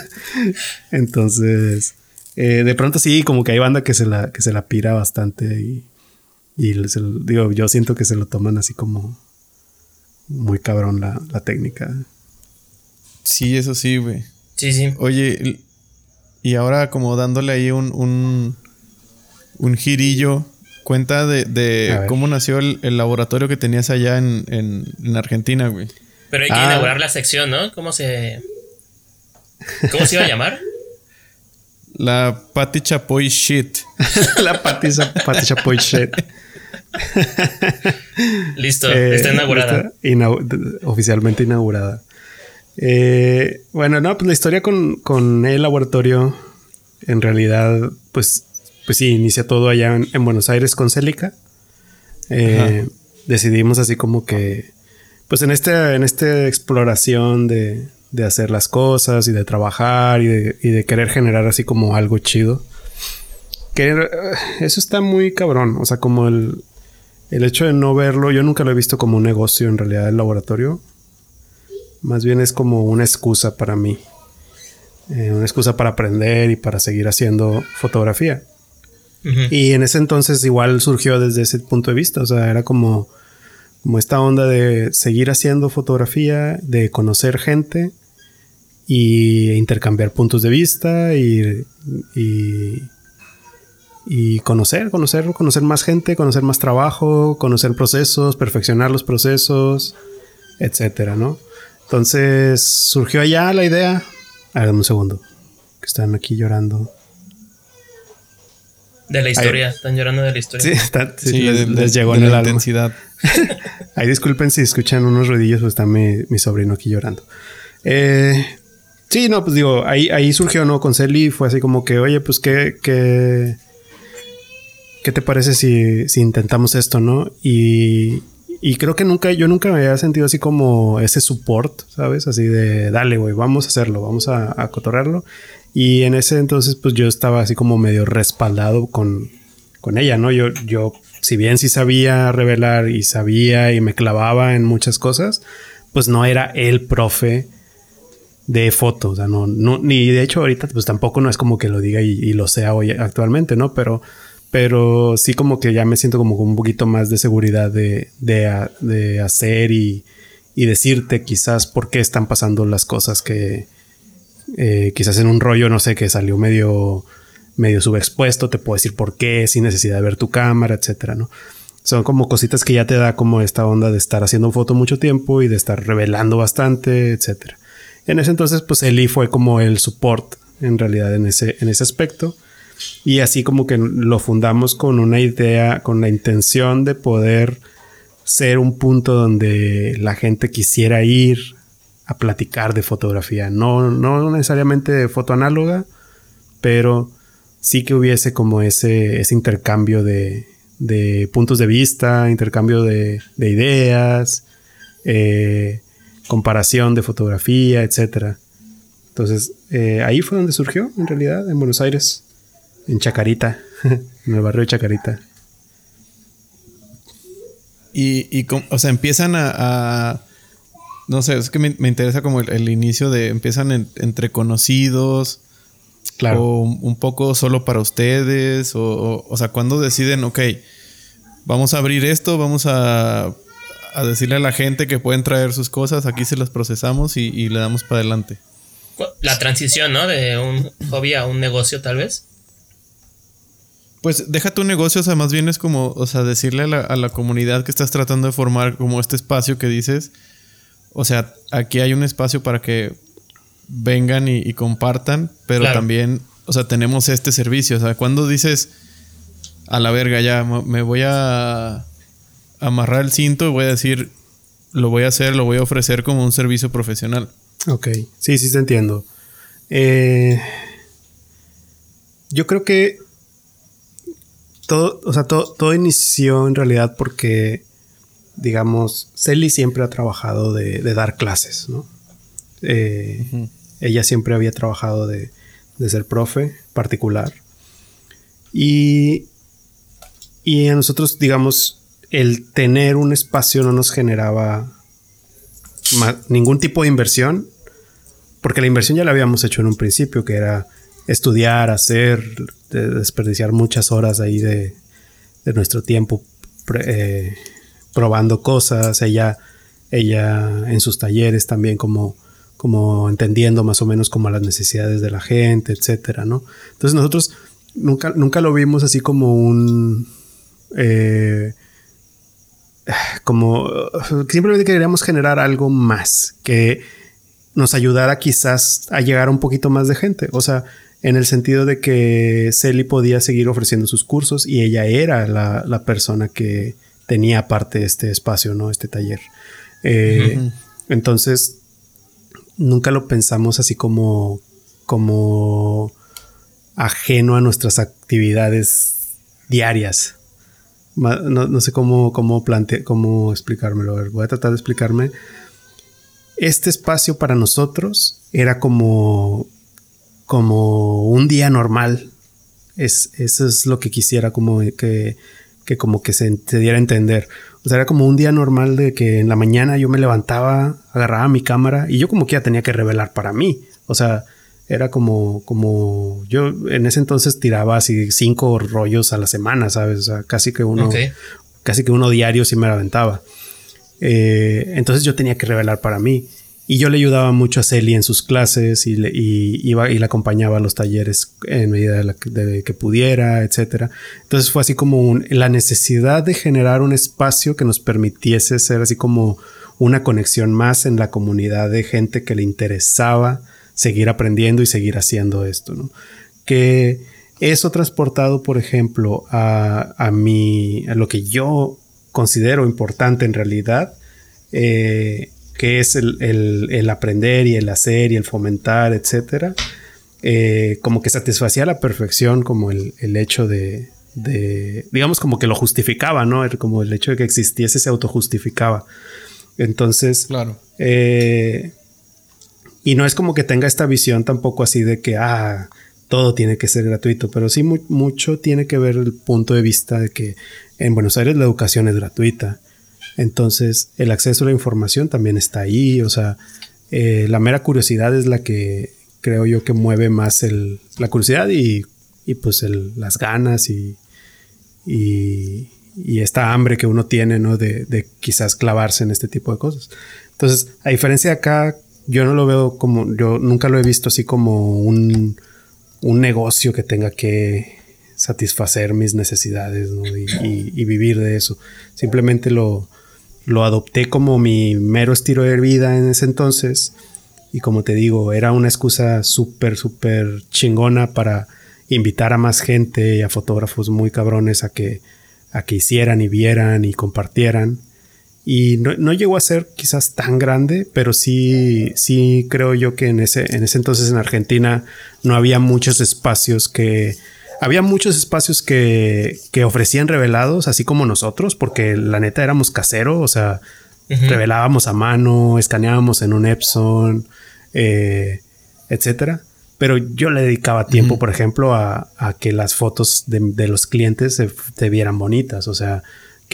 Entonces, eh, de pronto sí, como que hay banda que se la, que se la pira bastante y, y digo, yo siento que se lo toman así como muy cabrón la, técnica. Sí, eso sí, güey. Sí, sí. Oye, y ahora como dándole ahí un, un, un girillo, cuenta de, cómo nació el, laboratorio que tenías allá en, en, Argentina, güey. Pero hay que ah. inaugurar la sección, ¿no? ¿Cómo se... ¿Cómo se iba a llamar? La Pati Chapoy shit. la Pati, Chapoy shit. Listo, eh, está inaugurada. oficialmente inaugurada. Eh, bueno, no, pues la historia con, el laboratorio, en realidad, pues, pues sí, inicia todo allá en, Buenos Aires con Célica. Eh, decidimos así como que, pues en, este, en esta exploración de, de hacer las cosas y de trabajar y de, querer generar así como algo chido. Que eh, eso está muy cabrón. O sea, como el, el hecho de no verlo, yo nunca lo he visto como un negocio en realidad el laboratorio. Más bien es como una excusa para mí. Eh, una excusa para aprender y para seguir haciendo fotografía. Y en ese entonces igual surgió desde ese punto de vista. O sea, era como, como esta onda de seguir haciendo fotografía, de conocer gente y intercambiar puntos de vista y, y, y conocer, conocer, conocer más gente, conocer más trabajo, conocer procesos, perfeccionar los procesos, etcétera, ¿no? Entonces surgió allá la idea. A ver, un segundo. Que están aquí llorando. De la historia, están llorando de la historia. Sí, está, sí, les, llegó en la intensidad. Ahí disculpen si escuchan unos ruidillos, pues está mi, mi sobrino aquí llorando. Eh, sí, no, pues digo, ahí, ahí surgió, ¿no? Con Celi fue así como que, oye, pues qué, qué, ¿qué te parece si, si intentamos esto, no? Y, y creo que nunca, yo nunca me había sentido así como ese support, ¿sabes? Así de, dale, güey, vamos a hacerlo, vamos a, a cotorrearlo. Y en ese entonces, pues yo estaba así como medio respaldado con, con ella, ¿no? Yo, yo, si bien sí sabía revelar y sabía y me clavaba en muchas cosas, pues no era el profe de fotos, o sea, no, no, ni de hecho ahorita pues tampoco no es como que lo diga y, lo sea hoy actualmente, ¿no? Pero, pero sí como que ya me siento como un poquito más de seguridad de, de, de hacer y, y, decirte quizás por qué están pasando las cosas que eh, quizás en un rollo, no sé, que salió medio, medio subexpuesto, te puedo decir por qué, sin necesidad de ver tu cámara, etcétera, ¿no? Son como cositas que ya te da como esta onda de estar haciendo foto mucho tiempo y de estar revelando bastante, etcétera. En ese entonces, pues Eli fue como el support en realidad en ese, en ese aspecto. Y así como que lo fundamos con una idea, con la intención de poder ser un punto donde la gente quisiera ir a platicar de fotografía. No, no necesariamente de foto análoga, pero sí que hubiese como ese, ese intercambio de, de, puntos de vista, intercambio de, de ideas, eh, comparación de fotografía, etc. Entonces, eh, ahí fue donde surgió, en realidad, en Buenos Aires en Chacarita, en el barrio de Chacarita. Y, y o sea, empiezan a, a, no sé, es que me, me interesa como el, el, inicio de, empiezan en, entre conocidos, claro. o un poco solo para ustedes, o, o, o sea, cuando deciden, ok, vamos a abrir esto, vamos a, a decirle a la gente que pueden traer sus cosas, aquí se las procesamos y, y le damos para adelante. La transición, ¿no? De un hobby a un negocio, tal vez. Pues deja tu negocio, o sea, más bien es como, o sea, decirle a la, a la, comunidad que estás tratando de formar como este espacio que dices, o sea, aquí hay un espacio para que vengan y, y compartan, pero claro. también, o sea, tenemos este servicio, o sea, cuando dices, a la verga, ya me voy a amarrar el cinto y voy a decir, lo voy a hacer, lo voy a ofrecer como un servicio profesional. Ok, sí, sí te entiendo. Eh, yo creo que todo, o sea, todo, todo inició en realidad porque, digamos, Celi siempre ha trabajado de, de dar clases, ¿no? Eh, uh -huh. Ella siempre había trabajado de, de, ser profe particular. Y, y a nosotros, digamos, el tener un espacio no nos generaba ningún tipo de inversión, porque la inversión ya la habíamos hecho en un principio, que era estudiar, hacer, de desperdiciar muchas horas ahí de, de nuestro tiempo eh, probando cosas, ella, ella en sus talleres también como, como entendiendo más o menos como las necesidades de la gente, etcétera, ¿no? Entonces nosotros nunca, nunca lo vimos así como un... Eh, como simplemente queríamos generar algo más que nos ayudara quizás a llegar a un poquito más de gente. O sea, en el sentido de que Celi podía seguir ofreciendo sus cursos y ella era la, la persona que tenía aparte este espacio, ¿no? Este taller. Eh, uh -huh. Entonces, nunca lo pensamos así como, como ajeno a nuestras actividades diarias. No, no sé cómo, cómo, plante cómo explicármelo. Voy a tratar de explicarme. Este espacio para nosotros era como como un día normal. Es, eso es lo que quisiera como que, que como que se, se, diera a entender. O sea, era como un día normal de que en la mañana yo me levantaba, agarraba mi cámara y yo como que ya tenía que revelar para mí. O sea, era como, como yo en ese entonces tiraba así cinco rollos a la semana, ¿sabes? O sea, casi que uno, okay. casi que uno diario sí me la aventaba. Eh, entonces yo tenía que revelar para mí. y yo le ayudaba mucho a Celi en sus clases y, le, iba y la acompañaba a los talleres en medida de, que pudiera, etc. Entonces fue así como la necesidad de generar un espacio que nos permitiese ser así como una conexión más en la comunidad de gente que le interesaba seguir aprendiendo y seguir haciendo esto, ¿no? Que eso transportado, por ejemplo, a, a, mi, a lo que yo considero importante en realidad, eh, que es el, aprender y el hacer y el fomentar, etcétera, eh, como que satisfacía a la perfección como el, hecho de, digamos como que lo justificaba, ¿no? Como el hecho de que existiese se autojustificaba. Entonces, claro. Eh, y no es como que tenga esta visión tampoco así de que, ah, todo tiene que ser gratuito, pero sí mucho tiene que ver el punto de vista de que en Buenos Aires la educación es gratuita. Entonces, el acceso a la información también está ahí. O sea, eh, la mera curiosidad es la que creo yo que mueve más el, la curiosidad y, y pues el, las ganas y, y, esta hambre que uno tiene, ¿no? De, quizás clavarse en este tipo de cosas. Entonces, a diferencia de acá, yo no lo veo como, yo nunca lo he visto así como un, un negocio que tenga que satisfacer mis necesidades y, vivir de eso. Simplemente lo, lo adopté como mi mero estilo de vida en ese entonces. Y como te digo, era una excusa súper, súper chingona para invitar a más gente y a fotógrafos muy cabrones a que, a que hicieran y vieran y compartieran. Y no, no, llegó a ser quizás tan grande, pero sí, sí creo yo que en ese, en ese entonces en Argentina no había muchos espacios que había muchos espacios que, que, ofrecían revelados, así como nosotros, porque la neta éramos casero, o sea, revelábamos a mano, escaneábamos en un Epson, eh, etcétera. Pero yo le dedicaba tiempo, por ejemplo, a, a, que las fotos de, de los clientes se, se, vieran bonitas, o sea,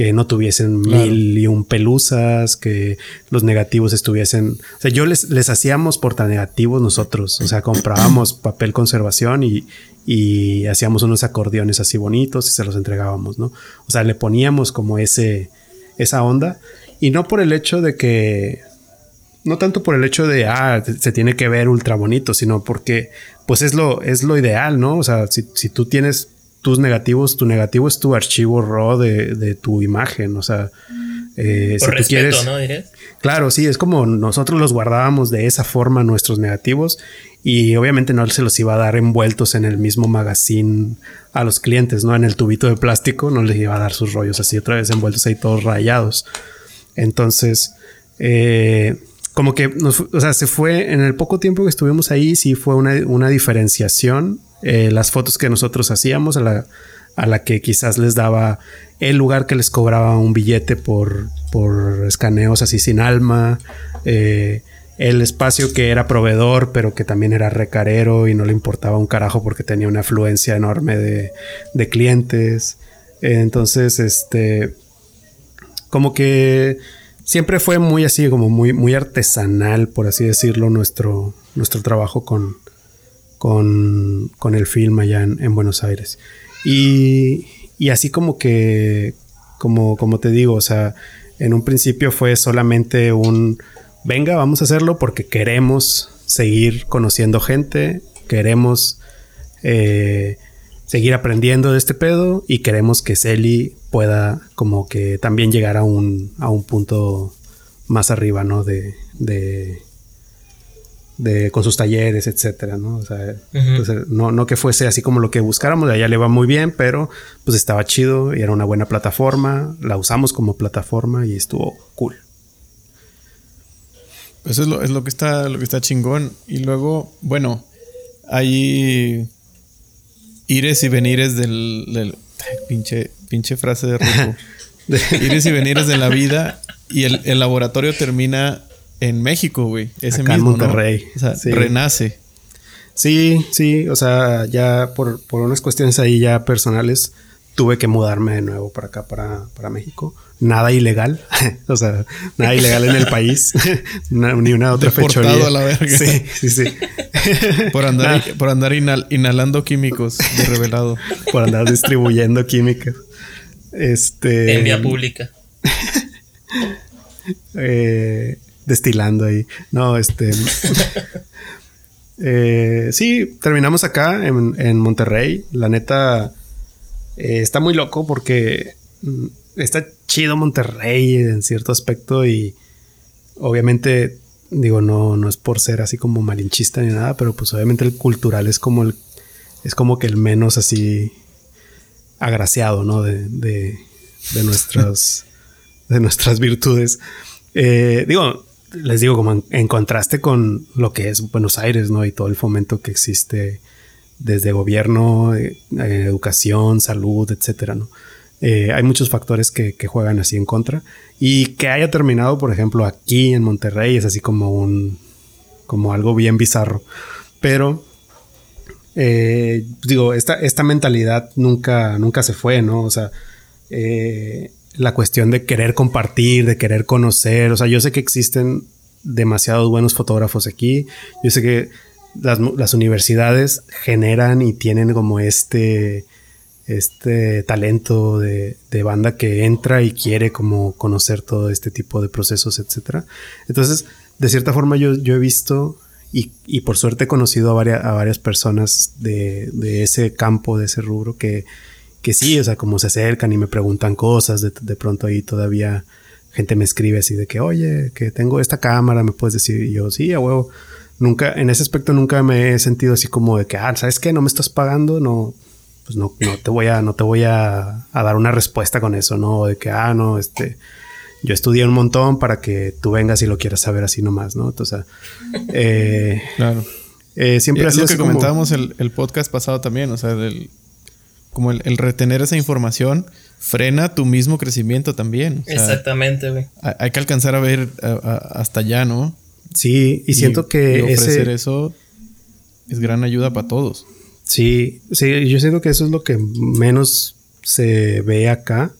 que no tuviesen mil y un pelusas, que los negativos estuviesen. O sea, yo les, les hacíamos portanegativos nosotros, o sea, comprábamos papel conservación y, y hacíamos unos acordeones así bonitos y se los entregábamos, ¿no? O sea, le poníamos como ese, esa onda y no por el hecho de que, no tanto por el hecho de, ah, se tiene que ver ultra bonito, sino porque, pues es lo, es lo ideal, ¿no? O sea, si, si tú tienes tus negativos, tu negativo es tu archivo RAW de, de tu imagen, o sea, eh, si tú quieres, ¿no? Claro, sí, es como nosotros los guardábamos de esa forma nuestros negativos y obviamente no se los iba a dar envueltos en el mismo magazine a los clientes, ¿no? En el tubito de plástico no les iba a dar sus rollos así otra vez envueltos ahí todos rayados. Entonces, eh, como que, o sea, se fue en el poco tiempo que estuvimos ahí, sí fue una, diferenciación. Eh, las fotos que nosotros hacíamos a la, a la que quizás les daba el lugar que les cobraba un billete por, por escaneos así sin alma. Eh, el espacio que era proveedor, pero que también era recarero y no le importaba un carajo porque tenía una afluencia enorme de, de clientes. Entonces, este, como que siempre fue muy así, como muy, muy artesanal, por así decirlo, nuestro, nuestro trabajo con, con, con el film allá en, en Buenos Aires. Y, y, así como que, como, como te digo, o sea, en un principio fue solamente un venga, vamos a hacerlo porque queremos seguir conociendo gente, queremos eh, seguir aprendiendo de este pedo y queremos que Celi pueda como que también llegar a un, a un punto más arriba, ¿no? De, de, de con sus talleres, etcétera, ¿no? O sea, no, no que fuese así como lo que buscáramos, allá le va muy bien, pero pues estaba chido y era una buena plataforma, la usamos como plataforma y estuvo cool. Eso es lo, es lo que está, lo que está chingón. Y luego, bueno, hay ires y venires del, del pinche, pinche frase de Ruco. ires y venires de la vida. Y el, el laboratorio termina en México, güey. Ese Acá mismo, en Monterrey. O sea, renace. Sí, sí. O sea, ya por, por unas cuestiones ahí ya personales, tuve que mudarme de nuevo para acá, para, para México nada ilegal, o sea, nada ilegal en el país, ni una otra fechoría. a la verga. Sí, sí, sí. por andar, por andar inhalando químicos de revelado. por andar distribuyendo químicos. Este. En vía pública. eh, destilando ahí. No, este. Eh, sí, terminamos acá en, Monterrey. La neta eh, está muy loco porque mm, está chido Monterrey en cierto aspecto y obviamente digo no no es por ser así como malinchista ni nada, pero pues obviamente el cultural es como el es como que el menos así agraciado, ¿no? De, de, de nuestras de nuestras virtudes. Eh, digo, les digo, como en, contraste con lo que es Buenos Aires, ¿no? Y todo el fomento que existe desde gobierno, eh, educación, salud, etcétera, ¿no? Eh, hay muchos factores que, juegan así en contra. Y que haya terminado, por ejemplo, aquí en Monterrey es así como un. como algo bien bizarro. Pero. Eh, digo, esta, esta mentalidad nunca, nunca se fue, ¿no? O sea. La cuestión de querer compartir, de querer conocer. O sea, yo sé que existen demasiados buenos fotógrafos aquí. Yo sé que las, universidades generan y tienen como este, este talento de, banda que entra y quiere como conocer todo este tipo de procesos, etcétera. Entonces, de cierta forma yo, yo he visto y, por suerte he conocido a a varias personas de, ese campo, de ese rubro, que, que sí, o sea, como se acercan y me preguntan cosas, de, de pronto ahí todavía gente me escribe así de que, oye, que tengo esta cámara, me puedes decir, y yo, sí, a huevo. Nunca, en ese aspecto nunca me he sentido así como de que, ah, ¿sabes qué? No me estás pagando, no, pues no, no te voy a, no te voy a, dar una respuesta con eso, ¿no? De que, ah, no, este, yo estudié un montón para que tú vengas y lo quieras saber así nomás, ¿no? Entonces, eh, claro. Eh, siempre es lo que comentábamos el, el, podcast pasado también, o sea, del, como el, retener esa información frena tu mismo crecimiento también. Exactamente, güey. Hay que alcanzar a ver hasta allá, ¿no? Sí, y, siento que ofrecer eso es gran ayuda para todos. Sí, sí, yo siento que eso es lo que menos se ve acá.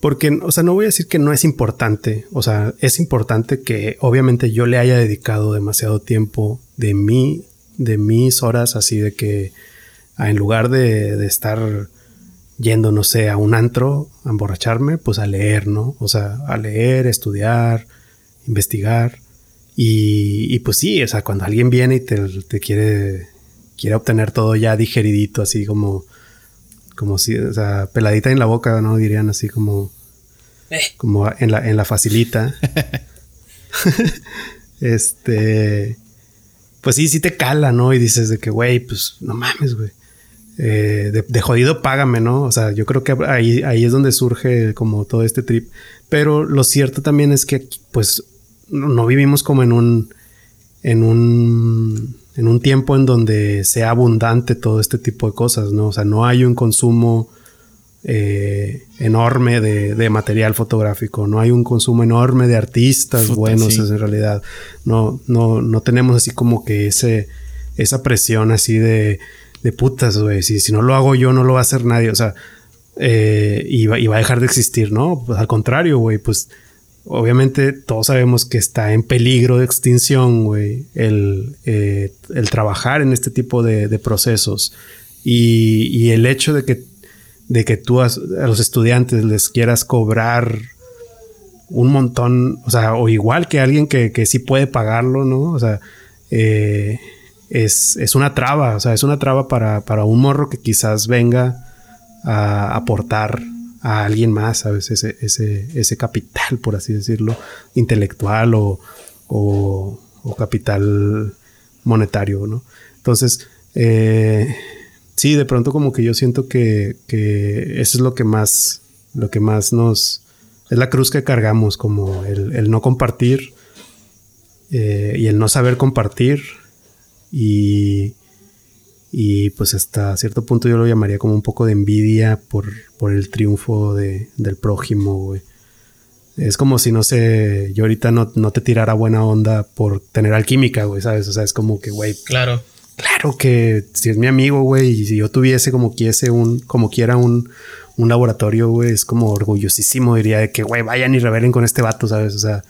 Porque, o sea, no voy a decir que no es importante. O sea, es importante que obviamente yo le haya dedicado demasiado tiempo de mí, de mis horas, así de que en lugar de, de estar yendo, no sé, a un antro, a emborracharme, pues a leer, ¿no? O sea, a leer, estudiar, investigar. Y, pues sí, o sea, cuando alguien viene y te, quiere, quiere obtener todo ya digeridito, así como, como si, o sea, peladita en la boca, ¿no? Dirían así como, eh. como en la, en la facilita. este, pues sí, sí te cala, ¿no? Y dices de que, güey, pues no mames, güey. Eh, de, de, jodido págame, ¿no? O sea, yo creo que ahí, ahí es donde surge como todo este trip. Pero lo cierto también es que, pues, no vivimos como en un, en un, en un tiempo en donde sea abundante todo este tipo de cosas, ¿no? O sea, no hay un consumo eh, enorme de, material fotográfico, no hay un consumo enorme de artistas buenos en realidad. No, no, no tenemos así como que ese, esa presión así de, de putas, güey. Si, si no lo hago yo, no lo va a hacer nadie. O sea, eh, y, va, y, va, a dejar de existir, ¿no? Pues al contrario, güey, pues obviamente todos sabemos que está en peligro de extinción, güey, el, eh, el, trabajar en este tipo de, procesos. Y, el hecho de que, de que tú a, los estudiantes les quieras cobrar un montón, o sea, o igual que alguien que, que sí puede pagarlo, ¿no? O sea, eh, es, es, una traba, o sea, es una traba para, para un morro que quizás venga a aportar a alguien más, ¿sabes? Ese, ese, ese capital, por así decirlo, intelectual o, o, capital monetario, ¿no? Entonces, eh, sí, de pronto como que yo siento que, que, eso es lo que más, lo que más nos, es la cruz que cargamos, como el, el no compartir eh, y el no saber compartir y, y pues hasta cierto punto yo lo llamaría como un poco de envidia por, por el triunfo de, del prójimo, güey. Es como si, no sé, yo ahorita no, no te tirara buena onda por tener alquímica, güey, ¿sabes? O sea, es como que, güey. Claro. Claro que si es mi amigo, güey, y si yo tuviese como quiese un, como quiera un, un laboratorio, güey, es como orgullosísimo, diría de que, güey, vayan y revelen con este vato, ¿sabes? O sea,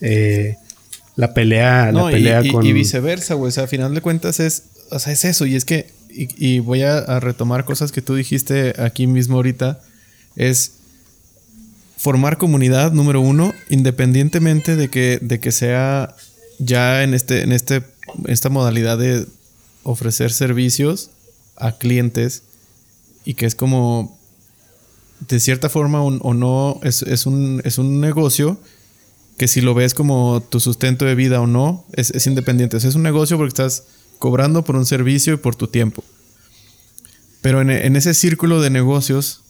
eh, la pelea, la pelea con. Y viceversa, güey. O sea, a final de cuentas es o sea, es eso. Y es que, y, voy a, retomar cosas que tú dijiste aquí mismo ahorita, es formar comunidad, número uno, independientemente de que, de que sea ya en, este, en este, esta modalidad de ofrecer servicios a clientes y que es como, de cierta forma o, no, es, es, un, es un negocio que si lo ves como tu sustento de vida o no, es, es independiente. es un negocio porque estás cobrando por un servicio y por tu tiempo. Pero en, en ese círculo de negocios,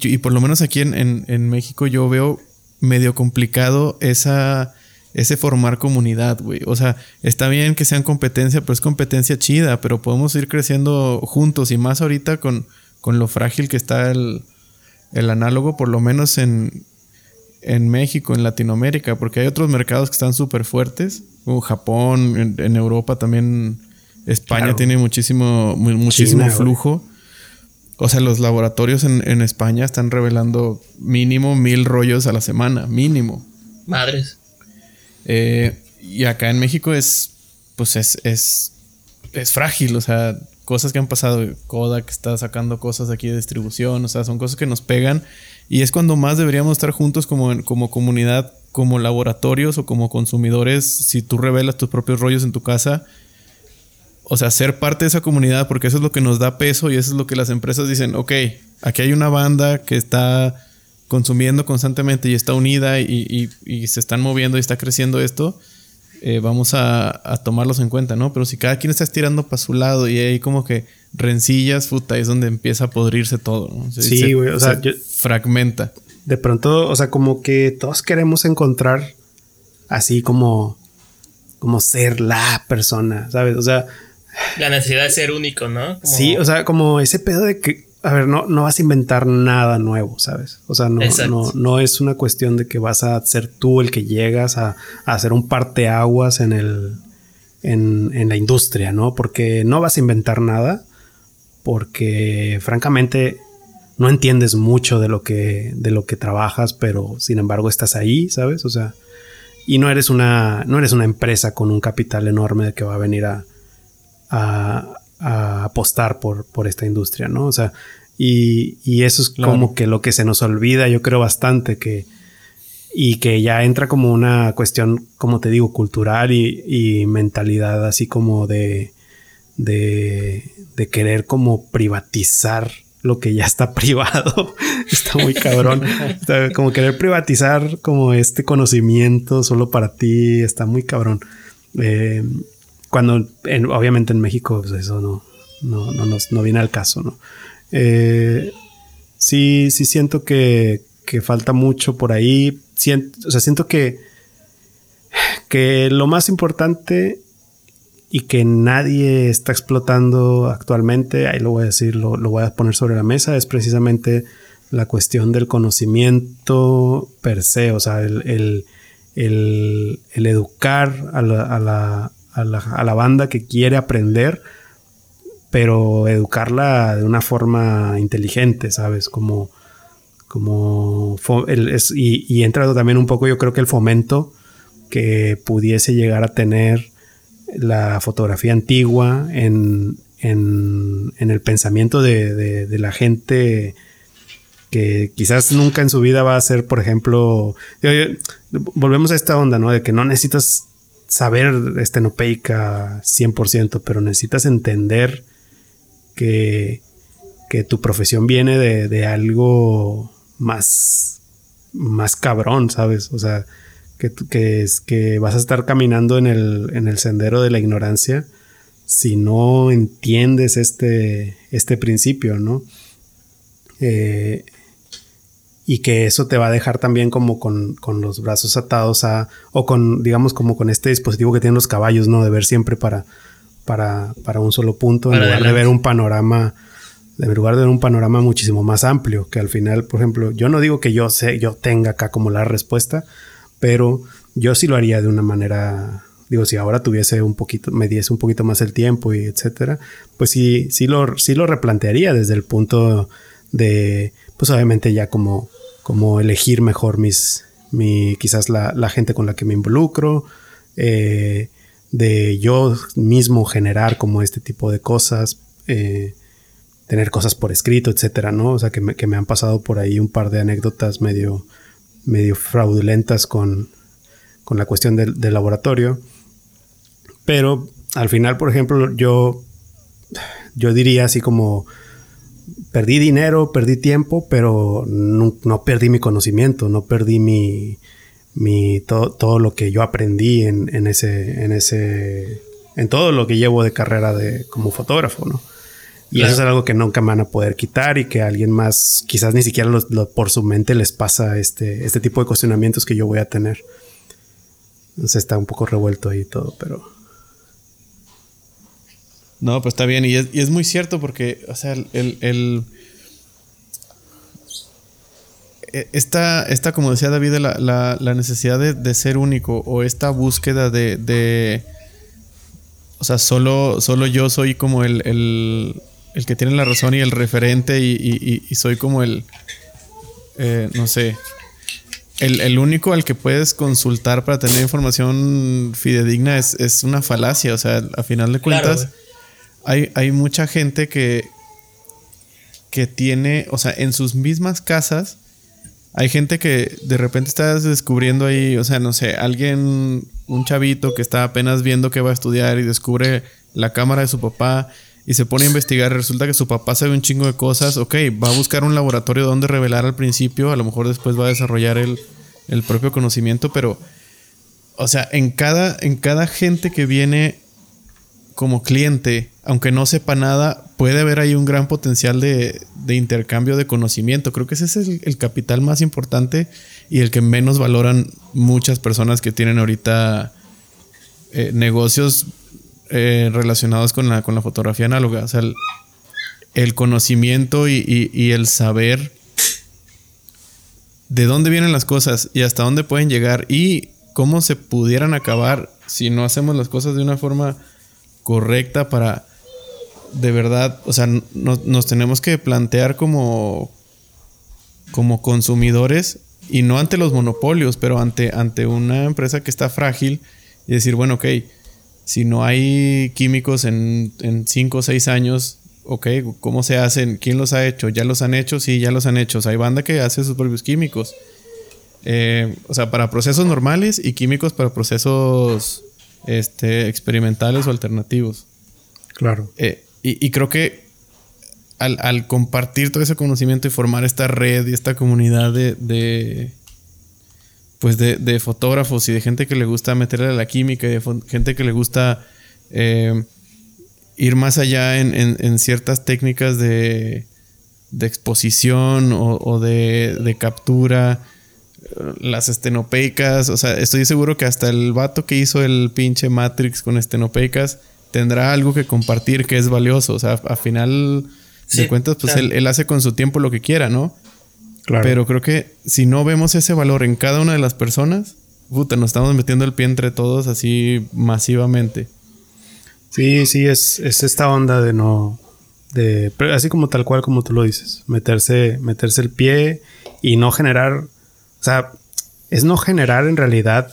y por lo menos aquí en, en, México yo veo medio complicado esa, ese formar comunidad, güey. O sea, está bien que sean competencia, pero es competencia chida, pero podemos ir creciendo juntos y más ahorita con, con lo frágil que está el, el análogo, por lo menos en, en México, en Latinoamérica, porque hay otros mercados que están súper fuertes, como Japón, en, Europa también, España tiene muchísimo, muchísimo flujo. O sea, los laboratorios en, España están revelando mínimo mil rollos a la semana, mínimo. Madres. Eh, y acá en México es, pues es, es, es frágil, o sea, cosas que han pasado, Kodak está sacando cosas aquí de distribución, o sea, son cosas que nos pegan y es cuando más deberíamos estar juntos como, como comunidad, como laboratorios o como consumidores, si tú revelas tus propios rollos en tu casa, o sea, ser parte de esa comunidad, porque eso es lo que nos da peso y eso es lo que las empresas dicen, ok, aquí hay una banda que está consumiendo constantemente y está unida y, se están moviendo y está creciendo esto, eh, vamos a, tomarlos en cuenta, ¿no? Pero si cada quien está estirando para su lado y hay como que rencillas, puta, es donde empieza a podrirse todo, ¿no? sí, güey, o sea, fragmenta. De pronto, o sea, como que todos queremos encontrar así como, como ser la persona, ¿sabes? O sea, la necesidad de ser único, ¿no? Sí, o sea, como ese pedo de que, a ver, no, no vas a inventar nada nuevo, ¿sabes? O sea, no, no, no, es una cuestión de que vas a ser tú el que llegas a, hacer un parteaguas en el, en, en, la industria, ¿no? Porque no vas a inventar nada, porque francamente no entiendes mucho de lo que, de lo que trabajas, pero sin embargo estás ahí, ¿sabes? O sea, y no eres una, no eres una empresa con un capital enorme que va a venir a, a, apostar por, por, esta industria, ¿no? O sea, y, y eso es como que lo que se nos olvida, yo creo bastante que, y que ya entra como una cuestión, como te digo, cultural y, y mentalidad así como de, de, de, querer como privatizar lo que ya está privado. está muy cabrón. como querer privatizar como este conocimiento solo para ti, está muy cabrón. Eh, cuando obviamente en México pues, eso no, no, no, nos, no viene al caso, ¿no? Eh, sí, sí siento que, que, falta mucho por ahí. Siento, o sea, siento que, que lo más importante y que nadie está explotando actualmente, ahí lo voy a decir, lo, lo voy a poner sobre la mesa, es precisamente la cuestión del conocimiento per se, o sea, el, el, el, educar a la, a la, banda que quiere aprender, pero educarla de una forma inteligente, ¿sabes? Como, como y, y entra también un poco, yo creo que el fomento que pudiese llegar a tener la fotografía antigua en, en, el pensamiento de, de, la gente que quizás nunca en su vida va a ser, por ejemplo, volvemos a esta onda, ¿no? De que no necesitas saber estenopeica 100%, pero necesitas entender que, que tu profesión viene de, algo más, más cabrón, ¿sabes? O sea, que, que, es, que vas a estar caminando en el, en el sendero de la ignorancia si no entiendes este, este principio, ¿no? Eh, y que eso te va a dejar también como con, los brazos atados a, o con, digamos, como con este dispositivo que tienen los caballos, ¿no? De ver siempre para, para, para un solo punto, en lugar de ver un panorama, en lugar de ver un panorama muchísimo más amplio, que al final, por ejemplo, yo no digo que yo sé, yo tenga acá como la respuesta, pero yo sí lo haría de una manera, digo, si ahora tuviese un poquito, me diese un poquito más el tiempo y etcétera, pues sí, sí lo, sí lo replantearía desde el punto de, pues obviamente ya como, como elegir mejor mis, mi, quizás la, gente con la que me involucro, eh, de yo mismo generar como este tipo de cosas, eh, tener cosas por escrito, etcétera, ¿no? O sea, que me, que me, han pasado por ahí un par de anécdotas medio, medio fraudulentas con, con la cuestión del, del laboratorio. Pero al final, por ejemplo, yo, yo diría así como perdí dinero, perdí tiempo, pero no, no perdí mi conocimiento, no perdí mi, mi todo, todo lo que yo aprendí en, en, ese, en ese, en todo lo que llevo de carrera de como fotógrafo, ¿no? Y eso es algo que nunca me van a poder quitar y que alguien más, quizás ni siquiera por su mente les pasa este, este tipo de cuestionamientos que yo voy a tener. Entonces está un poco revuelto ahí todo, pero... No, pues está bien. Y es, y es muy cierto porque, o sea, el. el e, esta, esta, como decía David, la, la, la necesidad de, de, ser único o esta búsqueda de. de o sea, solo, solo yo soy como el, el, el, que tiene la razón y el referente y, y, y soy como el. Eh, no sé. El, el, único al que puedes consultar para tener información fidedigna es, es una falacia. O sea, a final de cuentas. Claro, hay, hay mucha gente que, que tiene, o sea, en sus mismas casas, hay gente que de repente estás descubriendo ahí, o sea, no sé, alguien, un chavito que está apenas viendo que va a estudiar y descubre la cámara de su papá y se pone a investigar. Resulta que su papá sabe un chingo de cosas. Ok, va a buscar un laboratorio donde revelar al principio. A lo mejor después va a desarrollar el, el propio conocimiento. Pero, o sea, en cada, en cada gente que viene como cliente, aunque no sepa nada, puede haber ahí un gran potencial de, intercambio de conocimiento. Creo que ese es el, capital más importante y el que menos valoran muchas personas que tienen ahorita eh, negocios eh, relacionados con la, con la fotografía análoga. O sea, el, conocimiento y el saber de dónde vienen las cosas y hasta dónde pueden llegar y cómo se pudieran acabar si no hacemos las cosas de una forma correcta para de verdad, o sea, no, nos tenemos que plantear como, como consumidores y no ante los monopolios, pero ante, ante una empresa que está frágil y decir, bueno, ok, si no hay químicos en, en cinco o seis años, ok, ¿cómo se hacen? ¿Quién los ha hecho? ¿Ya los han hecho? Sí, ya los han hecho. O sea, hay banda que hace sus propios químicos. Eh, o sea, para procesos normales y químicos para procesos este, experimentales o alternativos. Claro. Eh, y, creo que al, compartir todo ese conocimiento y formar esta red y esta comunidad de, de pues de, de, fotógrafos y de gente que le gusta meterle a la química y de gente que le gusta eh, ir más allá en, ciertas técnicas de, de exposición o, de, de captura las estenopeicas. O sea, estoy seguro que hasta el vato que hizo el pinche Matrix con estenopeicas tendrá algo que compartir que es valioso. O sea, a final sí, de cuentas, pues claro. él, él, hace con su tiempo lo que quiera, ¿no? Claro. Pero creo que si no vemos ese valor en cada una de las personas, puta, nos estamos metiendo el pie entre todos así masivamente. Sí, sí, es, es esta onda de no. De, así como tal cual como tú lo dices, meterse, meterse el pie y no generar o sea, es no generar en realidad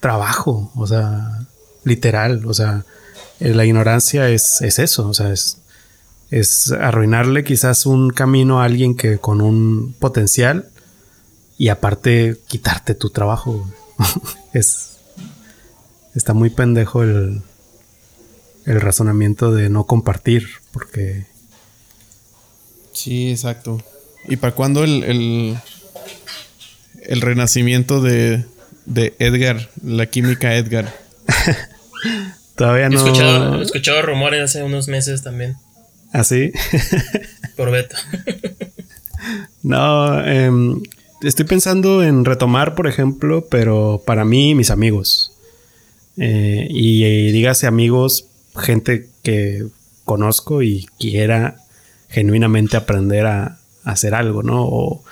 trabajo, o sea, literal, o sea, la ignorancia es, es eso, o sea, es, es arruinarle quizás un camino a alguien que con un potencial y aparte quitarte tu trabajo. es está muy pendejo el, el razonamiento de no compartir, porque Sí, exacto. ¿Y para cuándo el, el, el renacimiento de, de Edgar, la química Edgar. Todavía no. He escuchado, he escuchado, rumores hace unos meses también. ¿Ah, sí? Por beta. no, eh, estoy pensando en retomar, por ejemplo, pero para mí, mis amigos. Eh, y, y dígase amigos, gente que conozco y quiera genuinamente aprender a, a hacer algo, ¿no? O,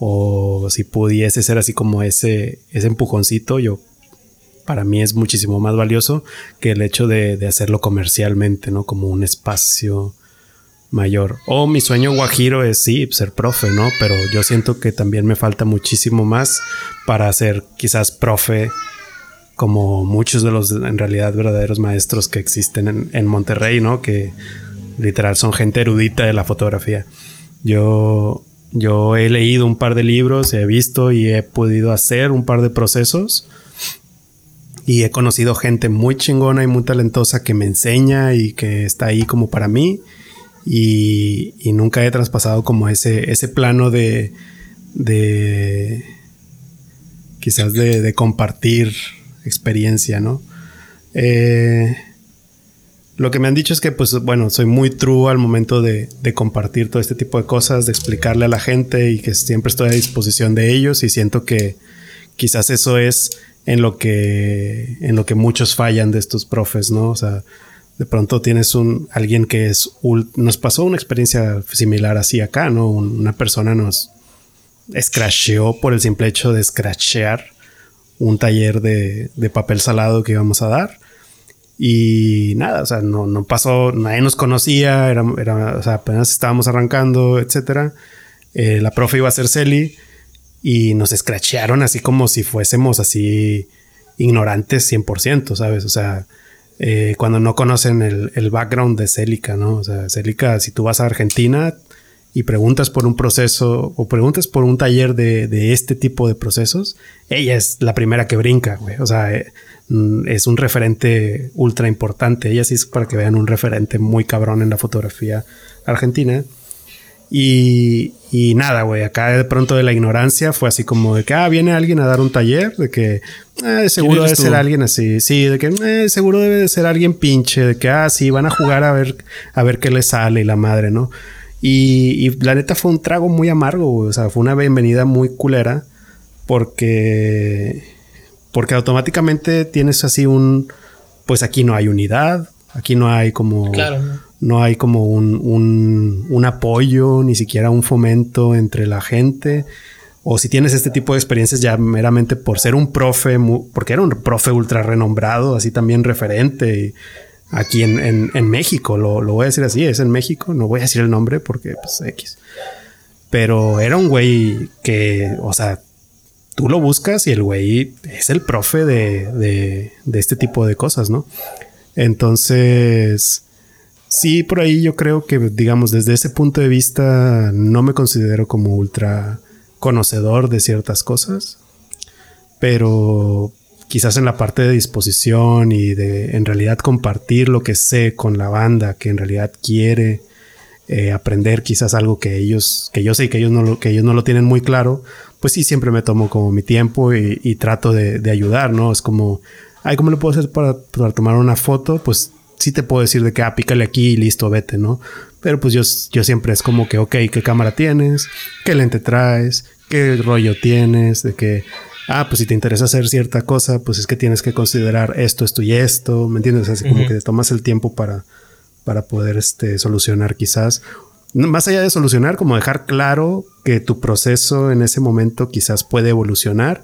o si pudiese ser así como ese, ese empujoncito, yo para mí es muchísimo más valioso que el hecho de, de, hacerlo comercialmente, ¿no? Como un espacio mayor. O mi sueño guajiro es sí, ser profe, ¿no? Pero yo siento que también me falta muchísimo más para ser quizás profe como muchos de los en realidad verdaderos maestros que existen en, en Monterrey, ¿no? Que literal son gente erudita de la fotografía. Yo yo he leído un par de libros, he visto y he podido hacer un par de procesos. Y he conocido gente muy chingona y muy talentosa que me enseña y que está ahí como para mí. Y, nunca he traspasado como ese, ese plano de, de quizás de, de compartir experiencia, ¿no? Eh, lo que me han dicho es que, pues, bueno, soy muy true al momento de, compartir todo este tipo de cosas, de explicarle a la gente y que siempre estoy a disposición de ellos y siento que quizás eso es en lo que, en lo que muchos fallan de estos profes, ¿no? O sea, de pronto tienes un, alguien que es, nos pasó una experiencia similar así acá, ¿no? Una persona nos escracheó por el simple hecho de escrachear un taller de, de papel salado que íbamos a dar y nada, o sea, no, no pasó, nadie nos conocía, era, era, o sea, apenas estábamos arrancando, etcétera. Eh, la profe iba a ser Celi y nos escrachearon así como si fuésemos así ignorantes 100%, ¿sabes? O sea, eh, cuando no conocen el, el, background de Celica, ¿no? O sea, Celica, si tú vas a Argentina y preguntas por un proceso o preguntas por un taller de, de este tipo de procesos, ella es la primera que brinca, güey. O sea, eh, Mm, es un referente ultra importante. Ella sí es para que vean un referente muy cabrón en la fotografía argentina. Y, y nada, güey, acá de pronto de la ignorancia fue así como de que, ah, viene alguien a dar un taller, de que eh, seguro debe ser alguien así, sí, de que eh, seguro debe de ser alguien pinche, de que, ah, sí, van a jugar a ver, a ver qué le sale y la madre, ¿no? Y, y la neta fue un trago muy amargo, güey, o sea, fue una bienvenida muy culera porque porque automáticamente tienes así un, pues aquí no hay unidad, aquí no hay como, no hay como un, un, apoyo, ni siquiera un fomento entre la gente. O si tienes este tipo de experiencias ya meramente por ser un profe, porque era un profe ultra renombrado, así también referente aquí en, en, México, lo, lo, voy a decir así, es en México, no voy a decir el nombre porque pues X. Pero era un güey que, o sea, tú lo buscas y el güey es el profe de, este tipo de cosas, ¿no? Entonces, sí, por ahí yo creo que, digamos, desde ese punto de vista, no me considero como ultra conocedor de ciertas cosas, pero quizás en la parte de disposición y de en realidad compartir lo que sé con la banda que en realidad quiere eh, aprender quizás algo que ellos que yo sé que ellos no lo, que ellos no lo tienen muy claro pues sí, siempre me tomo como mi tiempo y, trato de, ayudar, ¿no? Es como, ay, ¿cómo le puedo hacer para, tomar una foto? Pues sí te puedo decir de que, ah, pícale aquí y listo, vete, ¿no? Pero pues yo, yo siempre es como que, ok, ¿qué cámara tienes? ¿Qué lente traes? ¿Qué rollo tienes? De que, ah, pues si te interesa hacer cierta cosa, pues es que tienes que considerar esto, esto y esto, ¿me entiendes? Así como que te tomas el tiempo para, para poder este, solucionar quizás más allá de solucionar, como dejar claro que tu proceso en ese momento quizás puede evolucionar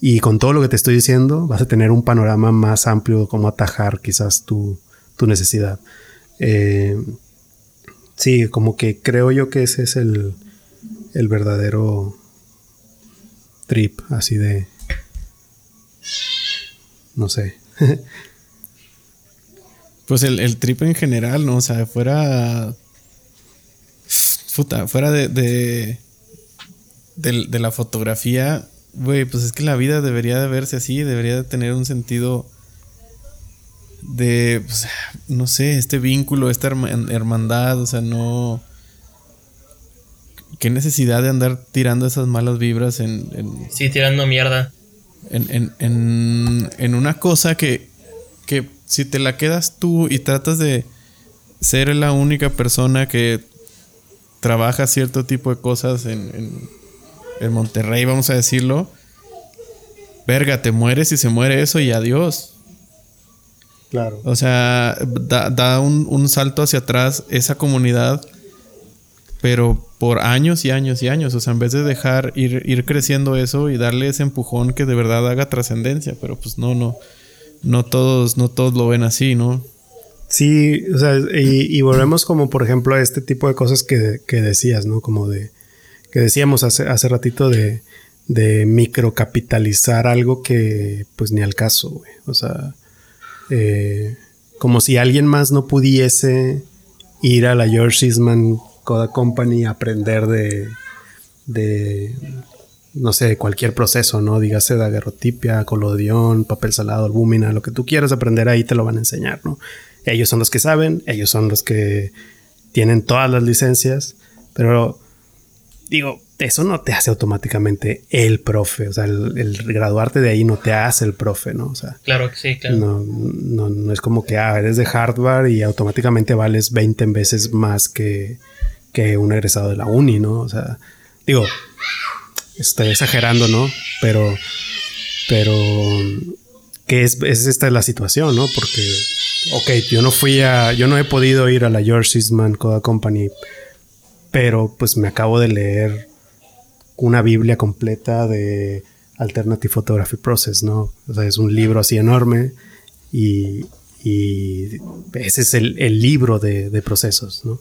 y con todo lo que te estoy diciendo vas a tener un panorama más amplio de cómo atajar quizás tu, necesidad. Eh, sí, como que creo yo que ese es el, el verdadero trip, así de... No sé. pues el, el, trip en general, ¿no? O sea, fuera Puta, fuera de, de, de, la fotografía, güey, pues es que la vida debería de verse así, debería de tener un sentido de, pues, no sé, este vínculo, esta hermandad, o sea, no... ¿Qué necesidad de andar tirando esas malas vibras en... en sí, tirando mierda. En, en, en, en una cosa que, que si te la quedas tú y tratas de ser la única persona que trabaja cierto tipo de cosas en, en, Monterrey, vamos a decirlo, verga, te mueres y se muere eso y adiós. Claro. O sea, da, un, un, salto hacia atrás esa comunidad, pero por años y años y años. O sea, en vez de dejar ir, ir creciendo eso y darle ese empujón que de verdad haga trascendencia. Pero pues no, no. No todos, no todos lo ven así, ¿no? Sí, o sea, y, volvemos como por ejemplo a este tipo de cosas que, decías, ¿no? Como de, que decíamos hace, hace ratito de, de microcapitalizar algo que pues ni al caso, güey. O sea, eh, como si alguien más no pudiese ir a la George Eastman Coda Company a aprender de, de, no sé, cualquier proceso, ¿no? Dígase daguerrotipia, colodión, papel salado, albúmina, lo que tú quieras aprender ahí te lo van a enseñar, ¿no? Ellos son los que saben, ellos son los que tienen todas las licencias, pero digo, eso no te hace automáticamente el profe, o sea, el, graduarte de ahí no te hace el profe, ¿no? O sea, claro que sí, claro. No, no, no es como que, ah, eres de hardware y automáticamente vales 20 veces más que, que un egresado de la uni, ¿no? O sea, digo, estoy exagerando, ¿no? Pero, pero, que es, es esta la situación, ¿no? Porque, ok, yo no fui a, yo no he podido ir a la George Eastman Coda Company, pero pues me acabo de leer una Biblia completa de Alternative Photography Process, ¿no? O sea, es un libro así enorme y, ese es el, libro de, de procesos, ¿no?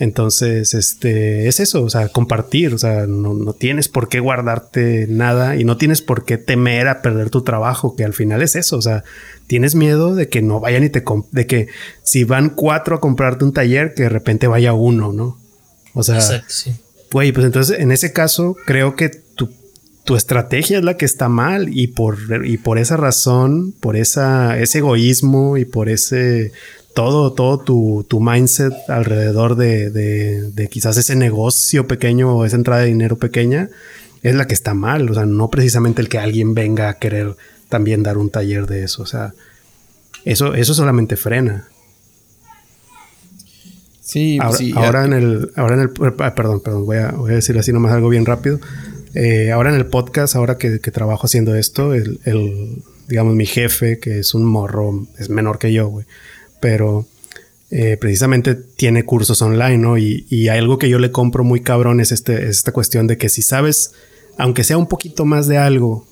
Entonces, este, es eso, o sea, compartir, o sea, no, tienes por qué guardarte nada y no tienes por qué temer a perder tu trabajo, que al final es eso, o sea, tienes miedo de que no vayan y te, de que si van cuatro a comprarte un taller, que de repente vaya uno, ¿no? O sea, güey, pues entonces en ese caso creo que tu, tu estrategia es la que está mal y por, y por esa razón, por esa, ese egoísmo y por ese todo, todo tu, tu mindset alrededor de, de, de, quizás ese negocio pequeño o esa entrada de dinero pequeña es la que está mal. O sea, no precisamente el que alguien venga a querer también dar un taller de eso. O sea, eso, eso solamente frena. Sí, ahora, sí, ahora en el, ahora en el, ah, perdón, perdón, voy a, voy a decir así nomás algo bien rápido. Eh, ahora en el podcast, ahora que, que trabajo haciendo esto, el, el, digamos, mi jefe, que es un morro, es menor que yo, güey pero eh, precisamente tiene cursos online, ¿no? Y, y, algo que yo le compro muy cabrón es, este, esta cuestión de que si sabes, aunque sea un poquito más de algo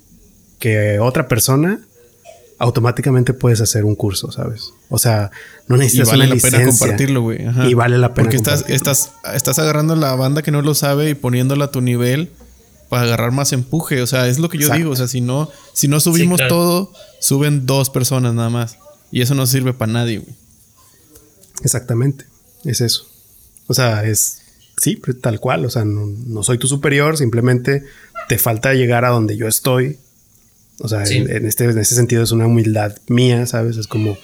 que otra persona, automáticamente puedes hacer un curso, ¿sabes? O sea, no necesitas y vale una la pena compartirlo, güey. Y vale la pena Porque estás, estás, estás agarrando la banda que no lo sabe y poniéndola a tu nivel para agarrar más empuje. O sea, es lo que yo digo. O sea, si no, si no subimos todo, suben dos personas nada más. Y eso no sirve para nadie, güey. Exactamente, es eso. O sea, es, sí, tal cual, o sea, no, soy tu superior, simplemente te falta llegar a donde yo estoy. O sea, en, este, en ese sentido es una humildad mía, ¿sabes? Es como,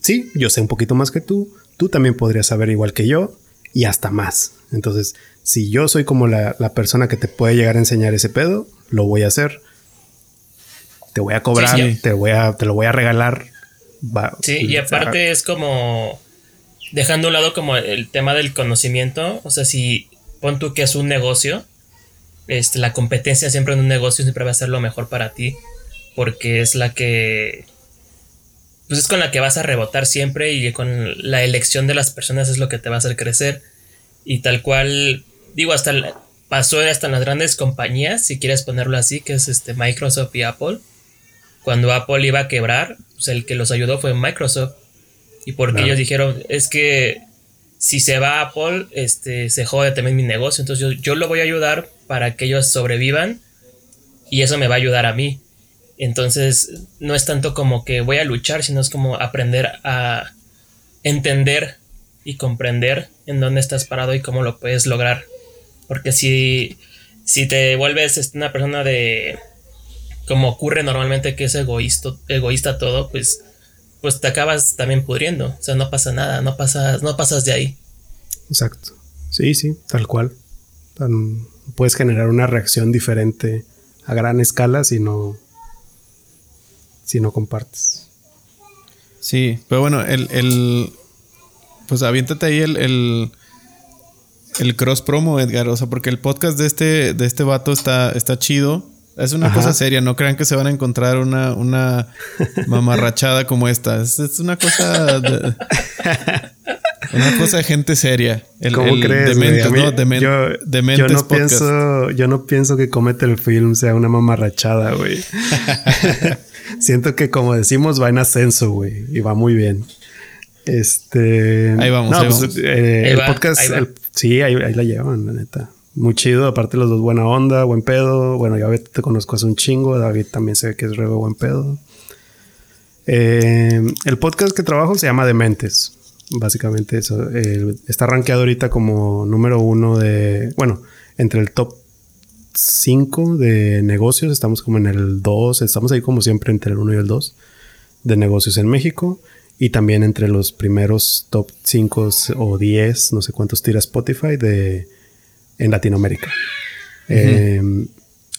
sí, yo sé un poquito más que tú, tú también podrías saber igual que yo y hasta más. Entonces, si yo soy como la, persona que te puede llegar a enseñar ese pedo, lo voy a hacer. Te voy a cobrar, te voy a, te lo voy a regalar. sí, y aparte es como dejando a un lado como el tema del conocimiento, o sea, si pon tú que es un negocio, este, la competencia siempre en un negocio siempre va a ser lo mejor para ti, porque es la que, pues es con la que vas a rebotar siempre y con la elección de las personas es lo que te va a hacer crecer. Y tal cual, digo, hasta pasó hasta en las grandes compañías, si quieres ponerlo así, que es este Microsoft y Apple. Cuando Apple iba a quebrar, pues el que los ayudó fue Microsoft y porque ellos dijeron, es que si se va Apple, este, se jode también mi negocio. Entonces yo, yo lo voy a ayudar para que ellos sobrevivan y eso me va a ayudar a mí. Entonces no es tanto como que voy a luchar, sino es como aprender a entender y comprender en dónde estás parado y cómo lo puedes lograr. Porque si, si te vuelves este, una persona de, como ocurre normalmente que es egoísta, egoísta todo, pues pues te acabas también pudriendo. O sea, no pasa nada, no pasas, no pasas de ahí. Exacto. Sí, sí, tal cual. puedes generar una reacción diferente a gran escala si no, si no compartes. Sí, pero bueno, el, el pues aviéntate ahí el, el, el, cross promo, Edgar. O sea, porque el podcast de este, de este vato está, está chido. Es una cosa seria, no crean que se van a encontrar una, una mamarrachada como esta. Es, una cosa de, una cosa de gente seria. El, ¿Cómo crees? ¿no? yo, no pienso, yo no pienso que Comete el Film sea una mamarrachada, güey. Siento que como decimos va en ascenso, güey, y va muy bien. Este. Ahí vamos. ahí pues, vamos. Eh, el podcast, sí, ahí, ahí la llevan, la neta muy chido. Aparte, los dos buena onda, buen pedo. Bueno, ya te conozco hace un chingo. David también sé que es re buen pedo. Eh, el podcast que trabajo se llama Dementes. Básicamente eso. está rankeado ahorita como número uno de. Bueno, entre el top 5 de negocios. Estamos como en el 2. Estamos ahí como siempre entre el 1 y el 2 de negocios en México. Y también entre los primeros top 5 o 10, no sé cuántos tira Spotify de en Latinoamérica. Eh,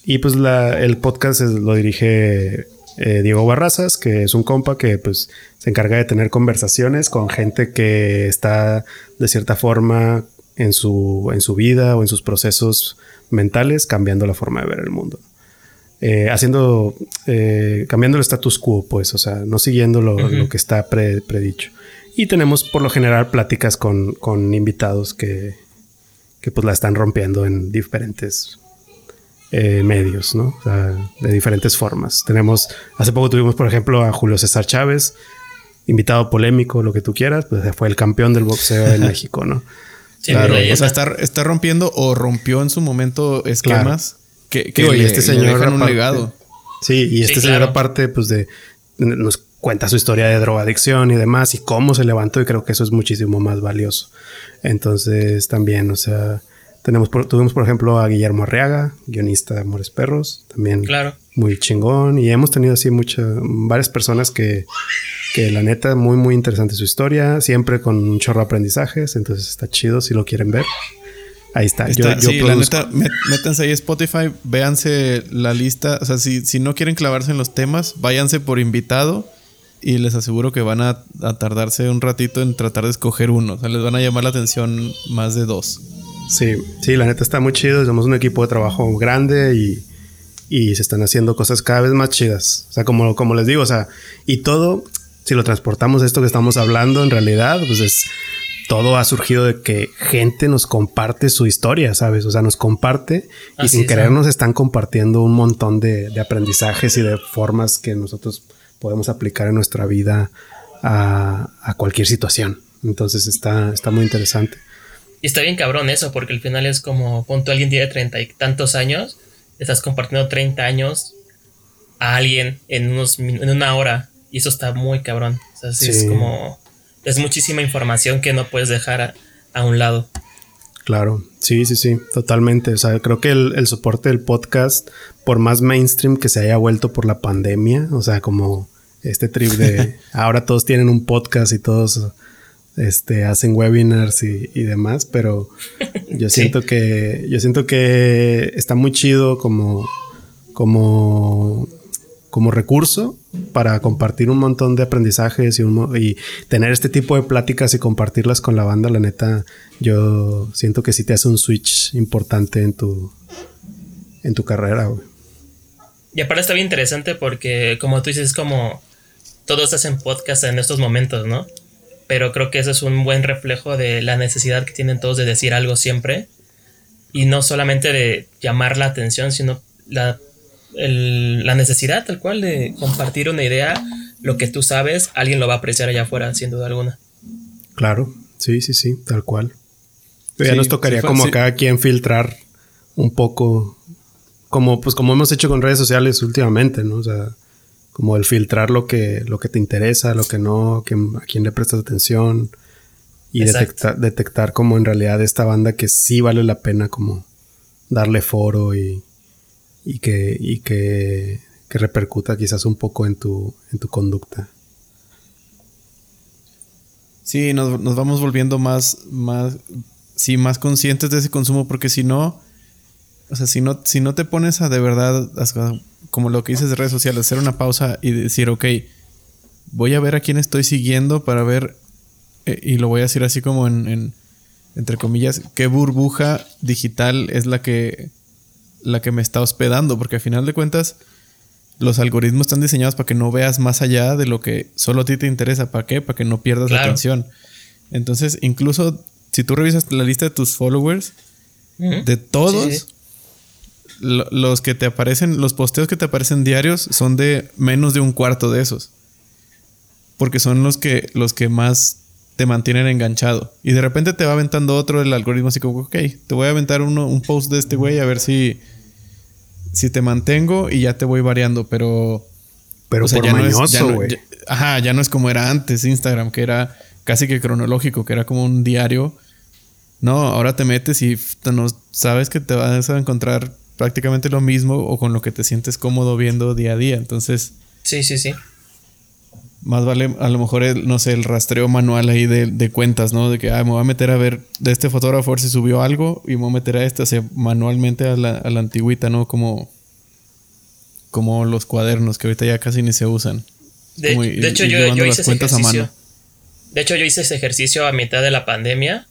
y pues la, el podcast lo dirige eh, Diego Barrazas, que es un compa que pues se encarga de tener conversaciones con gente que está de cierta forma en su, en su vida o en sus procesos mentales cambiando la forma de ver el mundo. Eh, haciendo, eh, cambiando el status quo, pues, o sea, no siguiendo lo, que está predicho. Y tenemos por lo general pláticas con, con invitados que, que pues la están rompiendo en diferentes eh, medios, ¿no? O sea, de diferentes formas. Tenemos, hace poco tuvimos, por ejemplo, a Julio César Chávez, invitado polémico, lo que tú quieras, pues fue el campeón del boxeo en México, ¿no? claro, o sea, está, está, rompiendo o rompió en su momento esquemas que, que este señor un legado. Sí, y este señor aparte, pues de nos cuenta su historia de drogadicción y demás y cómo se levantó y creo que eso es muchísimo más valioso. Entonces también, o sea, tenemos tuvimos por ejemplo a Guillermo Arriaga, guionista de Amores Perros, también claro. muy chingón y hemos tenido así muchas varias personas que que la neta muy muy interesante su historia, siempre con un chorro de aprendizajes, entonces está chido si lo quieren ver. Ahí está. yo, sí, la neta, métanse ahí Spotify, véanse la lista. O sea, si, si no quieren clavarse en los temas, váyanse por invitado y les aseguro que van a, tardarse un ratito en tratar de escoger uno. O sea, les van a llamar la atención más de dos. Sí, sí, la neta está muy chido. Somos un equipo de trabajo grande y, y se están haciendo cosas cada vez más chidas. O sea, como, como les digo, o sea, y todo, si lo transportamos esto que estamos hablando, en realidad, pues es todo ha surgido de que gente nos comparte su historia, ¿sabes? O sea, nos comparte y sin querer nos están compartiendo un montón de, aprendizajes y de formas que nosotros podemos aplicar en nuestra vida a, cualquier situación. Entonces está, está muy interesante. Y está bien cabrón eso, porque al final es como, punto alguien tiene treinta y tantos años, estás compartiendo 30 años a alguien en, unos, en una hora. Y eso está muy cabrón. O sea, sí. es como es muchísima información que no puedes dejar a, un lado. Claro, sí, sí, sí, totalmente. O sea, creo que el, soporte del podcast, por más mainstream que se haya vuelto por la pandemia, o sea, como este trip de ahora todos tienen un podcast y todos este, hacen webinars y, demás, pero yo siento que yo siento que está muy chido como como como recurso para compartir un montón de aprendizajes y, y, tener este tipo de pláticas y compartirlas con la banda, la neta, yo siento que sí te hace un switch importante en tu, en tu carrera. Y aparte está bien interesante porque, como tú dices, es como todos hacen podcast en estos momentos, ¿no? Pero creo que eso es un buen reflejo de la necesidad que tienen todos de decir algo siempre. Y no solamente de llamar la atención, sino la la necesidad tal cual de compartir una idea, lo que tú sabes, alguien lo va a apreciar allá afuera, sin duda alguna. Claro, sí, sí, sí, tal cual. ya nos tocaría como a cada quien filtrar un poco, como pues como hemos hecho con redes sociales últimamente, ¿no? O sea, como el filtrar lo que, lo que te interesa, lo que no, a quién le prestas atención y detectar, detectar como en realidad esta banda que sí vale la pena como darle foro y, y que, y que, que repercuta quizás un poco en tu, en tu conducta. Sí, nos, vamos volviendo más, más, sí, más conscientes de ese consumo, porque si no, o sea, si no, si no te pones a de verdad, como lo que dices de redes sociales, hacer una pausa y decir, ok, voy a ver a quién estoy siguiendo para ver, eh, y lo voy a decir así como en, en, entre comillas, qué burbuja digital es la que la que me está hospedando, porque al final de cuentas los algoritmos están diseñados para que no veas más allá de lo que solo a ti te interesa. ¿Para qué? Para que no pierdas la atención. Entonces, incluso si tú revisas la lista de tus followers, de todos, los que te aparecen, los posteos que te aparecen diarios son de menos de un cuarto de esos. Porque son los que, los que más te mantienen enganchado. Y de repente te va aventando otro el algoritmo así como, ok, te voy a aventar uno, un post de este güey a ver si si te mantengo y ya te voy variando, pero. Pero por ya mañoso, güey. ajá, ya no es como era antes Instagram, que era casi que cronológico, que era como un diario. No, ahora te metes y no sabes que te vas a encontrar prácticamente lo mismo o con lo que te sientes cómodo viendo día a día. Entonces, Sí, sí, sí. más vale a lo mejor, el, no sé, el rastreo manual ahí de, de cuentas, ¿no? De que ah, me voy a meter a ver de este fotógrafo a ver si subió algo y me voy a meter a este, o sea, manualmente a la, a la antigüita, ¿no? Como, como los cuadernos que ahorita ya casi ni se usan. De, Como de ir- hecho, ir yo, hice ese ejercicio. De hecho, yo hice ese ejercicio a mitad de la pandemia.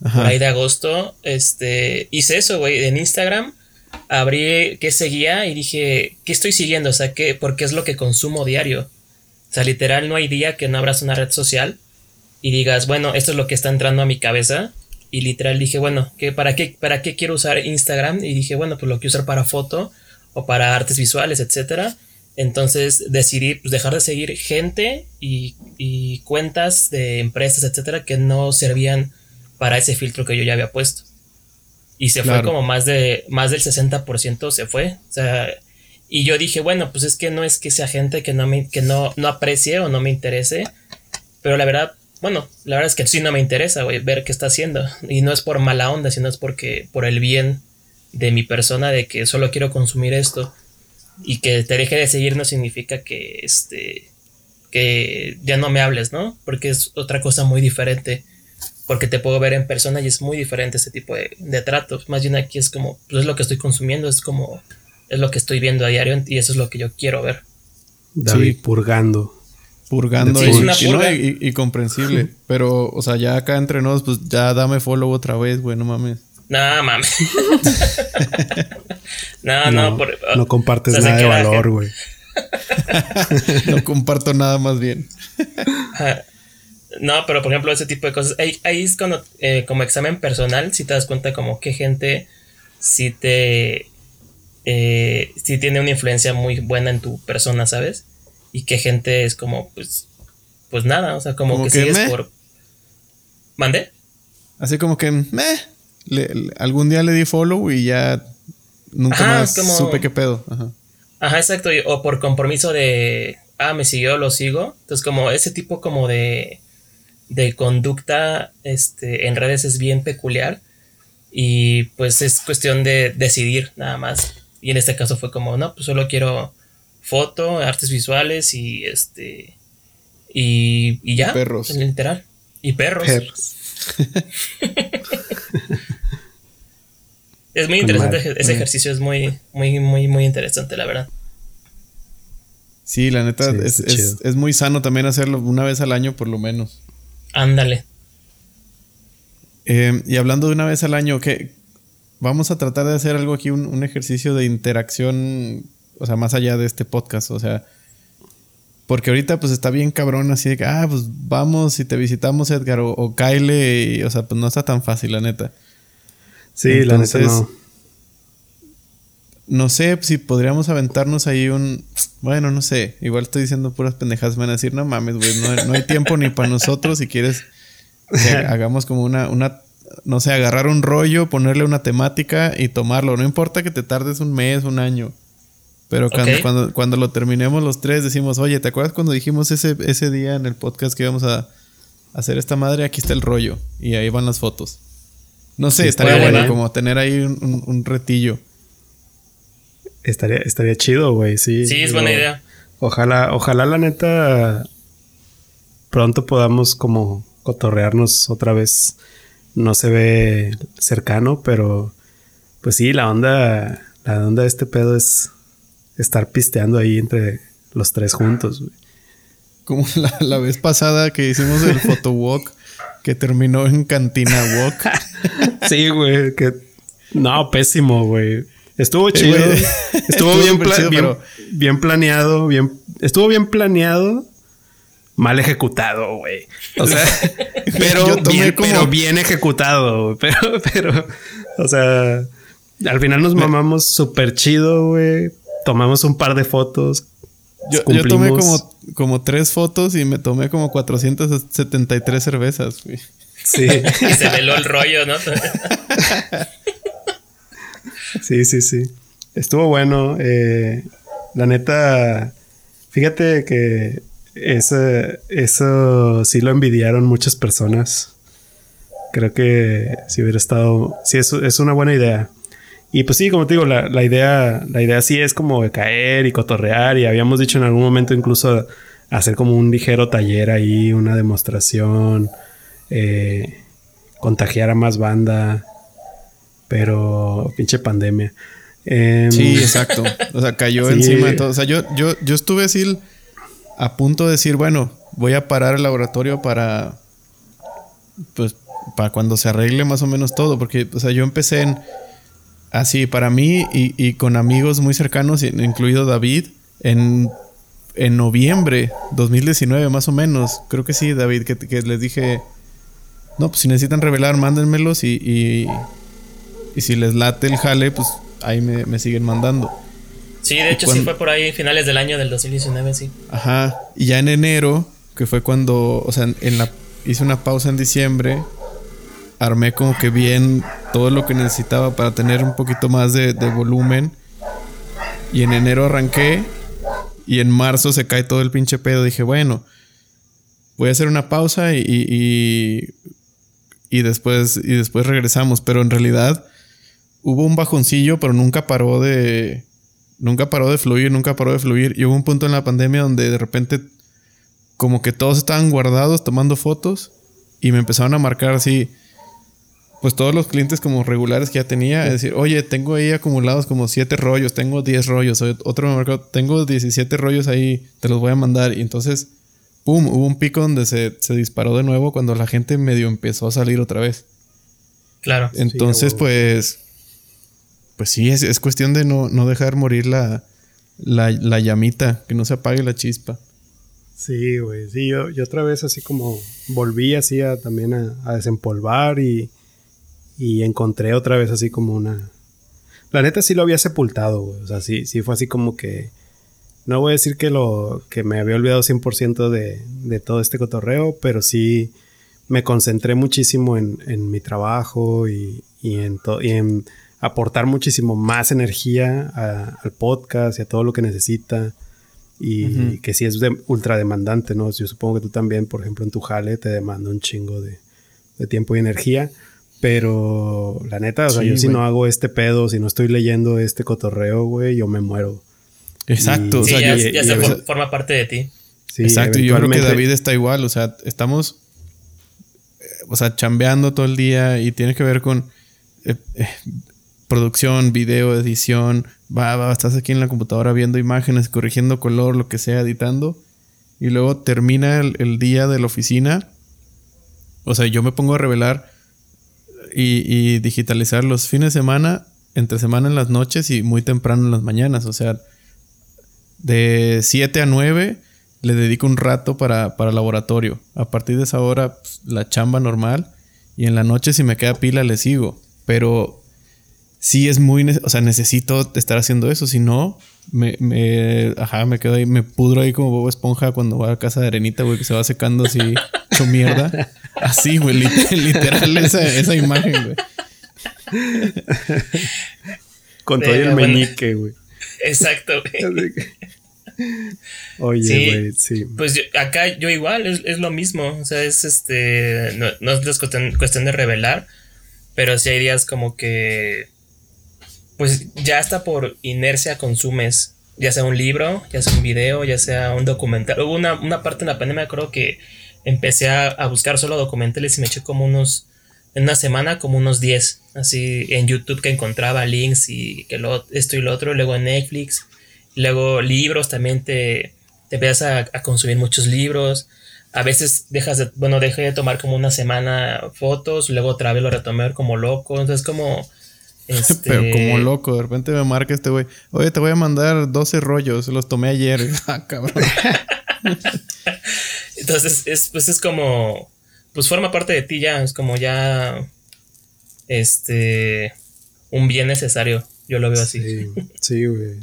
por ahí de agosto, este, hice eso, güey, en Instagram, abrí qué seguía y dije, ¿qué estoy siguiendo? O sea, ¿qué, porque es lo que consumo diario. O sea, literal, no hay día que no abras una red social y digas, bueno, esto es lo que está entrando a mi cabeza. Y literal dije, bueno, ¿qué, para, qué, ¿para qué quiero usar Instagram? Y dije, bueno, pues lo quiero usar para foto o para artes visuales, etcétera. Entonces decidí pues, dejar de seguir gente y, y cuentas de empresas, etcétera, que no servían para ese filtro que yo ya había puesto. Y se Claro. fue como más de más del 60% se fue. O sea, y yo dije, bueno, pues es que no es que sea gente que no me que no, no aprecie o no me interese, pero la verdad, bueno, la verdad es que sí no me interesa, güey, ver qué está haciendo. Y no es por mala onda, sino es porque por el bien de mi persona de que solo quiero consumir esto y que te deje de seguir no significa que este que ya no me hables, ¿no? Porque es otra cosa muy diferente. Porque te puedo ver en persona y es muy diferente ese tipo de, de tratos. Más bien aquí es como, pues es lo que estoy consumiendo, es como, es lo que estoy viendo a diario y eso es lo que yo quiero ver. David Sí. purgando. Purgando Sí, y, es una y no, purga. y- y comprensible. Pero, o sea, ya acá entre nos, pues ya dame follow otra vez, güey, no mames. No, mames. no, no, no, por, no compartes o sea, se nada de valor, güey. No comparto nada más bien. No, pero por ejemplo, ese tipo de cosas. Ahí, ahí es cuando, eh, como examen personal, si te das cuenta como qué gente sí te. Eh, sí tiene una influencia muy buena en tu persona, ¿sabes? Y qué gente es como, pues. Pues nada, o sea, como, Como que, que sigues por. ¿Mande? Así como que, le- le- algún día le di follow y ya nunca Ajá, más como- supe qué pedo. Ajá. Ajá, exacto. O por compromiso de. Ah, me siguió, lo sigo. Entonces, como ese tipo como de. De conducta este, en redes es bien peculiar. Y pues es cuestión de decidir nada más. Y en este caso fue como, no, pues solo quiero foto, artes visuales y este. Y, y ya. Y perros. Literal. Y perros. Perros. Es muy interesante. Ese ejercicio es muy, muy, muy, muy interesante, la verdad. Sí, la neta, Sí, es, es- es muy sano también hacerlo una vez al año por lo menos. Ándale. Eh, y hablando de una vez al año, que vamos a tratar de hacer algo aquí, un, un ejercicio de interacción, o sea, más allá de este podcast, o sea, porque ahorita pues está bien cabrón así de que, ah, pues vamos y te visitamos Edgar o, o Kyle, y, o sea, pues no está tan fácil, la neta. Sí, la neta no. No sé si podríamos aventarnos ahí un... Bueno, no sé. Igual estoy diciendo puras pendejadas. Me van a decir, no mames, güey. No, no hay tiempo ni para nosotros. Si quieres que hagamos como una, una... No sé, agarrar un rollo, ponerle una temática y tomarlo. No importa que te tardes un mes, un año. Pero cuando, cuando, cuando lo terminemos los tres decimos, oye, ¿te acuerdas cuando dijimos ese, ese día en el podcast que íbamos a hacer esta madre? Aquí está el rollo. Y ahí van las fotos. No sé, Sí, estaría bueno como tener ahí un, un- un retillo. Estaría, estaría chido, güey. Sí, Sí, es Digo, buena idea. Ojalá, ojalá la neta pronto podamos como cotorrearnos otra vez. No se ve cercano, pero pues sí, la onda, la onda de este pedo es estar pisteando ahí entre los tres juntos, güey. Como la, la vez pasada que hicimos el photowalk que terminó en Cantina Walk. Sí, güey, que no, pésimo, güey. Estuvo chido. Estuvo, Estuvo bien, pla- chido, bien, pero- bien planeado, bien estuvo bien planeado, mal ejecutado, güey. O sea, pero, bien, como- pero bien ejecutado, güey. pero pero o sea, al final nos mamamos súper chido, güey. Tomamos un par de fotos. Yo, yo tomé como, como tres fotos y me tomé como 473 cervezas. güey. Sí, Y se veló el rollo, ¿no? Sí, sí, sí. Estuvo bueno. eh, la neta, fíjate que eso sí lo envidiaron muchas personas. Creo que si hubiera estado, sí, es, es una buena idea. Y pues sí, como te digo, la, la, idea, la idea sí es como caer y cotorrear. Y habíamos dicho en algún momento incluso hacer como un ligero taller ahí, una demostración, eh, contagiar a más banda. Pero pinche pandemia. Em, sí, exacto. O sea, cayó encima de todo. O sea, yo, yo, yo estuve así a punto de decir, bueno, voy a parar el laboratorio para. Pues para cuando se arregle más o menos todo. Porque, o sea, yo empecé en así para mí y, con amigos muy cercanos, incluido David, en, en noviembre 2019 más o menos. Creo que sí, David, que, les dije, no, pues si necesitan revelar, mándenmelos y, y, y, si les late el jale, pues ahí me, siguen mandando. Sí, de hecho sí fue por ahí finales del año del 2019, sí. Ajá, y ya en enero, que fue cuando, o sea, en la, hice una pausa en diciembre armé como que bien todo lo que necesitaba para tener un poquito más de, volumen. Y en enero arranqué. Y en marzo se cae todo el pinche pedo. Dije, bueno, voy a hacer una pausa y, y, y, después, y después regresamos. Pero en realidad hubo un bajoncillo, pero nunca paró de. Nunca paró de fluir, nunca paró de fluir. Y hubo un punto en la pandemia donde de repente, como que todos estaban guardados tomando fotos. Y me empezaron a marcar así pues todos los clientes como regulares que ya tenía, es decir, oye, tengo ahí acumulados como 7 rollos, tengo 10 rollos, otro mercado, tengo 17 rollos ahí, te los voy a mandar. Y entonces, ¡pum! Hubo un pico donde se, disparó de nuevo cuando la gente medio empezó a salir otra vez. Claro. Entonces, pues, pues sí, es, cuestión de no, dejar morir la, la, llamita, que no se apague la chispa. Sí, güey, sí, yo, yo otra vez así como volví así también a desempolvar y y encontré otra vez así como una... La neta sí lo había sepultado, güey. O sea, sí, sí fue así como que... No voy a decir que lo que me había olvidado 100% de, de todo este cotorreo, pero sí me concentré muchísimo en, en mi trabajo y, y, en aportar muchísimo más energía al podcast y a todo lo que necesita. Y que sí es ultra demandante, ¿no? Yo supongo que tú también, por ejemplo, en tu jale te demanda un chingo de, de tiempo y energía. Pero la neta, o sea, yo si no hago este pedo, si no estoy leyendo este cotorreo, güey, yo me muero. Exacto. o sea, ya, se forma parte de ti. Sí, Exacto, y yo creo que David está igual, o sea, estamos, eh, o sea, chambeando todo el día y tiene que ver con eh, eh, producción, video, edición, va, va, estás aquí en la computadora viendo imágenes, corrigiendo color, lo que sea, editando, y luego termina el día de la oficina, o sea, yo me pongo a revelar y, digitalizar los fines de semana, entre semana en las noches y muy temprano en las mañanas. O sea, de 7 a 9 le dedico un rato para, para laboratorio. A partir de esa hora, pues, la chamba normal. Y en la noche, si me queda pila, le sigo. Pero sí es muy. O sea, necesito estar haciendo eso. Si no, me, me, ajá, me quedo ahí, me pudro ahí como Bobo Esponja cuando voy a casa de arenita, güey, que se va secando así su mierda. Así, güey, literal esa, esa imagen, güey. Con todo el meñique, güey. Exacto, güey. Oye, güey, sí, Pues acá yo igual, es, lo mismo. O sea, es este. No, no es cuestión, cuestión de revelar, pero sí hay días como que pues ya hasta por inercia consumes, ya sea un libro, ya sea un video, ya sea un documental. Hubo una, parte en la pandemia, creo que empecé a, buscar solo documentales y me eché como unos, en una semana, como unos 10, así en YouTube que encontraba links y que lo, esto y lo otro, luego en Netflix, luego libros, también te, te empiezas a, consumir muchos libros. A veces dejas de, bueno, dejé de tomar como una semana fotos, luego otra vez lo retomé como loco. Entonces, como Pero como este, loco, de repente me marca este güey. Oye, te voy a mandar 12 rollos, los tomé ayer. ah, cabrón. Entonces, es, pues es como. Pues forma parte de ti ya. Es como ya. Este. Un bien necesario. Yo lo veo así. Sí, güey.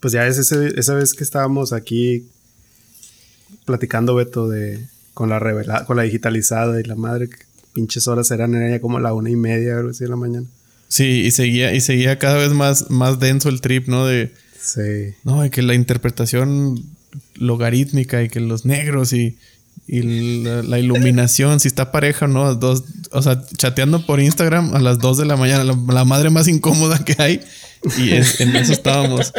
pues ya es esa vez que estábamos aquí platicando, Beto, de. Con la revela, con la digitalizada y la madre, pinches horas eran, era ya como la una y media, algo así de la mañana. Sí, y seguía, y seguía cada vez más, más denso el trip, ¿no? De. Sí. No, y que la interpretación logarítmica y que los negros y, y la, iluminación, si está pareja, ¿no? Dos, o sea, chateando por Instagram a las 2 de la mañana, la, madre más incómoda que hay. Y en eso estábamos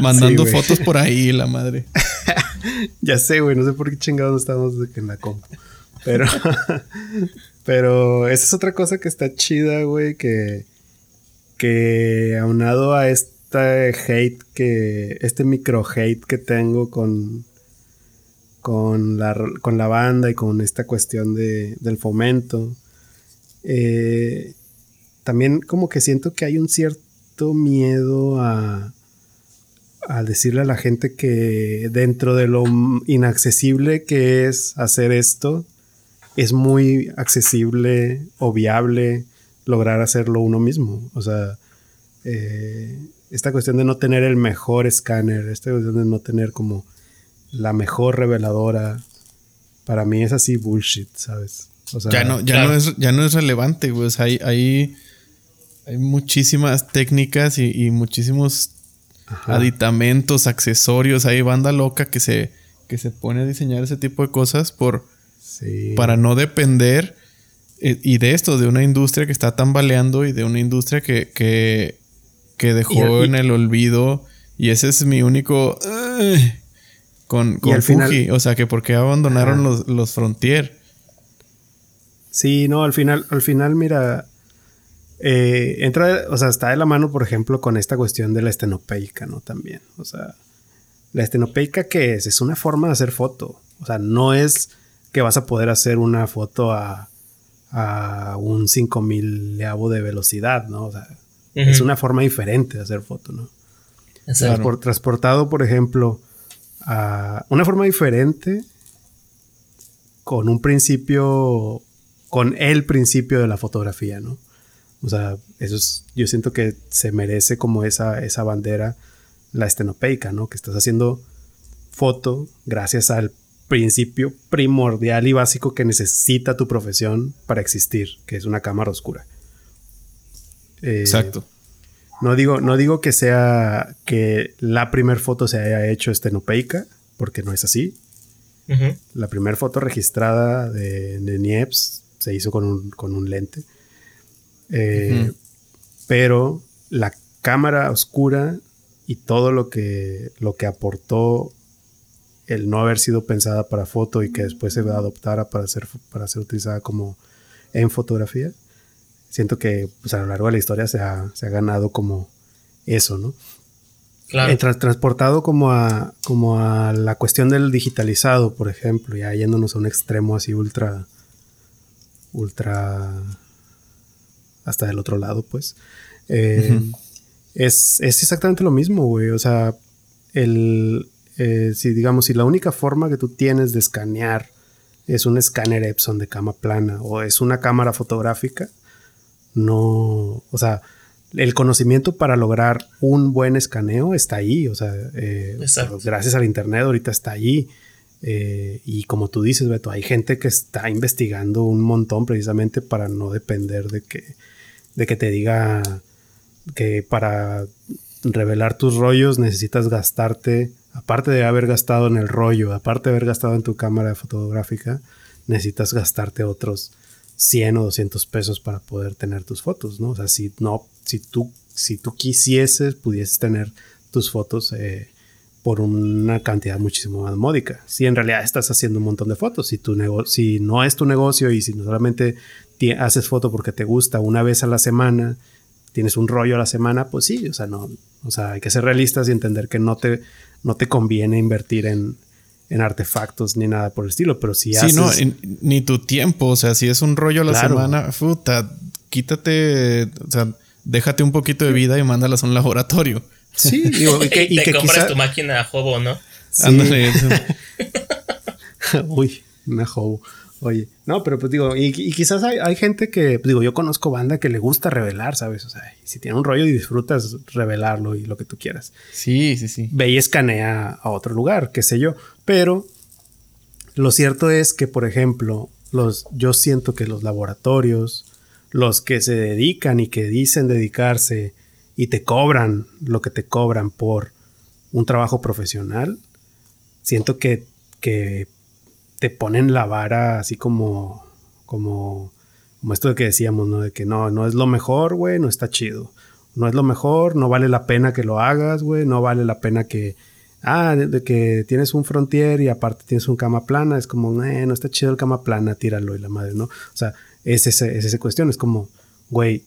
mandando fotos por ahí, la madre. ya sé, güey, no sé por qué chingados estamos en la compu. Pero, pero esa es otra cosa que está chida, güey, que, que aunado a este hate que, este micro hate que tengo con, con la, con la banda y con esta cuestión de, del fomento. Eh, también como que siento que hay un cierto miedo a, a decirle a la gente que dentro de lo inaccesible que es hacer esto, es muy accesible o viable lograr hacerlo uno mismo. O sea, eh, esta cuestión de no tener el mejor escáner, esta cuestión de no tener como la mejor reveladora, para mí es así bullshit, ¿sabes? ya no, ya no es, ya no es relevante, pues hay, hay, hay muchísimas técnicas y, muchísimos aditamentos, accesorios, hay banda loca que se, que se pone a diseñar ese tipo de cosas por para no depender y de esto, de una industria que está tambaleando y de una industria que, que, que dejó en el olvido. Y ese es mi único con, con Fuji. o sea, que por qué abandonaron los, los Frontier. Sí, no, al final, al final, mira, eh, entra, o sea, está de la mano, por ejemplo, con esta cuestión de la estenopeica, ¿no? También, o sea, la estenopeica, ¿qué es? Es una forma de hacer foto, o sea, no es que vas a poder hacer una foto a, a un 5000 leavo de velocidad, ¿no? O sea, es una forma diferente de hacer foto, ¿no? transportado, por ejemplo, una forma diferente con un principio, con el principio de la fotografía, ¿no? O sea, eso es, yo siento que se merece como esa, esa bandera, la estenopeica, ¿no? Que estás haciendo foto gracias al principio primordial y básico que necesita tu profesión para existir, que es una cámara oscura. Eh, Exacto. No digo, no digo que sea que la primera foto se haya hecho estenopeica, porque no es así. La primera foto registrada de, de, Niepce se hizo con un, lente. Eh, pero la cámara oscura y todo lo que, lo que aportó el no haber sido pensada para foto y que después se adoptara para ser, para ser utilizada como en fotografía, siento que pues, a lo largo de la historia se ha, ganado como eso, ¿no? Claro. Eh, transportado como a, como a la cuestión del digitalizado, por ejemplo, ya yéndonos a un extremo así ultra, ultra, hasta del otro lado, pues. Eh, es, es, exactamente lo mismo, güey. O sea, el, eh, si digamos, si la única forma que tú tienes de escanear es un escáner Epson de cama plana o es una cámara fotográfica, no, o sea, el conocimiento para lograr un buen escaneo está ahí, o sea, eh, gracias al Internet ahorita está ahí. Eh, y como tú dices, Beto, hay gente que está investigando un montón precisamente para no depender de que, de que te diga que para revelar tus rollos necesitas gastarte, aparte de haber gastado en el rollo, aparte de haber gastado en tu cámara fotográfica, necesitas gastarte otros 100 o 200 pesos para poder tener tus fotos, ¿no? O sea, si no, si tú, si tú quisieses, pudieses tener tus fotos eh, por una cantidad muchísimo más módica. Si en realidad estás haciendo un montón de fotos, si, tu si no es tu negocio y si solamente haces foto porque te gusta una vez a la semana, tienes un rollo a la semana, pues sí, o sea, no, o sea, hay que ser realistas y entender que no te, no te conviene invertir en, en artefactos ni nada por el estilo, pero si sí, no, ni tu tiempo, o sea, si es un rollo a la semana, puta, quítate, o sea, déjate un poquito de vida y mándalas a un laboratorio. Sí, y que, y te compras tu máquina a Hobo, ¿no? Sí. Ándale. Uy, una Hobo. Oye, no, pero pues digo, y, quizás hay, gente que, pues digo, yo conozco banda que le gusta revelar, ¿sabes? O sea, si tiene un rollo y disfrutas revelarlo y lo que tú quieras. Sí, sí, sí. Ve y escanea a otro lugar, qué sé yo. Pero lo cierto es que, por ejemplo, los, yo siento que los laboratorios, los que se dedican y que dicen dedicarse y te cobran lo que te cobran por un trabajo profesional, siento que, que te ponen la vara así como, como como esto de que decíamos, ¿no? De que no, no es lo mejor, güey, no está chido. No es lo mejor, no vale la pena que lo hagas, güey, no vale la pena que, ah, de, que tienes un frontier y aparte tienes un cama plana, es como, eh, no está chido el cama plana, tíralo y la madre, ¿no? O sea, es, ese, es esa cuestión, es como, güey,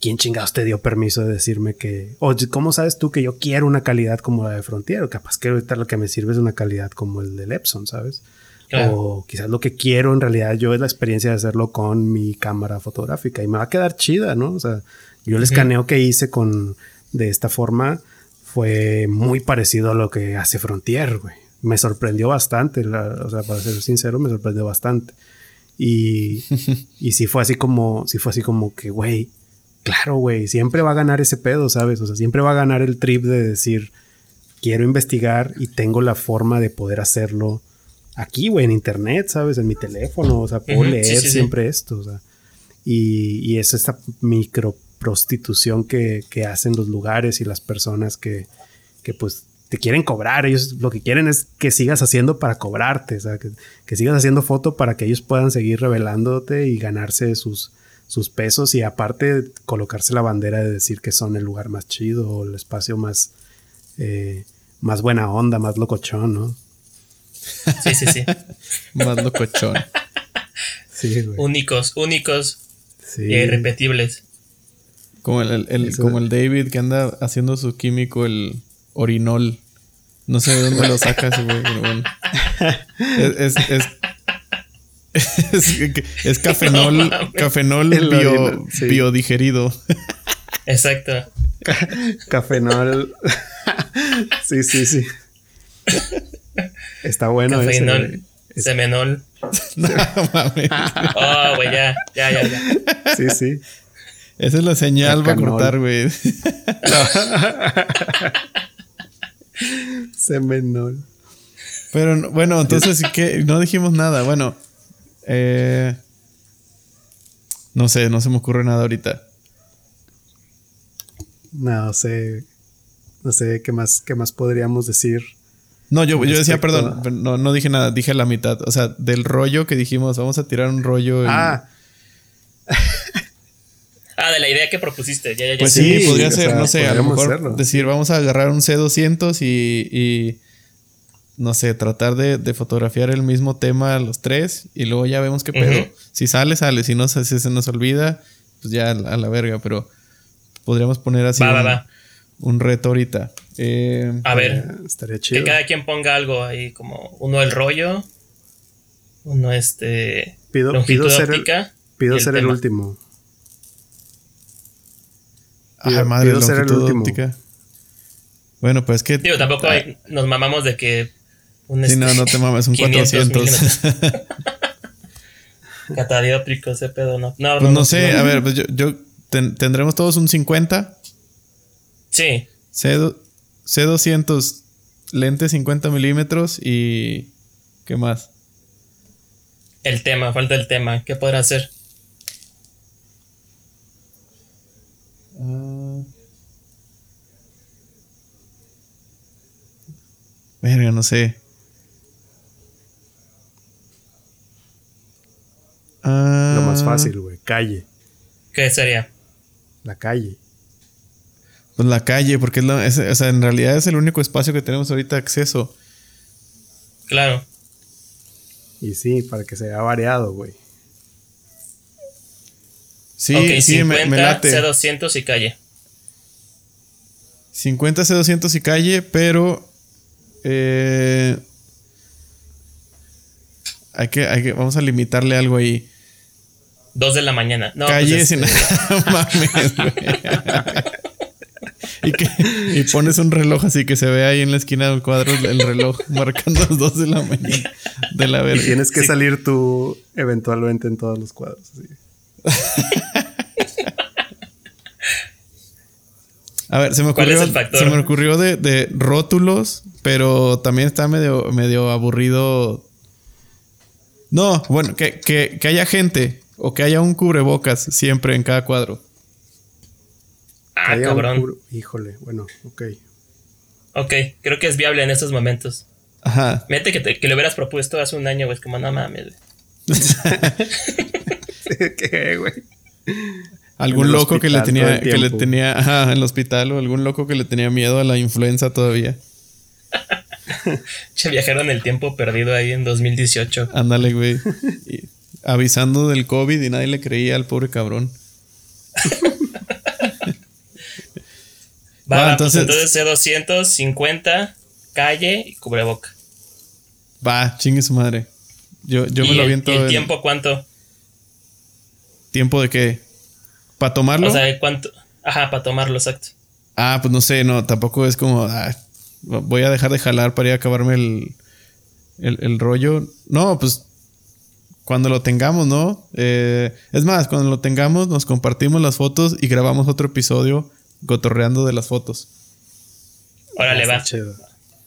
¿quién chingados te dio permiso de decirme que, o cómo sabes tú que yo quiero una calidad como la de Frontier? Capaz que ahorita lo que me sirve es una calidad como el del Epson, ¿sabes? O quizás lo que quiero en realidad yo es la experiencia de hacerlo con mi cámara fotográfica y me va a quedar chida, ¿no? O sea, yo el escaneo que hice con de esta forma fue muy parecido a lo que hace Frontier, güey. Me sorprendió bastante, o sea, para ser sincero, me sorprendió bastante. Y, y sí fue así como, sí fue así como que, güey, claro, güey, siempre va a ganar ese pedo, ¿sabes? O sea, siempre va a ganar el trip de decir, quiero investigar y tengo la forma de poder hacerlo aquí, güey, en internet, ¿sabes? En mi teléfono, o sea, puedo leer siempre esto, o sea. Y, y es esta microprostitución que, que hacen los lugares y las personas que, que pues te quieren cobrar. Ellos lo que quieren es que sigas haciendo para cobrarte, o sea, que, que, sigas haciendo foto para que ellos puedan seguir revelándote y ganarse sus, sus pesos y aparte colocarse la bandera de decir que son el lugar más chido o el espacio más, eh, más buena onda, más locochón, ¿no? Sí, sí, sí. más locochón. Sí, güey. Únicos, únicos sí. y irrepetibles. Como el, como el David que anda haciendo su químico, el orinol. No sé de dónde lo sacas, güey, bueno. es, es es, cafenol, cafenol bio, biodigerido. Exacto. cafenol. sí, sí, sí. Está bueno Cafenol. Semenol. no mames. Oh, güey, ya, ya, ya, ya. Sí, sí. Esa es la señal para cortar, güey. Semenol. Pero bueno, entonces, ¿qué? No dijimos nada. Bueno, eh, no sé, no se me ocurre nada ahorita. No sé. No sé qué más, qué más podríamos decir. No, yo, yo decía, perdón, no, no dije nada, dije la mitad. O sea, del rollo que dijimos, vamos a tirar un rollo. Ah. ah, de la idea que propusiste. Ya, ya, pues sí, podría ser, no sé, a lo mejor decir, vamos a agarrar un C200 y no sé, tratar de, fotografiar el mismo tema a los tres y luego ya vemos qué pedo. Si sale, sale. Si no, si se nos olvida, pues ya a la, verga. Pero podríamos poner así un, reto ahorita. Eh, a ver, eh, estaría chido. Que cada quien ponga algo ahí, como uno el rollo, uno este. Pido, pido ser el, pido ser el último. Pido, madre, pido ser el último. Bueno, pues que. Digo, tampoco nos mamamos de que sí, no, no te mames, un 400. Catadiópico ese pedo, no. No, pues no, sé, a ver, pues yo, yo tendremos todos un 50. Sí. C, C200 lente 50 milímetros y. ¿Qué más? El tema, falta el tema. ¿Qué podrá hacer? Uh, verga, no sé. Lo más ah. fácil, güey. Calle. ¿Qué sería? La calle. Pues la calle, porque es, o sea, en realidad es el único espacio que tenemos ahorita acceso. Claro. Y sí, para que sea variado, güey. Sí, sí, 50 me, late. C200 y calle. 50 C200 y calle, pero eh, hay que, hay que, vamos a limitarle algo ahí. Dos de la mañana. No, Calle pues mames, y, que, y pones un reloj así que se ve ahí en la esquina del cuadro el reloj marcando las dos de la mañana de la verga. Y tienes que salir tú eventualmente en todos los cuadros. A ver, se me ocurrió, se me ocurrió de, de, rótulos, pero también está medio, medio aburrido no, bueno, que, que, que haya gente o que haya un cubrebocas siempre en cada cuadro. Ah, cabrón. Híjole, bueno, ok. Ok, creo que es viable en estos momentos. Ajá. Mete que, te, que lo hubieras propuesto hace un año, güey. Es como, no mames, ¿Qué, güey? Algún En el loco que le tenía, que le tenía, ajá, en el hospital o algún loco que le tenía miedo a la influenza todavía. Che, viajaron el tiempo perdido ahí en 2018. Ándale, güey. Y avisando del COVID y nadie le creía al pobre cabrón. Va, va, entonces- pues entonces C250, calle y cubreboca. Va, chingue su madre. Yo, yo ¿Y me lo aviento ¿Y el en- tiempo cuánto? ¿Tiempo de qué? ¿Para tomarlo? O sea, ¿cuánto? Ajá, para tomarlo, exacto. ah, pues no sé, no, tampoco es como. ah, voy a dejar de jalar para ir a acabarme el, el, el rollo. No, pues. Cuando lo tengamos, ¿no? Eh, es más, cuando lo tengamos, nos compartimos las fotos y grabamos otro episodio gotorreando de las fotos. Órale, Está va. chido.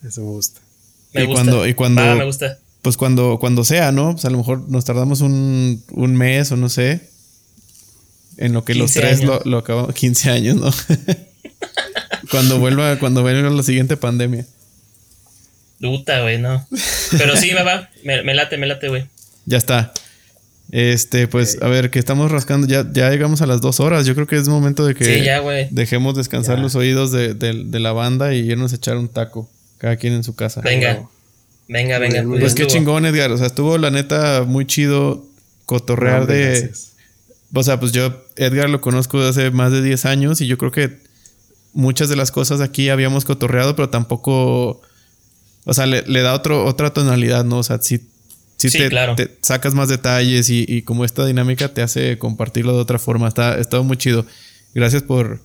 Eso me gusta. Me y gusta. cuando- y cuando- Va, me gusta. Pues cuando, cuando sea, ¿no? Pues a lo mejor nos tardamos un, un mes o no sé. En lo que los 15 tres lo, años. lo acabamos. 15 años, ¿no? cuando vuelva, cuando vuelva la siguiente pandemia. Puta, güey, no. Pero sí, me va. Me, me late, me late, güey. Ya está. Este, pues, a ver, que estamos rascando. Ya, ya llegamos a las dos horas. Yo creo que es momento de que Sí, ya, güey. dejemos descansar Ya. los oídos de, de- de la banda y irnos a echar un taco. Cada quien en su casa. Venga. Venga, venga. Pues qué chingón, Edgar. O sea, estuvo la neta muy chido cotorrear de. gracias. O sea, pues yo, Edgar lo conozco desde hace más de 10 años y yo creo que muchas de las cosas aquí habíamos cotorreado, pero tampoco. O sea, le, le da otro, otra tonalidad, ¿no? O sea, sí, sí, Sí, te, claro. te sacas más detalles y, y como esta dinámica te hace compartirlo de otra forma. Está, está muy chido. Gracias por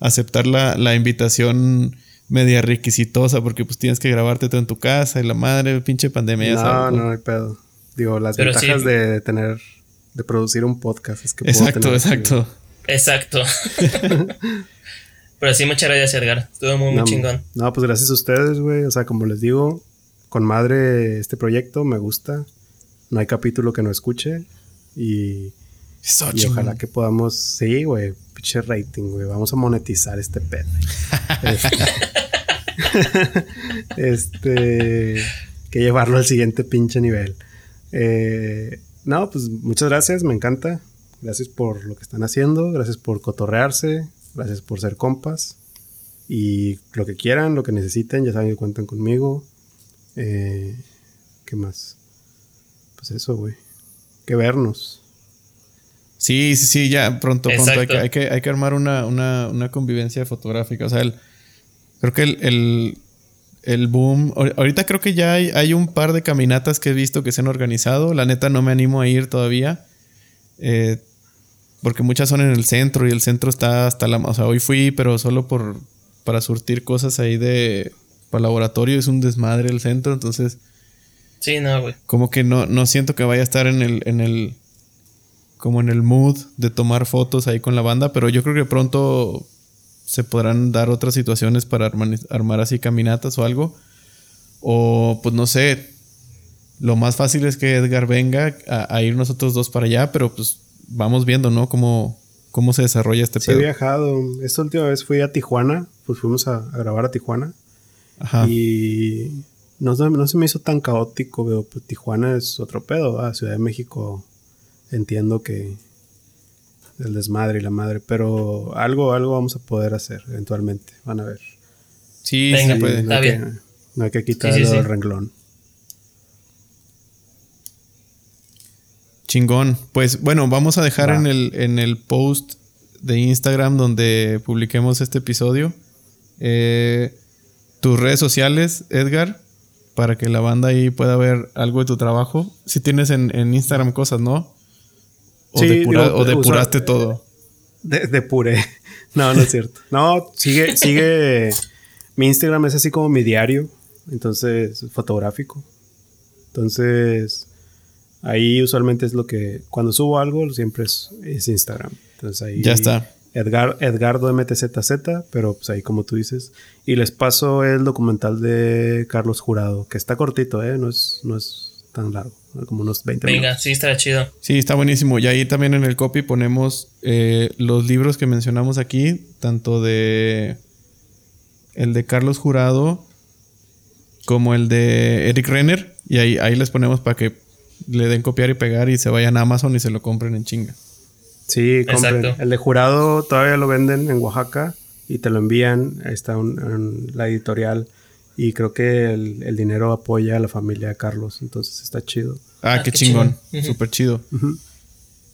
aceptar la, la invitación media requisitosa, porque pues tienes que grabarte todo en tu casa y la madre, pinche pandemia. No, sabes, no, no hay pedo. Digo, las Pero ventajas sí. de tener, de producir un podcast es que puedo Exacto, tener- exacto. Exacto. Pero sí, muchas gracias, Edgar. Estuvo muy, muy chingón. No, pues gracias a ustedes, güey. O sea, como les digo, con madre este proyecto me gusta. No hay capítulo que no escuche. Y, y ojalá que podamos, sí, güey, pinche rating, güey. Vamos a monetizar este pedo. este, este, que llevarlo al siguiente pinche nivel. Eh, no, pues muchas gracias, me encanta. Gracias por lo que están haciendo, gracias por cotorrearse, gracias por ser compas. Y lo que quieran, lo que necesiten, ya saben que cuentan conmigo. Eh, ¿Qué más? Pues eso, güey. Que vernos. Sí, sí, sí, ya pronto, pronto. Hay Exacto. que, hay que, hay que armar una, una, una convivencia fotográfica. O sea, el- creo que el, el, el boom. ahor- Ahorita creo que ya hay, hay un par de caminatas que he visto que se han organizado. La neta no me animo a ir todavía. eh, porque muchas son en el centro y el centro está hasta la. O sea, hoy fui, pero solo por para surtir cosas ahí de. Para laboratorio. Es un desmadre el centro. Entonces Sí, no, güey. como que no, no siento que vaya a estar en el, en el, como en el mood de tomar fotos ahí con la banda, pero yo creo que pronto se podrán dar otras situaciones para armar, armar así caminatas o algo. O pues no sé, lo más fácil es que Edgar venga a, a ir nosotros dos para allá, pero pues vamos viendo, ¿no? Cómo, cómo se desarrolla este Sí, he viajado. Esta última vez fui a Tijuana. Pues fuimos a, a grabar a Tijuana. Ajá. Y no, se- no se me hizo tan caótico, pero pues, Tijuana es otro pedo. ¿verdad? Ciudad de México entiendo que el desmadre y la madre, pero algo, algo vamos a poder hacer eventualmente. Van a ver. Sí, Venga, sí puede. no, Está hay que, bien. no hay que quitarle Sí, sí, sí. el renglón. Chingón. Pues bueno, vamos a dejar en el, en el post de Instagram donde publiquemos este episodio eh, tus redes sociales, Edgar, para que la banda ahí pueda ver algo de tu trabajo. Si tienes en, en Instagram cosas, ¿no? O, Sí, depura- digo, o usa- depuraste todo. De, de puré. No, no es cierto. No, sigue, sigue. Mi Instagram es así como mi diario. Entonces, fotográfico. Entonces, ahí usualmente es lo que. Cuando subo algo, siempre es, es Instagram. Entonces ahí. Ya está. Edgar, Edgardo MTZZ, pero pues ahí como tú dices. Y les paso el documental de Carlos Jurado, que está cortito, ¿eh? No es, no es tan largo, como unos 20 Venga, minutos. sí, estará chido. Sí, está buenísimo. Y ahí también en el copy ponemos eh, los libros que mencionamos aquí, tanto de el de Carlos Jurado como el de Eric Renner. Y ahí, ahí les ponemos para que le den copiar y pegar y se vayan a Amazon y se lo compren en chinga. Sí, compren. Exacto. El de jurado todavía lo venden en Oaxaca y te lo envían. Ahí está un- en la editorial. Y creo que el, el dinero apoya a la familia de Carlos. Entonces está chido. Ah, Ah, qué, qué chingón. chingón. Ujú. Súper chido.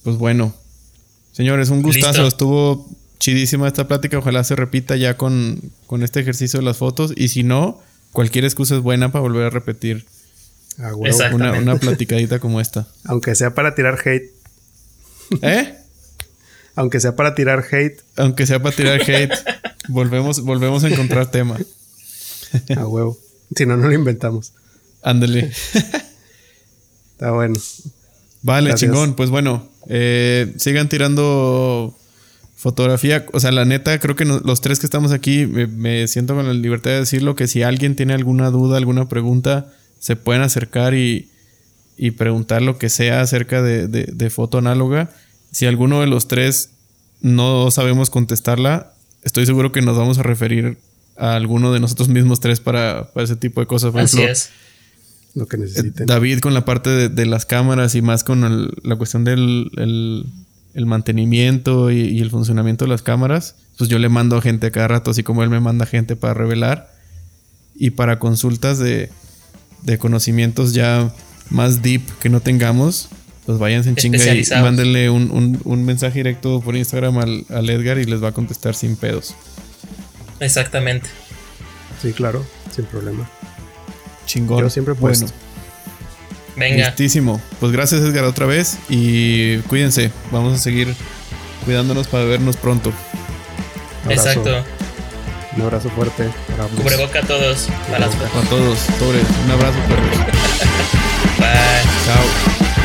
Pues bueno. Señores, un gustazo. Listo. Estuvo chidísima esta plática. Ojalá se repita ya con, con este ejercicio de las fotos. Y si no, cualquier excusa es buena para volver a repetir Ah, huevo. Exacto. una, una platicadita como esta. Aunque sea para tirar hate. ¿Eh? Aunque sea para tirar hate. Aunque sea para tirar hate, volvemos, volvemos a encontrar tema. A huevo. si no, no lo inventamos. Ándale. Está bueno. Vale, Gracias. chingón. Pues bueno, eh, sigan tirando fotografía. O sea, la neta, creo que no- los tres que estamos aquí, me, me siento con la libertad de decirlo, que si alguien tiene alguna duda, alguna pregunta, se pueden acercar y, y preguntar lo que sea acerca de, de- de foto análoga. Si alguno de los tres no sabemos contestarla, estoy seguro que nos vamos a referir a alguno de nosotros mismos tres para, para ese tipo de cosas. Por Así ejemplo, es. Lo que necesiten. David con la parte de, de las cámaras y más con el- la cuestión del el, el mantenimiento y, y el funcionamiento de las cámaras, pues yo le mando a gente a cada rato, así como él me manda gente para revelar. Y para consultas de, de conocimientos ya más deep que no tengamos, pues váyanse en chinga y mándenle un, un- un mensaje directo por Instagram al, al Edgar y les va a contestar sin pedos. Exactamente. Sí, claro. Sin problema. Chingón. Yo siempre puesto. Bueno. Venga. Listísimo. Pues gracias Edgar otra vez y cuídense. Vamos a seguir cuidándonos para vernos pronto. Exacto. Un abrazo fuerte. para ambos. Cubreboca a todos. Para las A todos, sobre. Un abrazo, perros. Bye. Chao.